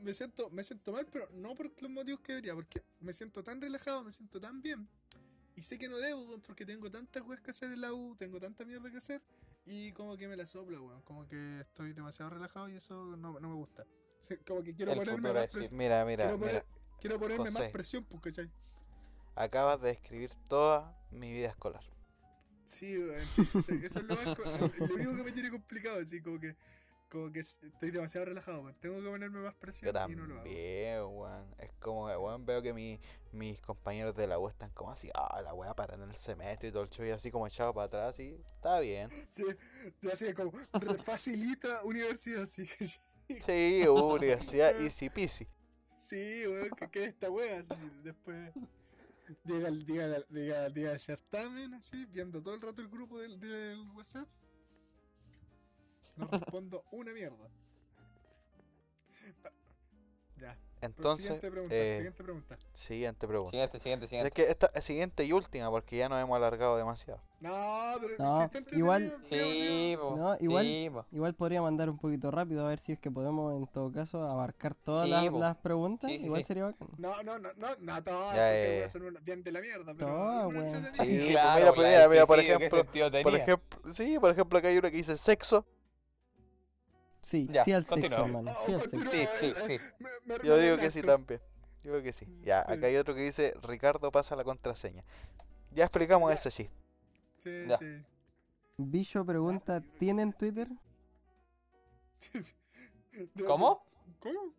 [SPEAKER 2] me siento, me siento mal, pero no por los motivos que debería, porque me siento tan relajado, me siento tan bien. Y sé que no debo, porque tengo tantas weas que hacer en la U, tengo tanta mierda que hacer, y como que me la sopla, weón. Como que estoy demasiado relajado y eso no, no me gusta. Como que quiero
[SPEAKER 3] El
[SPEAKER 2] ponerme más
[SPEAKER 3] es
[SPEAKER 2] presión.
[SPEAKER 1] Mira, mira,
[SPEAKER 2] Quiero, poner-
[SPEAKER 1] mira.
[SPEAKER 2] quiero ponerme más presión, pues, ¿cachai?
[SPEAKER 1] Acabas de describir toda mi vida escolar.
[SPEAKER 2] Sí, weón, sí, sí, eso es lo, más co- lo- lo único que me tiene complicado, así como que, como que estoy demasiado relajado, weón. Tengo que ponerme más presión
[SPEAKER 1] Yo
[SPEAKER 2] y no lo hago.
[SPEAKER 1] también, weón. Es como, que, weón, veo que mi- mis compañeros de la U están como así, ah, la weá para en el semestre y todo el show y así como echado para atrás y está bien.
[SPEAKER 2] Sí, yo así como facilita universidad, sí.
[SPEAKER 1] Sí, universidad easy peasy.
[SPEAKER 2] Sí, weón, que quede esta wea, así. Después llega el, llega, llega, llega el certamen, así, viendo todo el rato el grupo del, del WhatsApp. No respondo una mierda. Ya.
[SPEAKER 1] Entonces,
[SPEAKER 2] siguiente pregunta,
[SPEAKER 1] eh,
[SPEAKER 2] siguiente pregunta.
[SPEAKER 1] siguiente pregunta.
[SPEAKER 3] Siguiente, siguiente,
[SPEAKER 1] Es
[SPEAKER 3] siguiente.
[SPEAKER 1] que esta es siguiente y última porque ya nos hemos alargado demasiado.
[SPEAKER 2] No, pero
[SPEAKER 4] No, igual-
[SPEAKER 3] Sí,
[SPEAKER 4] No, igual-
[SPEAKER 3] sí.
[SPEAKER 4] Igual podría mandar un poquito rápido a ver si es que podemos en todo caso abarcar todas
[SPEAKER 3] Sí,
[SPEAKER 4] las, preguntas.
[SPEAKER 3] Sí, sí,
[SPEAKER 4] Igual
[SPEAKER 3] sí.
[SPEAKER 4] sería bacán.
[SPEAKER 2] No, no, no, no, no todas,
[SPEAKER 1] ya.
[SPEAKER 2] son una- bien de la mierda, pero
[SPEAKER 4] weón.
[SPEAKER 2] entretenidas.
[SPEAKER 1] Sí, pues
[SPEAKER 3] Claro,
[SPEAKER 1] mira, pues, mira,
[SPEAKER 3] del
[SPEAKER 1] mira, por
[SPEAKER 3] suicidio, ¿qué
[SPEAKER 1] ejemplo, por ejemplo, sí, por ejemplo, acá hay uno que dice sexo.
[SPEAKER 4] Sí,
[SPEAKER 3] Ya,
[SPEAKER 4] sí al sexo,
[SPEAKER 3] continuamos.
[SPEAKER 4] hermano.
[SPEAKER 2] Oh,
[SPEAKER 4] Sí al sexo.
[SPEAKER 2] continúa.
[SPEAKER 3] Sí, sí,
[SPEAKER 2] eh,
[SPEAKER 3] sí.
[SPEAKER 2] Me- me-
[SPEAKER 1] Yo digo que sí también. Yo creo que sí. Ya,
[SPEAKER 2] Sí.
[SPEAKER 1] acá hay otro que dice Ricardo pasa la contraseña. Ya explicamos chiste.
[SPEAKER 2] Sí,
[SPEAKER 3] Ya.
[SPEAKER 2] sí.
[SPEAKER 4] Bicho pregunta, ¿tienen Twitter?
[SPEAKER 3] ¿Cómo?
[SPEAKER 2] ¿Cómo?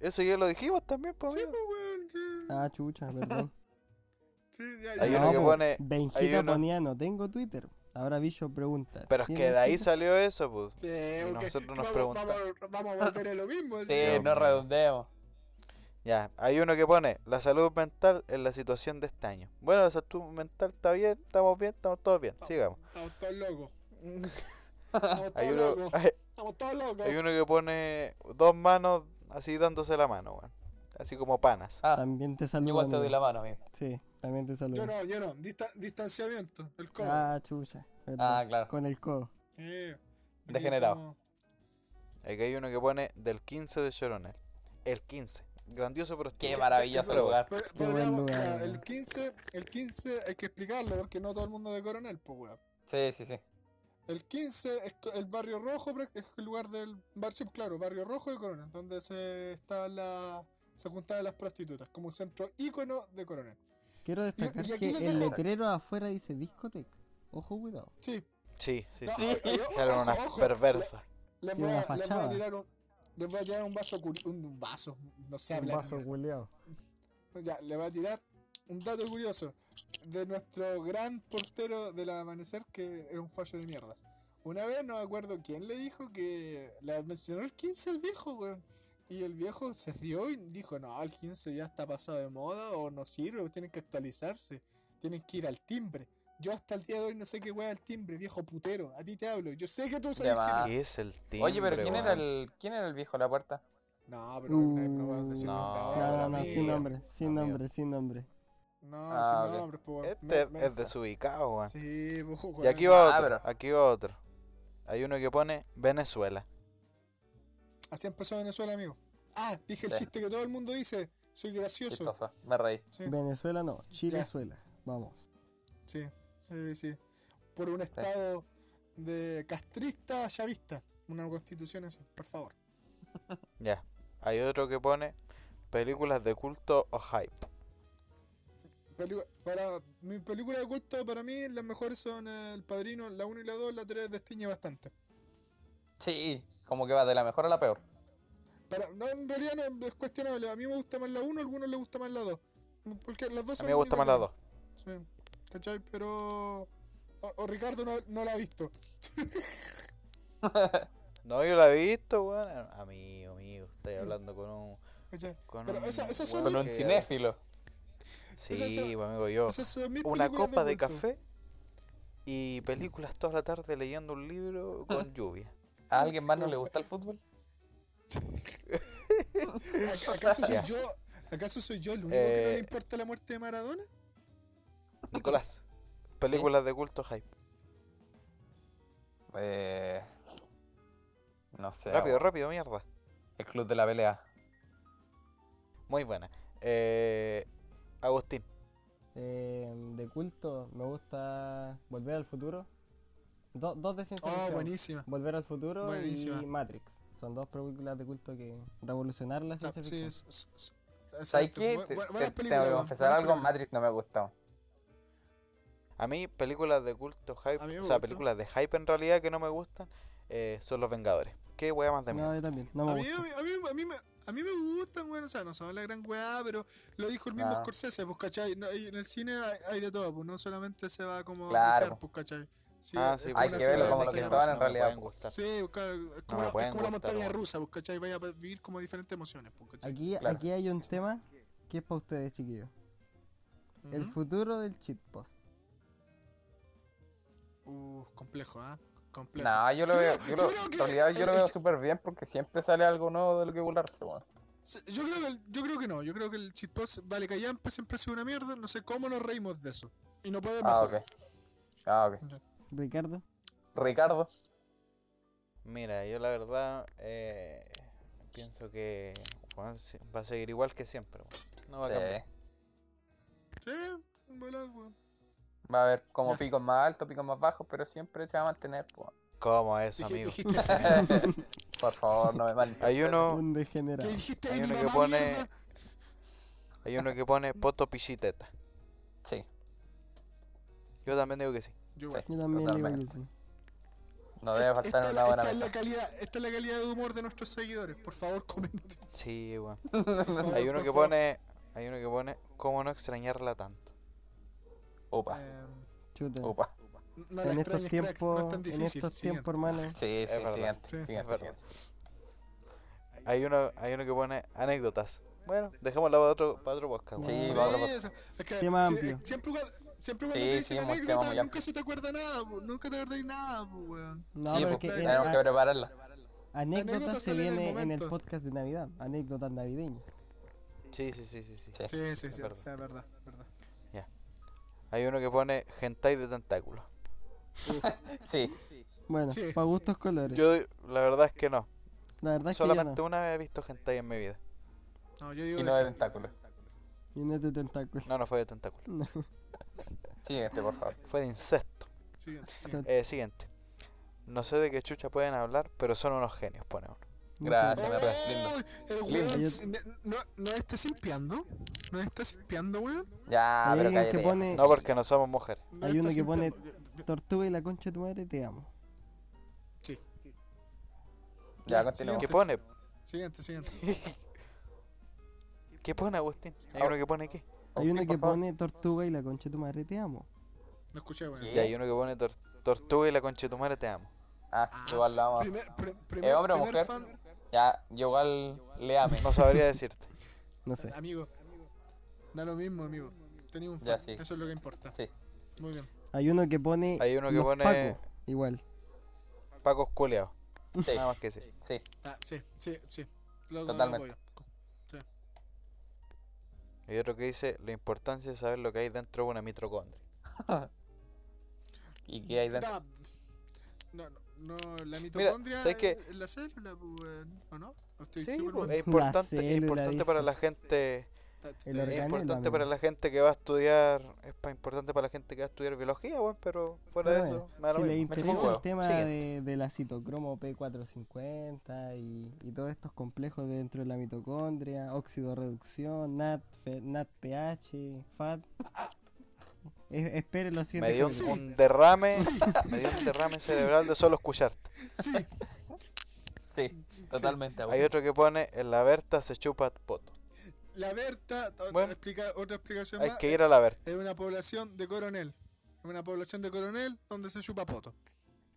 [SPEAKER 1] Eso ya lo dijimos también, pues.
[SPEAKER 2] Sí, pues, sí.
[SPEAKER 4] Ah, chucha, perdón.
[SPEAKER 2] Sí, ya,
[SPEAKER 1] Hay
[SPEAKER 2] ya.
[SPEAKER 1] uno que
[SPEAKER 4] po,
[SPEAKER 1] pone- hay
[SPEAKER 4] Benjita
[SPEAKER 1] uno-
[SPEAKER 4] ponía, no tengo Twitter. Ahora Bicho pregunta.
[SPEAKER 1] Pero es que
[SPEAKER 4] ¿tienen
[SPEAKER 1] de ahí salió eso, pues.
[SPEAKER 2] Sí,
[SPEAKER 1] Y nosotros nos
[SPEAKER 2] vamos,
[SPEAKER 1] preguntamos.
[SPEAKER 2] vamos, vamos a volver a lo mismo.
[SPEAKER 3] Sí,
[SPEAKER 1] Dios
[SPEAKER 3] no redondeemos.
[SPEAKER 1] Ya, hay uno que pone la salud mental en la situación de este año. Bueno, la salud mental está bien, estamos bien, estamos todos bien. Sigamos.
[SPEAKER 2] Estamos todos locos. Estamos
[SPEAKER 1] Hay
[SPEAKER 2] todos
[SPEAKER 1] uno,
[SPEAKER 2] locos.
[SPEAKER 1] hay,
[SPEAKER 2] Estamos todos locos.
[SPEAKER 1] hay uno que pone dos manos así dándose la mano, weón. Así como panas.
[SPEAKER 3] Ah,
[SPEAKER 4] También te saludo.
[SPEAKER 3] igual te doy la mano, amigo.
[SPEAKER 4] Sí, también te saludo.
[SPEAKER 2] Yo no, yo no. Dista- distanciamiento. El codo.
[SPEAKER 4] Ah, chucha.
[SPEAKER 3] Ah, claro.
[SPEAKER 4] Con el codo.
[SPEAKER 2] Eh,
[SPEAKER 3] Degenerado.
[SPEAKER 2] estamos-
[SPEAKER 1] Aquí hay uno que pone del 15 de Choronel. El 15. Grandioso
[SPEAKER 3] Qué
[SPEAKER 1] prostíbulo.
[SPEAKER 3] maravilloso
[SPEAKER 1] Pero-
[SPEAKER 3] lugar.
[SPEAKER 2] Ya,
[SPEAKER 4] weón.
[SPEAKER 2] el 15, el 15 hay que explicarlo porque no todo el mundo de Coronel, pues weón.
[SPEAKER 3] Sí, sí, sí.
[SPEAKER 2] El 15 es el barrio rojo, es el lugar del barrio, claro, barrio rojo de Coronel, donde se está la, se juntaban las prostitutas, como un centro ícono de Coronel.
[SPEAKER 4] Quiero destacar
[SPEAKER 2] y
[SPEAKER 4] que
[SPEAKER 2] les
[SPEAKER 4] el letrero afuera dice discoteca. Ojo, cuidado.
[SPEAKER 2] Sí,
[SPEAKER 1] Sí, sí,
[SPEAKER 2] No,
[SPEAKER 1] sí.
[SPEAKER 2] ojo,
[SPEAKER 1] unas perversas.
[SPEAKER 2] les a,
[SPEAKER 4] una
[SPEAKER 2] les voy a tirar un, les voy a tirar un vaso, un, un vaso, no sé hablar. mierda.
[SPEAKER 4] culiao.
[SPEAKER 2] Ya, le voy a tirar un dato curioso de nuestro gran portero del amanecer que era un fallo de mierda. Una vez no me acuerdo quién le dijo que le mencionó el 15 al viejo, weón. Y el viejo se rió y dijo, no, el 15 ya está pasado de moda o no sirve, tienen que actualizarse, tienen que ir al timbre. Yo hasta el día de hoy no sé qué weá es el timbre, viejo putero. A ti te hablo. Yo sé que tú sabes quién es.
[SPEAKER 1] ¿Qué es el timbre?
[SPEAKER 3] Oye, pero ¿quién era el quién era el viejo de la puerta?
[SPEAKER 2] No, pero no, decir
[SPEAKER 1] No,
[SPEAKER 2] nombre
[SPEAKER 4] No, sin nombre, sin nombre, sin nombre.
[SPEAKER 2] No,
[SPEAKER 3] Ah,
[SPEAKER 2] sin
[SPEAKER 3] ok.
[SPEAKER 2] nombre, pues,
[SPEAKER 1] Este
[SPEAKER 2] me-
[SPEAKER 1] es-
[SPEAKER 2] me-
[SPEAKER 1] es desubicado, weón.
[SPEAKER 2] Sí, pues,
[SPEAKER 1] Y aquí va
[SPEAKER 3] Ah,
[SPEAKER 1] otro.
[SPEAKER 3] pero-
[SPEAKER 1] Aquí va otro. Hay uno que pone Venezuela.
[SPEAKER 2] Así empezó Venezuela, amigo. Ah, dije el chiste que todo el mundo dice. Soy gracioso.
[SPEAKER 3] Chistoso. Me reí.
[SPEAKER 2] Sí,
[SPEAKER 4] Venezuela no, Chilezuela. Vamos.
[SPEAKER 2] sí, sí, sí. Por un estado de castrista a chavista. Una constitución así, por favor.
[SPEAKER 1] Ya. Hay otro que pone películas de culto o hype.
[SPEAKER 2] Pelicu- para mi película de culto, para mí, las mejores son El Padrino, la 1 y la 2, la 3 destiñe bastante.
[SPEAKER 3] Sí, como que va de la mejor a la peor.
[SPEAKER 2] Para, no, en realidad no es cuestionable. A mí me gusta más la 1, a algunos les gusta más la 2. Porque las dos
[SPEAKER 1] A
[SPEAKER 2] son
[SPEAKER 1] mí me gusta más las dos.
[SPEAKER 2] Sí, ¿cachai? Pero. O, o Ricardo no, no la ha visto.
[SPEAKER 1] No, yo la he visto, weón. Amigo, amigo. Estoy hablando con un.
[SPEAKER 2] ¿cachai?
[SPEAKER 1] Con
[SPEAKER 2] Pero
[SPEAKER 1] un
[SPEAKER 2] esa- son
[SPEAKER 3] Con un cinéfilo.
[SPEAKER 1] Sí, pues, amigo, yo. Una copa de café y películas toda la tarde leyendo un libro con lluvia.
[SPEAKER 3] ¿A alguien más no le gusta el fútbol?
[SPEAKER 2] ¿Ac- ¿Acaso soy yo? ¿Acaso soy yo el único que no
[SPEAKER 1] Eh,
[SPEAKER 2] le importa la muerte de Maradona?
[SPEAKER 1] Nicolás, películas de culto hype.
[SPEAKER 3] Eh, no sé.
[SPEAKER 1] Rápido, rápido, mierda.
[SPEAKER 3] El club de la pelea.
[SPEAKER 1] Muy buena. Eh, Agustín.
[SPEAKER 4] Eh, de culto, me gusta Volver al Futuro. Do- dos de ciencia
[SPEAKER 2] Oh,
[SPEAKER 4] ficción.
[SPEAKER 2] buenísima.
[SPEAKER 4] Volver al futuro
[SPEAKER 2] Buenísima.
[SPEAKER 4] y Matrix. Son dos películas de culto que revolucionaron la
[SPEAKER 2] Ah,
[SPEAKER 4] ciencia
[SPEAKER 2] sí,
[SPEAKER 4] ficción.
[SPEAKER 2] es- es- es-
[SPEAKER 3] ¿Sabes
[SPEAKER 2] exacto.
[SPEAKER 3] qué?
[SPEAKER 2] Bu-
[SPEAKER 3] Te- te- tengo que confesar algo. Matrix no me gusta.
[SPEAKER 1] A mí, películas de culto hype, o sea,
[SPEAKER 2] gustó.
[SPEAKER 1] películas de hype en realidad que no me gustan, eh, son Los Vengadores. ¿Qué wea más de mí?
[SPEAKER 4] No, yo también, no me
[SPEAKER 2] A mí,
[SPEAKER 4] gusta.
[SPEAKER 2] a, mí, a, mí, a, mí me, a mí me gustan, weón, o sea, no son la gran weá, pero lo dijo el mismo
[SPEAKER 3] No.
[SPEAKER 2] Scorsese, pues, ¿cachai? No, en el cine hay, hay de todo, pues, no solamente se va como
[SPEAKER 3] Claro,
[SPEAKER 2] a apreciar,
[SPEAKER 3] pues.
[SPEAKER 2] pues, ¿cachai? Sí,
[SPEAKER 1] Ah, sí,
[SPEAKER 3] Hay que verlo como lo que estaban en
[SPEAKER 1] no me
[SPEAKER 3] realidad,
[SPEAKER 1] gustar.
[SPEAKER 2] Sí, es como, es como la montaña
[SPEAKER 1] weón.
[SPEAKER 2] rusa, pues, ¿cachai? Vaya a vivir como diferentes emociones, pues, ¿cachai?
[SPEAKER 4] Aquí,
[SPEAKER 3] Claro.
[SPEAKER 4] aquí hay un tema que es para ustedes, chiquillos. El futuro del cheat post.
[SPEAKER 2] Uh, complejo, ¿ah? Complejo.
[SPEAKER 3] No, yo lo veo, yo lo,
[SPEAKER 2] creo que
[SPEAKER 3] realidad yo lo veo súper bien porque siempre sale algo nuevo de lo que burlarse, weón.
[SPEAKER 2] Yo creo, que, el- yo creo que no, yo creo que el cheatpost vale callampa siempre ha sido una mierda, no sé cómo nos reímos de eso. Y no podemos
[SPEAKER 3] Ah,
[SPEAKER 2] mejorar.
[SPEAKER 3] ok. Ah, ok.
[SPEAKER 4] Ricardo,
[SPEAKER 3] Ricardo,
[SPEAKER 1] Mira, yo la verdad eh, pienso que sí, va a seguir igual que siempre. No va a cambiar.
[SPEAKER 3] sí.
[SPEAKER 2] Sí, weón.
[SPEAKER 3] va a haber como picos más altos, picos más bajos, pero siempre se va a mantener.
[SPEAKER 1] ¿Cómo eso, amigo?
[SPEAKER 3] Por favor, no me manden.
[SPEAKER 1] Hay uno,
[SPEAKER 4] un degenerado.
[SPEAKER 2] ¿Qué dijiste
[SPEAKER 1] Hay uno que pone- hay uno que pone poto pichiteta.
[SPEAKER 3] Sí,
[SPEAKER 1] Yo también digo que sí.
[SPEAKER 2] Yo igual.
[SPEAKER 3] sí,
[SPEAKER 4] Yo también digo que sí.
[SPEAKER 3] No debe
[SPEAKER 2] Esta-
[SPEAKER 3] faltar
[SPEAKER 2] esta-
[SPEAKER 3] una buena
[SPEAKER 2] esta es la calidad, esta es la calidad de humor de nuestros seguidores. Por favor, comenten.
[SPEAKER 1] Sí, weón.
[SPEAKER 2] Favor,
[SPEAKER 1] Hay uno que
[SPEAKER 2] favor.
[SPEAKER 1] pone, hay uno que pone, ¿cómo no extrañarla tanto?
[SPEAKER 3] Upa,
[SPEAKER 2] Eh,
[SPEAKER 3] upa.
[SPEAKER 2] no
[SPEAKER 4] en estos
[SPEAKER 2] crack, no
[SPEAKER 4] tiempos,
[SPEAKER 2] es tan
[SPEAKER 4] en
[SPEAKER 2] difícil.
[SPEAKER 4] estos tiempos, hermano.
[SPEAKER 3] Sí, sí,
[SPEAKER 1] verdad.
[SPEAKER 3] siguiente,
[SPEAKER 2] Sí, es
[SPEAKER 3] siguiente,
[SPEAKER 1] verdad.
[SPEAKER 3] siguiente.
[SPEAKER 1] Hay uno, hay uno que pone anécdotas. Bueno, dejémoslo para otro, para otro podcast.
[SPEAKER 3] Sí, otro podcast.
[SPEAKER 2] eso. Es que
[SPEAKER 4] Tema
[SPEAKER 2] si-
[SPEAKER 4] amplio.
[SPEAKER 2] siempre, siempre cuando
[SPEAKER 3] Sí,
[SPEAKER 2] te dicen anécdota, nunca
[SPEAKER 3] amplio.
[SPEAKER 2] se te acuerda nada, po, nunca te acordáis nada, po, weón.
[SPEAKER 4] No,
[SPEAKER 3] Sí,
[SPEAKER 4] pero es
[SPEAKER 3] pues,
[SPEAKER 4] que eh,
[SPEAKER 3] tenemos
[SPEAKER 4] a-
[SPEAKER 3] que prepararla.
[SPEAKER 4] anécdotas
[SPEAKER 2] anécdotas
[SPEAKER 4] se
[SPEAKER 2] salen en el
[SPEAKER 4] viene en el podcast de Navidad. Anécdotas navideñas.
[SPEAKER 1] Sí, sí, sí, sí, sí.
[SPEAKER 3] Sí.
[SPEAKER 2] Sí, sí, sí,
[SPEAKER 1] verdad.
[SPEAKER 2] o sea, es verdad, verdad.
[SPEAKER 1] Hay uno que pone hentai de tentáculos.
[SPEAKER 3] Sí,
[SPEAKER 4] Bueno,
[SPEAKER 2] Sí.
[SPEAKER 4] para gustos colores.
[SPEAKER 1] Yo, la verdad es que no.
[SPEAKER 4] la verdad es que yo
[SPEAKER 1] Solamente
[SPEAKER 4] no.
[SPEAKER 1] una vez he visto hentai en mi vida.
[SPEAKER 2] No, yo digo
[SPEAKER 3] y
[SPEAKER 2] que
[SPEAKER 3] no de tentáculos.
[SPEAKER 4] Y no es de tentáculo.
[SPEAKER 1] No, no fue de tentáculos.
[SPEAKER 3] Siguiente, por favor.
[SPEAKER 1] Fue de incesto.
[SPEAKER 2] Siguiente, siguiente.
[SPEAKER 1] Eh, siguiente. No sé de qué chucha pueden hablar, pero son unos genios, pone uno.
[SPEAKER 3] Gracias, me lindo.
[SPEAKER 2] El
[SPEAKER 3] Lindo.
[SPEAKER 2] no, no está simpiando. No está simpiando, weón.
[SPEAKER 3] Ya,
[SPEAKER 4] Hay
[SPEAKER 3] pero cállate.
[SPEAKER 4] pone
[SPEAKER 1] No porque no somos mujeres.
[SPEAKER 2] No
[SPEAKER 4] Hay uno que pone- tortuga y la concha de tu madre, te amo.
[SPEAKER 2] Sí.
[SPEAKER 3] Ya, continúa.
[SPEAKER 1] ¿Qué pone?
[SPEAKER 2] Siguiente, siguiente.
[SPEAKER 1] ¿Qué pone Agustín? ¿Hay
[SPEAKER 3] Ah.
[SPEAKER 1] uno que pone qué?
[SPEAKER 4] Hay uno que pone tortuga y la concha de tu madre, te amo.
[SPEAKER 2] No escuché.
[SPEAKER 3] ¿Qué?
[SPEAKER 1] Y hay uno que pone tor- tortuga y la conchetumare te amo.
[SPEAKER 3] Ah,
[SPEAKER 2] Ah,
[SPEAKER 3] igual la.
[SPEAKER 2] Primer, pri- primer,
[SPEAKER 3] hombre o mujer?
[SPEAKER 2] fan,
[SPEAKER 3] Ya, yo igual le ame.
[SPEAKER 1] No sabría decirte.
[SPEAKER 4] No sé.
[SPEAKER 2] amigo. Da lo mismo, amigo. Tenía un fan.
[SPEAKER 3] Ya, sí.
[SPEAKER 2] Eso es lo que importa.
[SPEAKER 3] Sí.
[SPEAKER 2] Muy bien.
[SPEAKER 4] Hay uno que pone.
[SPEAKER 1] Hay uno que pone-
[SPEAKER 4] Paco, igual.
[SPEAKER 1] Pacos culeados.
[SPEAKER 3] Sí,
[SPEAKER 1] Nada más que decir.
[SPEAKER 3] sí.
[SPEAKER 2] Ah, sí, sí, sí. Lo, lo
[SPEAKER 3] Totalmente.
[SPEAKER 2] apoyo.
[SPEAKER 1] Y otro que dice la importancia de saber lo que hay dentro de una mitocondria.
[SPEAKER 3] ¿Y qué hay dentro?
[SPEAKER 2] No, no, no, la mitocondria
[SPEAKER 1] ¿sabes qué?
[SPEAKER 2] es la célula, pues, ¿o no? No estoy
[SPEAKER 1] Sí, pues, es importante, es
[SPEAKER 4] célula,
[SPEAKER 1] importante para la gente
[SPEAKER 4] El
[SPEAKER 1] Es importante para la gente que va a estudiar, es importante para la gente que va a estudiar biología, weón, pero fuera de
[SPEAKER 4] Bueno,
[SPEAKER 1] eso, me da lo
[SPEAKER 4] si les.
[SPEAKER 1] Me
[SPEAKER 4] interesa el tema de, de la citocromo P450 y, y todos estos complejos dentro de la mitocondria, óxido reducción, NAT, NADPH, FAT, es- esperen los
[SPEAKER 1] Me dio un derrame, me dio un derrame cerebral de solo escucharte.
[SPEAKER 2] Sí,
[SPEAKER 3] Sí, totalmente.
[SPEAKER 1] Hay otro que pone, en la Berta se chupa poto.
[SPEAKER 2] La Berta, otra,
[SPEAKER 1] Bueno.
[SPEAKER 2] explica, otra explicación
[SPEAKER 1] Hay
[SPEAKER 2] más,
[SPEAKER 1] que ir a la Berta.
[SPEAKER 2] es una población de coronel. Es una población de coronel donde se chupa poto.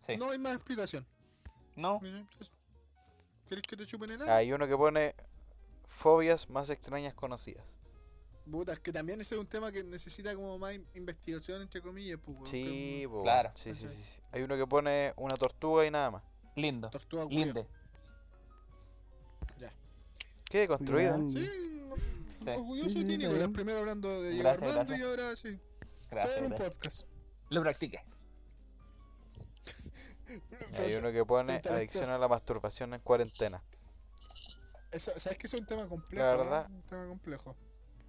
[SPEAKER 3] Sí.
[SPEAKER 2] No hay más explicación.
[SPEAKER 3] No,
[SPEAKER 2] ¿Quieres que te chupen el ano?
[SPEAKER 1] Hay uno que pone fobias más extrañas conocidas.
[SPEAKER 2] Puta, es que también ese es un tema que necesita como más in- investigación, entre comillas, pues,
[SPEAKER 1] Sí,
[SPEAKER 3] Claro.
[SPEAKER 1] Sí, sí, sí, sí. Hay uno que pone una tortuga y nada más.
[SPEAKER 3] lindo.
[SPEAKER 2] Tortuga.
[SPEAKER 3] Linde.
[SPEAKER 1] Qué construido.
[SPEAKER 2] Sí. Orgulloso
[SPEAKER 4] Sí,
[SPEAKER 2] de
[SPEAKER 4] sí,
[SPEAKER 2] ti, Nicolás. Primero hablando de Diego
[SPEAKER 3] Gracias,
[SPEAKER 2] Armando
[SPEAKER 3] gracias.
[SPEAKER 2] y ahora sí. Todo
[SPEAKER 3] Gracias,
[SPEAKER 2] en un podcast.
[SPEAKER 3] Lo practiqué.
[SPEAKER 1] Hay uno que pone adicción a la masturbación en cuarentena.
[SPEAKER 2] Eso, ¿Sabes que eso es un tema complejo?
[SPEAKER 1] La
[SPEAKER 2] ¿eh?
[SPEAKER 1] verdad.
[SPEAKER 2] Un tema complejo.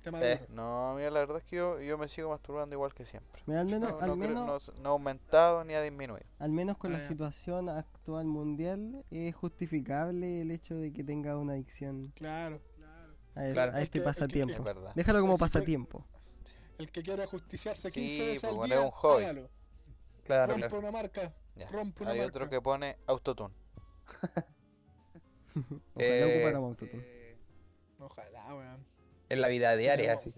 [SPEAKER 2] Tema
[SPEAKER 3] Sí.
[SPEAKER 2] duro.
[SPEAKER 1] No, mira, la verdad es que yo, yo me sigo masturbando igual que siempre.
[SPEAKER 4] Mira, al menos,
[SPEAKER 1] No,
[SPEAKER 4] al
[SPEAKER 1] no creo-
[SPEAKER 4] menos,
[SPEAKER 1] no- no ha aumentado ni ha disminuido.
[SPEAKER 4] al menos con
[SPEAKER 2] Ah,
[SPEAKER 4] la
[SPEAKER 2] ya.
[SPEAKER 4] situación actual mundial es justificable el hecho de que tenga una adicción
[SPEAKER 2] Claro.
[SPEAKER 4] A,
[SPEAKER 3] Claro.
[SPEAKER 4] a
[SPEAKER 2] El
[SPEAKER 4] este
[SPEAKER 2] que- que-
[SPEAKER 4] pasatiempo.
[SPEAKER 1] Es verdad.
[SPEAKER 4] Déjalo como
[SPEAKER 2] el que-
[SPEAKER 4] pasatiempo.
[SPEAKER 2] El que quiera justiciarse
[SPEAKER 1] Sí,
[SPEAKER 2] 15 veces al
[SPEAKER 1] pues,
[SPEAKER 2] día,
[SPEAKER 1] es un hobby.
[SPEAKER 2] hágalo.
[SPEAKER 3] Claro,
[SPEAKER 2] Rompe
[SPEAKER 3] claro.
[SPEAKER 2] una marca.
[SPEAKER 1] Ya.
[SPEAKER 2] Rompe una
[SPEAKER 1] Hay
[SPEAKER 2] marca.
[SPEAKER 1] otro que pone autotune.
[SPEAKER 4] Ojalá
[SPEAKER 3] Eh,
[SPEAKER 4] ocupáramos autotune.
[SPEAKER 2] Ojalá, weón.
[SPEAKER 3] En la vida diaria, así.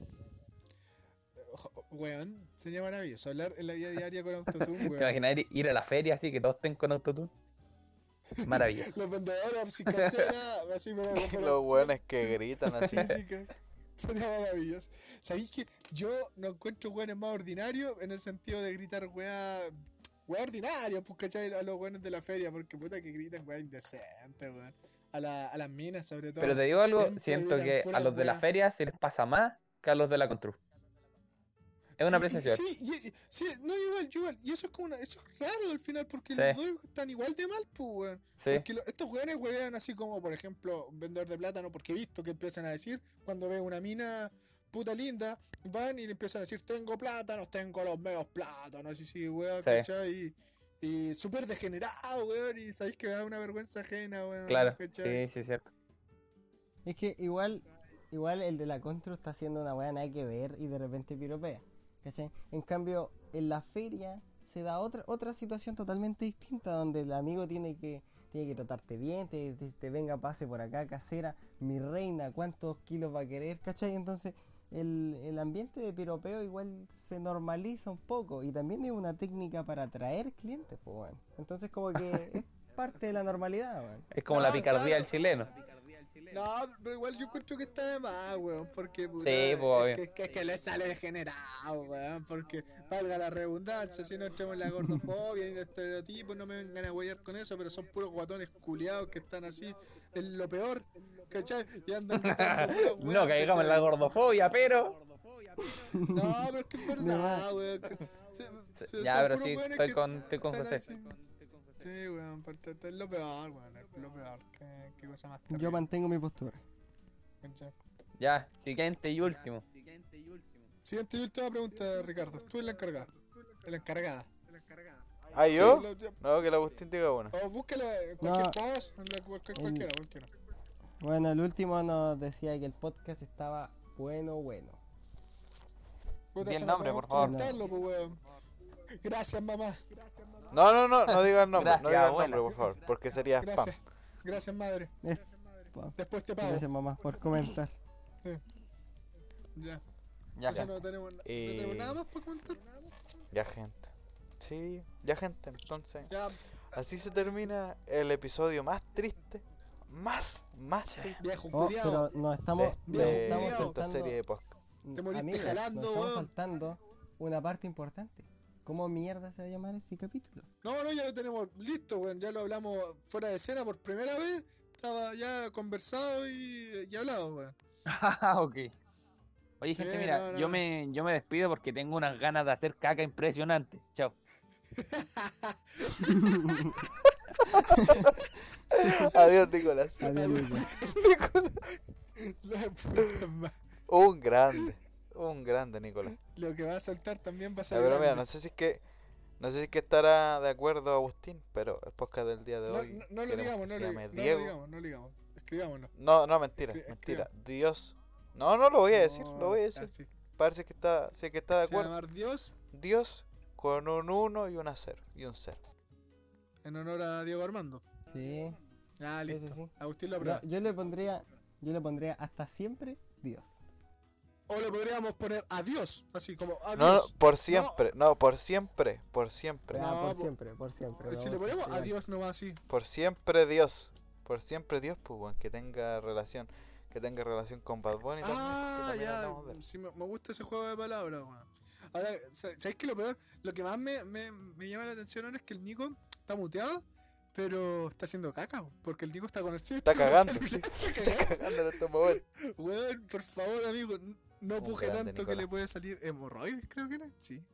[SPEAKER 2] Oja- Weón, sería maravilloso hablar en la vida diaria con autotune,
[SPEAKER 3] ¿Te
[SPEAKER 2] weón.
[SPEAKER 3] imaginas ir- ir a la feria así que todos estén con autotune? Maravilloso.
[SPEAKER 2] Los vendedores casera, así pero
[SPEAKER 1] Los weones que gritan así.
[SPEAKER 2] Sí, sí, que sería maravilloso. ¿Sabéis que yo no encuentro weones más ordinarios en el sentido de gritar weá. Weá ordinaria, pues cachai, a los weones de la feria, porque puta que gritan weá indecente, weón. A, la, a las minas, sobre todo.
[SPEAKER 3] Pero te digo algo,
[SPEAKER 2] Siempre
[SPEAKER 3] siento que a los de la feria se les pasa más que a los de la Contru. Es una apreciación.
[SPEAKER 2] Sí, sí, no, igual, igual. Y eso es como una, eso es raro al final, porque
[SPEAKER 3] Sí.
[SPEAKER 2] los dos están igual de mal, pues, weón.
[SPEAKER 3] Sí,
[SPEAKER 2] Porque lo- estos weones wean así como, por ejemplo, un vendedor de plátano, porque he visto que empiezan a decir, cuando ve una mina puta linda, van y le empiezan a decir, tengo plátanos, tengo los medios plátanos, y sí, weón,
[SPEAKER 3] Sí.
[SPEAKER 2] ¿cachai? Y, y súper degenerado, weón, y sabéis que me da una vergüenza ajena, weón.
[SPEAKER 3] claro.
[SPEAKER 2] ¿cachai?
[SPEAKER 3] Sí, sí, es cierto.
[SPEAKER 4] Es que igual, igual el de la Contru está haciendo una weá nada que ver y de repente piropea. ¿Cachai? En cambio, en la feria se da otra, otra situación totalmente distinta donde el amigo tiene que, tiene que tratarte bien, te, te, te venga, pase por acá, casera, mi reina, cuántos kilos va a querer, ¿cachai? Entonces, el, el ambiente de piropeo igual se normaliza un poco y también es una técnica para atraer clientes, pues bueno. Entonces, como que es parte de la normalidad, weón.
[SPEAKER 3] Es como
[SPEAKER 2] No,
[SPEAKER 3] la picardía
[SPEAKER 2] claro.
[SPEAKER 3] del chileno.
[SPEAKER 2] No, pero igual yo encuentro que está de más, weón, porque puta,
[SPEAKER 3] Sí,
[SPEAKER 2] es, que, es que- es que le sale degenerado, weón, porque valga la redundancia, si no entremos en la gordofobia y de estereotipos, no me vengan a huellar con eso, pero son puros guatones culiados que están así en lo peor, ¿cachai? Y andan
[SPEAKER 3] No caigamos en la gordofobia, pero.
[SPEAKER 2] No, pero es que es verdad, weón. que- se- se- son
[SPEAKER 3] Ya, pero sí, estoy con, estoy con José.
[SPEAKER 2] así. Sí, weón, es lo peor, weón, es lo peor, qué, qué cosa más
[SPEAKER 4] Yo
[SPEAKER 2] terrible,
[SPEAKER 4] mantengo mi postura.
[SPEAKER 2] ¿cachai?
[SPEAKER 3] Ya, siguiente y último.
[SPEAKER 2] Siguiente y última pregunta, Ricardo. Tú eres la encargada. La encargada.
[SPEAKER 1] ¿Ah, yo?
[SPEAKER 2] Sí, la- ya-
[SPEAKER 1] No, que el Agustín diga una.
[SPEAKER 2] o búscala en cualquier
[SPEAKER 4] No.
[SPEAKER 2] post, en la- cualquier- cualquiera, cualquiera.
[SPEAKER 4] Bueno, el último nos decía que el podcast estaba bueno, bueno.
[SPEAKER 2] Me
[SPEAKER 3] nombre, por favor.
[SPEAKER 2] Gracias, mamá.
[SPEAKER 1] No, no, no, no diga el nombre,
[SPEAKER 3] Gracias,
[SPEAKER 1] no diga el
[SPEAKER 3] abuela.
[SPEAKER 1] nombre, por favor, porque sería spam.
[SPEAKER 2] Gracias. Gracias, madre.
[SPEAKER 4] Eh,
[SPEAKER 2] Después te pago.
[SPEAKER 4] Gracias mamá por comentar.
[SPEAKER 2] Ya.
[SPEAKER 3] Ya,
[SPEAKER 2] Eso no tenemos, no tenemos nada más para comentar.
[SPEAKER 1] Ya, gente. Sí, ya, gente. Entonces,
[SPEAKER 2] Ya,
[SPEAKER 1] así se termina el episodio más triste, más, más triste
[SPEAKER 2] viejo
[SPEAKER 4] Oh, pero nos estamos,
[SPEAKER 1] de,
[SPEAKER 4] nos
[SPEAKER 1] de
[SPEAKER 4] estamos
[SPEAKER 2] culiao.
[SPEAKER 1] esta
[SPEAKER 4] saltando,
[SPEAKER 1] serie de podcast.
[SPEAKER 2] Te moriste jalando,
[SPEAKER 4] nos estamos saltando una parte importante. ¿Cómo mierda se va a llamar este capítulo?
[SPEAKER 2] No, no, ya lo tenemos listo, weón. Ya lo hablamos fuera de escena por primera vez. Estaba ya conversado y, y hablado, weón.
[SPEAKER 3] Ah, ok. Oye, gente,
[SPEAKER 2] Sí,
[SPEAKER 3] mira,
[SPEAKER 2] no, no,
[SPEAKER 3] yo me, yo me despido porque tengo unas ganas de hacer caca impresionante. Chao.
[SPEAKER 1] Adiós, Nicolás.
[SPEAKER 4] Adiós, Luis.
[SPEAKER 2] La puta madre.
[SPEAKER 1] Un grande. Un grande, Nicolás.
[SPEAKER 2] Lo que va a soltar también va a ser.
[SPEAKER 1] pero mira,
[SPEAKER 2] grande.
[SPEAKER 1] no sé si es que. No sé si es que estará de acuerdo Agustín, pero el podcast del día de
[SPEAKER 2] No,
[SPEAKER 1] hoy.
[SPEAKER 2] no- no lo digamos, no lo, no digamos, no lo digamos. Escribámoslo.
[SPEAKER 1] No, no, mentira,
[SPEAKER 2] Escri-
[SPEAKER 1] mentira. Dios. No, no lo voy a decir,
[SPEAKER 2] No,
[SPEAKER 1] lo voy a decir. Parece que está, sí que está de
[SPEAKER 2] Se va a
[SPEAKER 1] acuerdo.
[SPEAKER 2] llamar Dios
[SPEAKER 1] Dios con un 1 y una 0. Y un 0.
[SPEAKER 2] en honor a Diego Armando.
[SPEAKER 4] Sí.
[SPEAKER 2] Ah,
[SPEAKER 4] Sí, sí,
[SPEAKER 2] listo.
[SPEAKER 4] sí.
[SPEAKER 2] Agustín lo aprueba.
[SPEAKER 4] yo le pondría, yo le pondría hasta siempre Dios.
[SPEAKER 2] O le podríamos poner adiós, así como
[SPEAKER 1] No, no,
[SPEAKER 2] adiós.
[SPEAKER 1] por siempre. No, por siempre. Por siempre.
[SPEAKER 2] No,
[SPEAKER 4] por
[SPEAKER 2] po-
[SPEAKER 4] siempre, por siempre.
[SPEAKER 2] si
[SPEAKER 4] no,
[SPEAKER 2] le ponemos adiós no va así.
[SPEAKER 1] Por siempre Dios. Por siempre Dios, pues, weón, que tenga relación. Que tenga relación con Bad Bunny también. que
[SPEAKER 2] Ah,
[SPEAKER 1] también
[SPEAKER 2] ya. Sí, me, me gusta ese juego de palabras, weón. Ahora, sa- ¿sabes qué lo peor? Lo que más me, me, me llama la atención ahora es que el Nico está muteado, pero está haciendo caca, porque el Nico está con el
[SPEAKER 1] Está cagando.
[SPEAKER 2] Está
[SPEAKER 1] Está
[SPEAKER 2] cagando.
[SPEAKER 1] en estos momentos.
[SPEAKER 2] Weón, por favor, amigo, no puje tanto que le puede salir hemorroides, creo que era. Sí.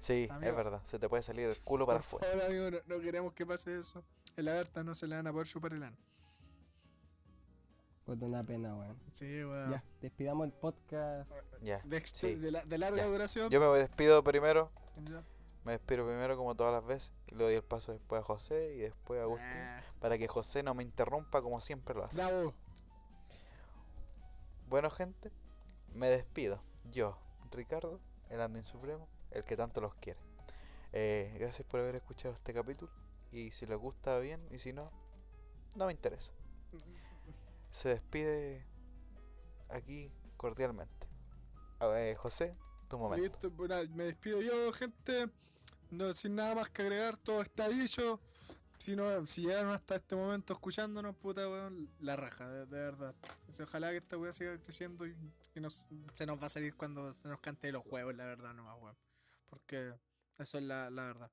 [SPEAKER 2] Sí,
[SPEAKER 1] es verdad. Se te puede salir el culo para afuera.
[SPEAKER 2] favor, amigo, no, no queremos que pase eso. En la Berta no se le van a poder chupar el ano.
[SPEAKER 4] Puta, una pena, weón.
[SPEAKER 2] Sí, weón.
[SPEAKER 4] Ya, despidamos el podcast.
[SPEAKER 1] Ya.
[SPEAKER 2] De, ext-
[SPEAKER 1] sí.
[SPEAKER 2] de, la- de larga
[SPEAKER 1] Ya.
[SPEAKER 2] duración.
[SPEAKER 1] Yo me despido primero.
[SPEAKER 2] Ya.
[SPEAKER 1] Me despido primero como todas las veces. Y le doy el paso después a José y después a Agustín.
[SPEAKER 2] Ah,
[SPEAKER 1] Para que José no me interrumpa como siempre lo hace.
[SPEAKER 2] bravo.
[SPEAKER 1] Bueno, gente, me despido. Yo, Ricardo, el admin supremo, el que tanto los quiere. Eh, gracias por haber escuchado este capítulo. Y si les gusta, bien. Y si no, no me interesa. Se despide aquí cordialmente. A ver, José, tu momento.
[SPEAKER 2] Pues me despido yo, gente. No, sin nada más que agregar, todo está dicho. Si, no, si llegaron hasta este momento escuchándonos, puta weón, la raja, de, verdad. Ojalá que esta weá siga creciendo y que nos, se nos va a salir cuando se nos cante los huevos, la verdad, nomás, weón. Porque eso es la, la verdad.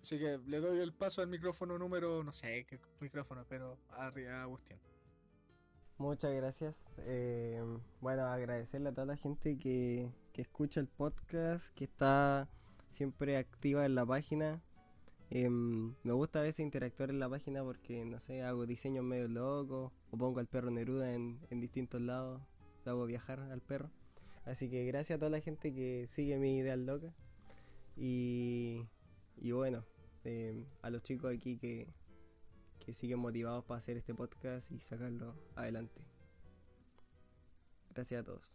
[SPEAKER 2] Así que le doy el paso al micrófono número, no sé qué micrófono, pero a, a Agustín.
[SPEAKER 4] Muchas gracias. Eh, bueno, agradecerle a toda la gente que, que escucha el podcast, que está siempre activa en la página. Em, me gusta a veces interactuar en la página porque, no sé, hago diseños medio locos o pongo al perro Neruda en, distintos lados, lo hago viajar al perro. Así que gracias a toda la gente que sigue mi ideal loca. Y, y bueno, em, a los chicos aquí que, que siguen motivados para hacer este podcast y sacarlo adelante. Gracias a todos.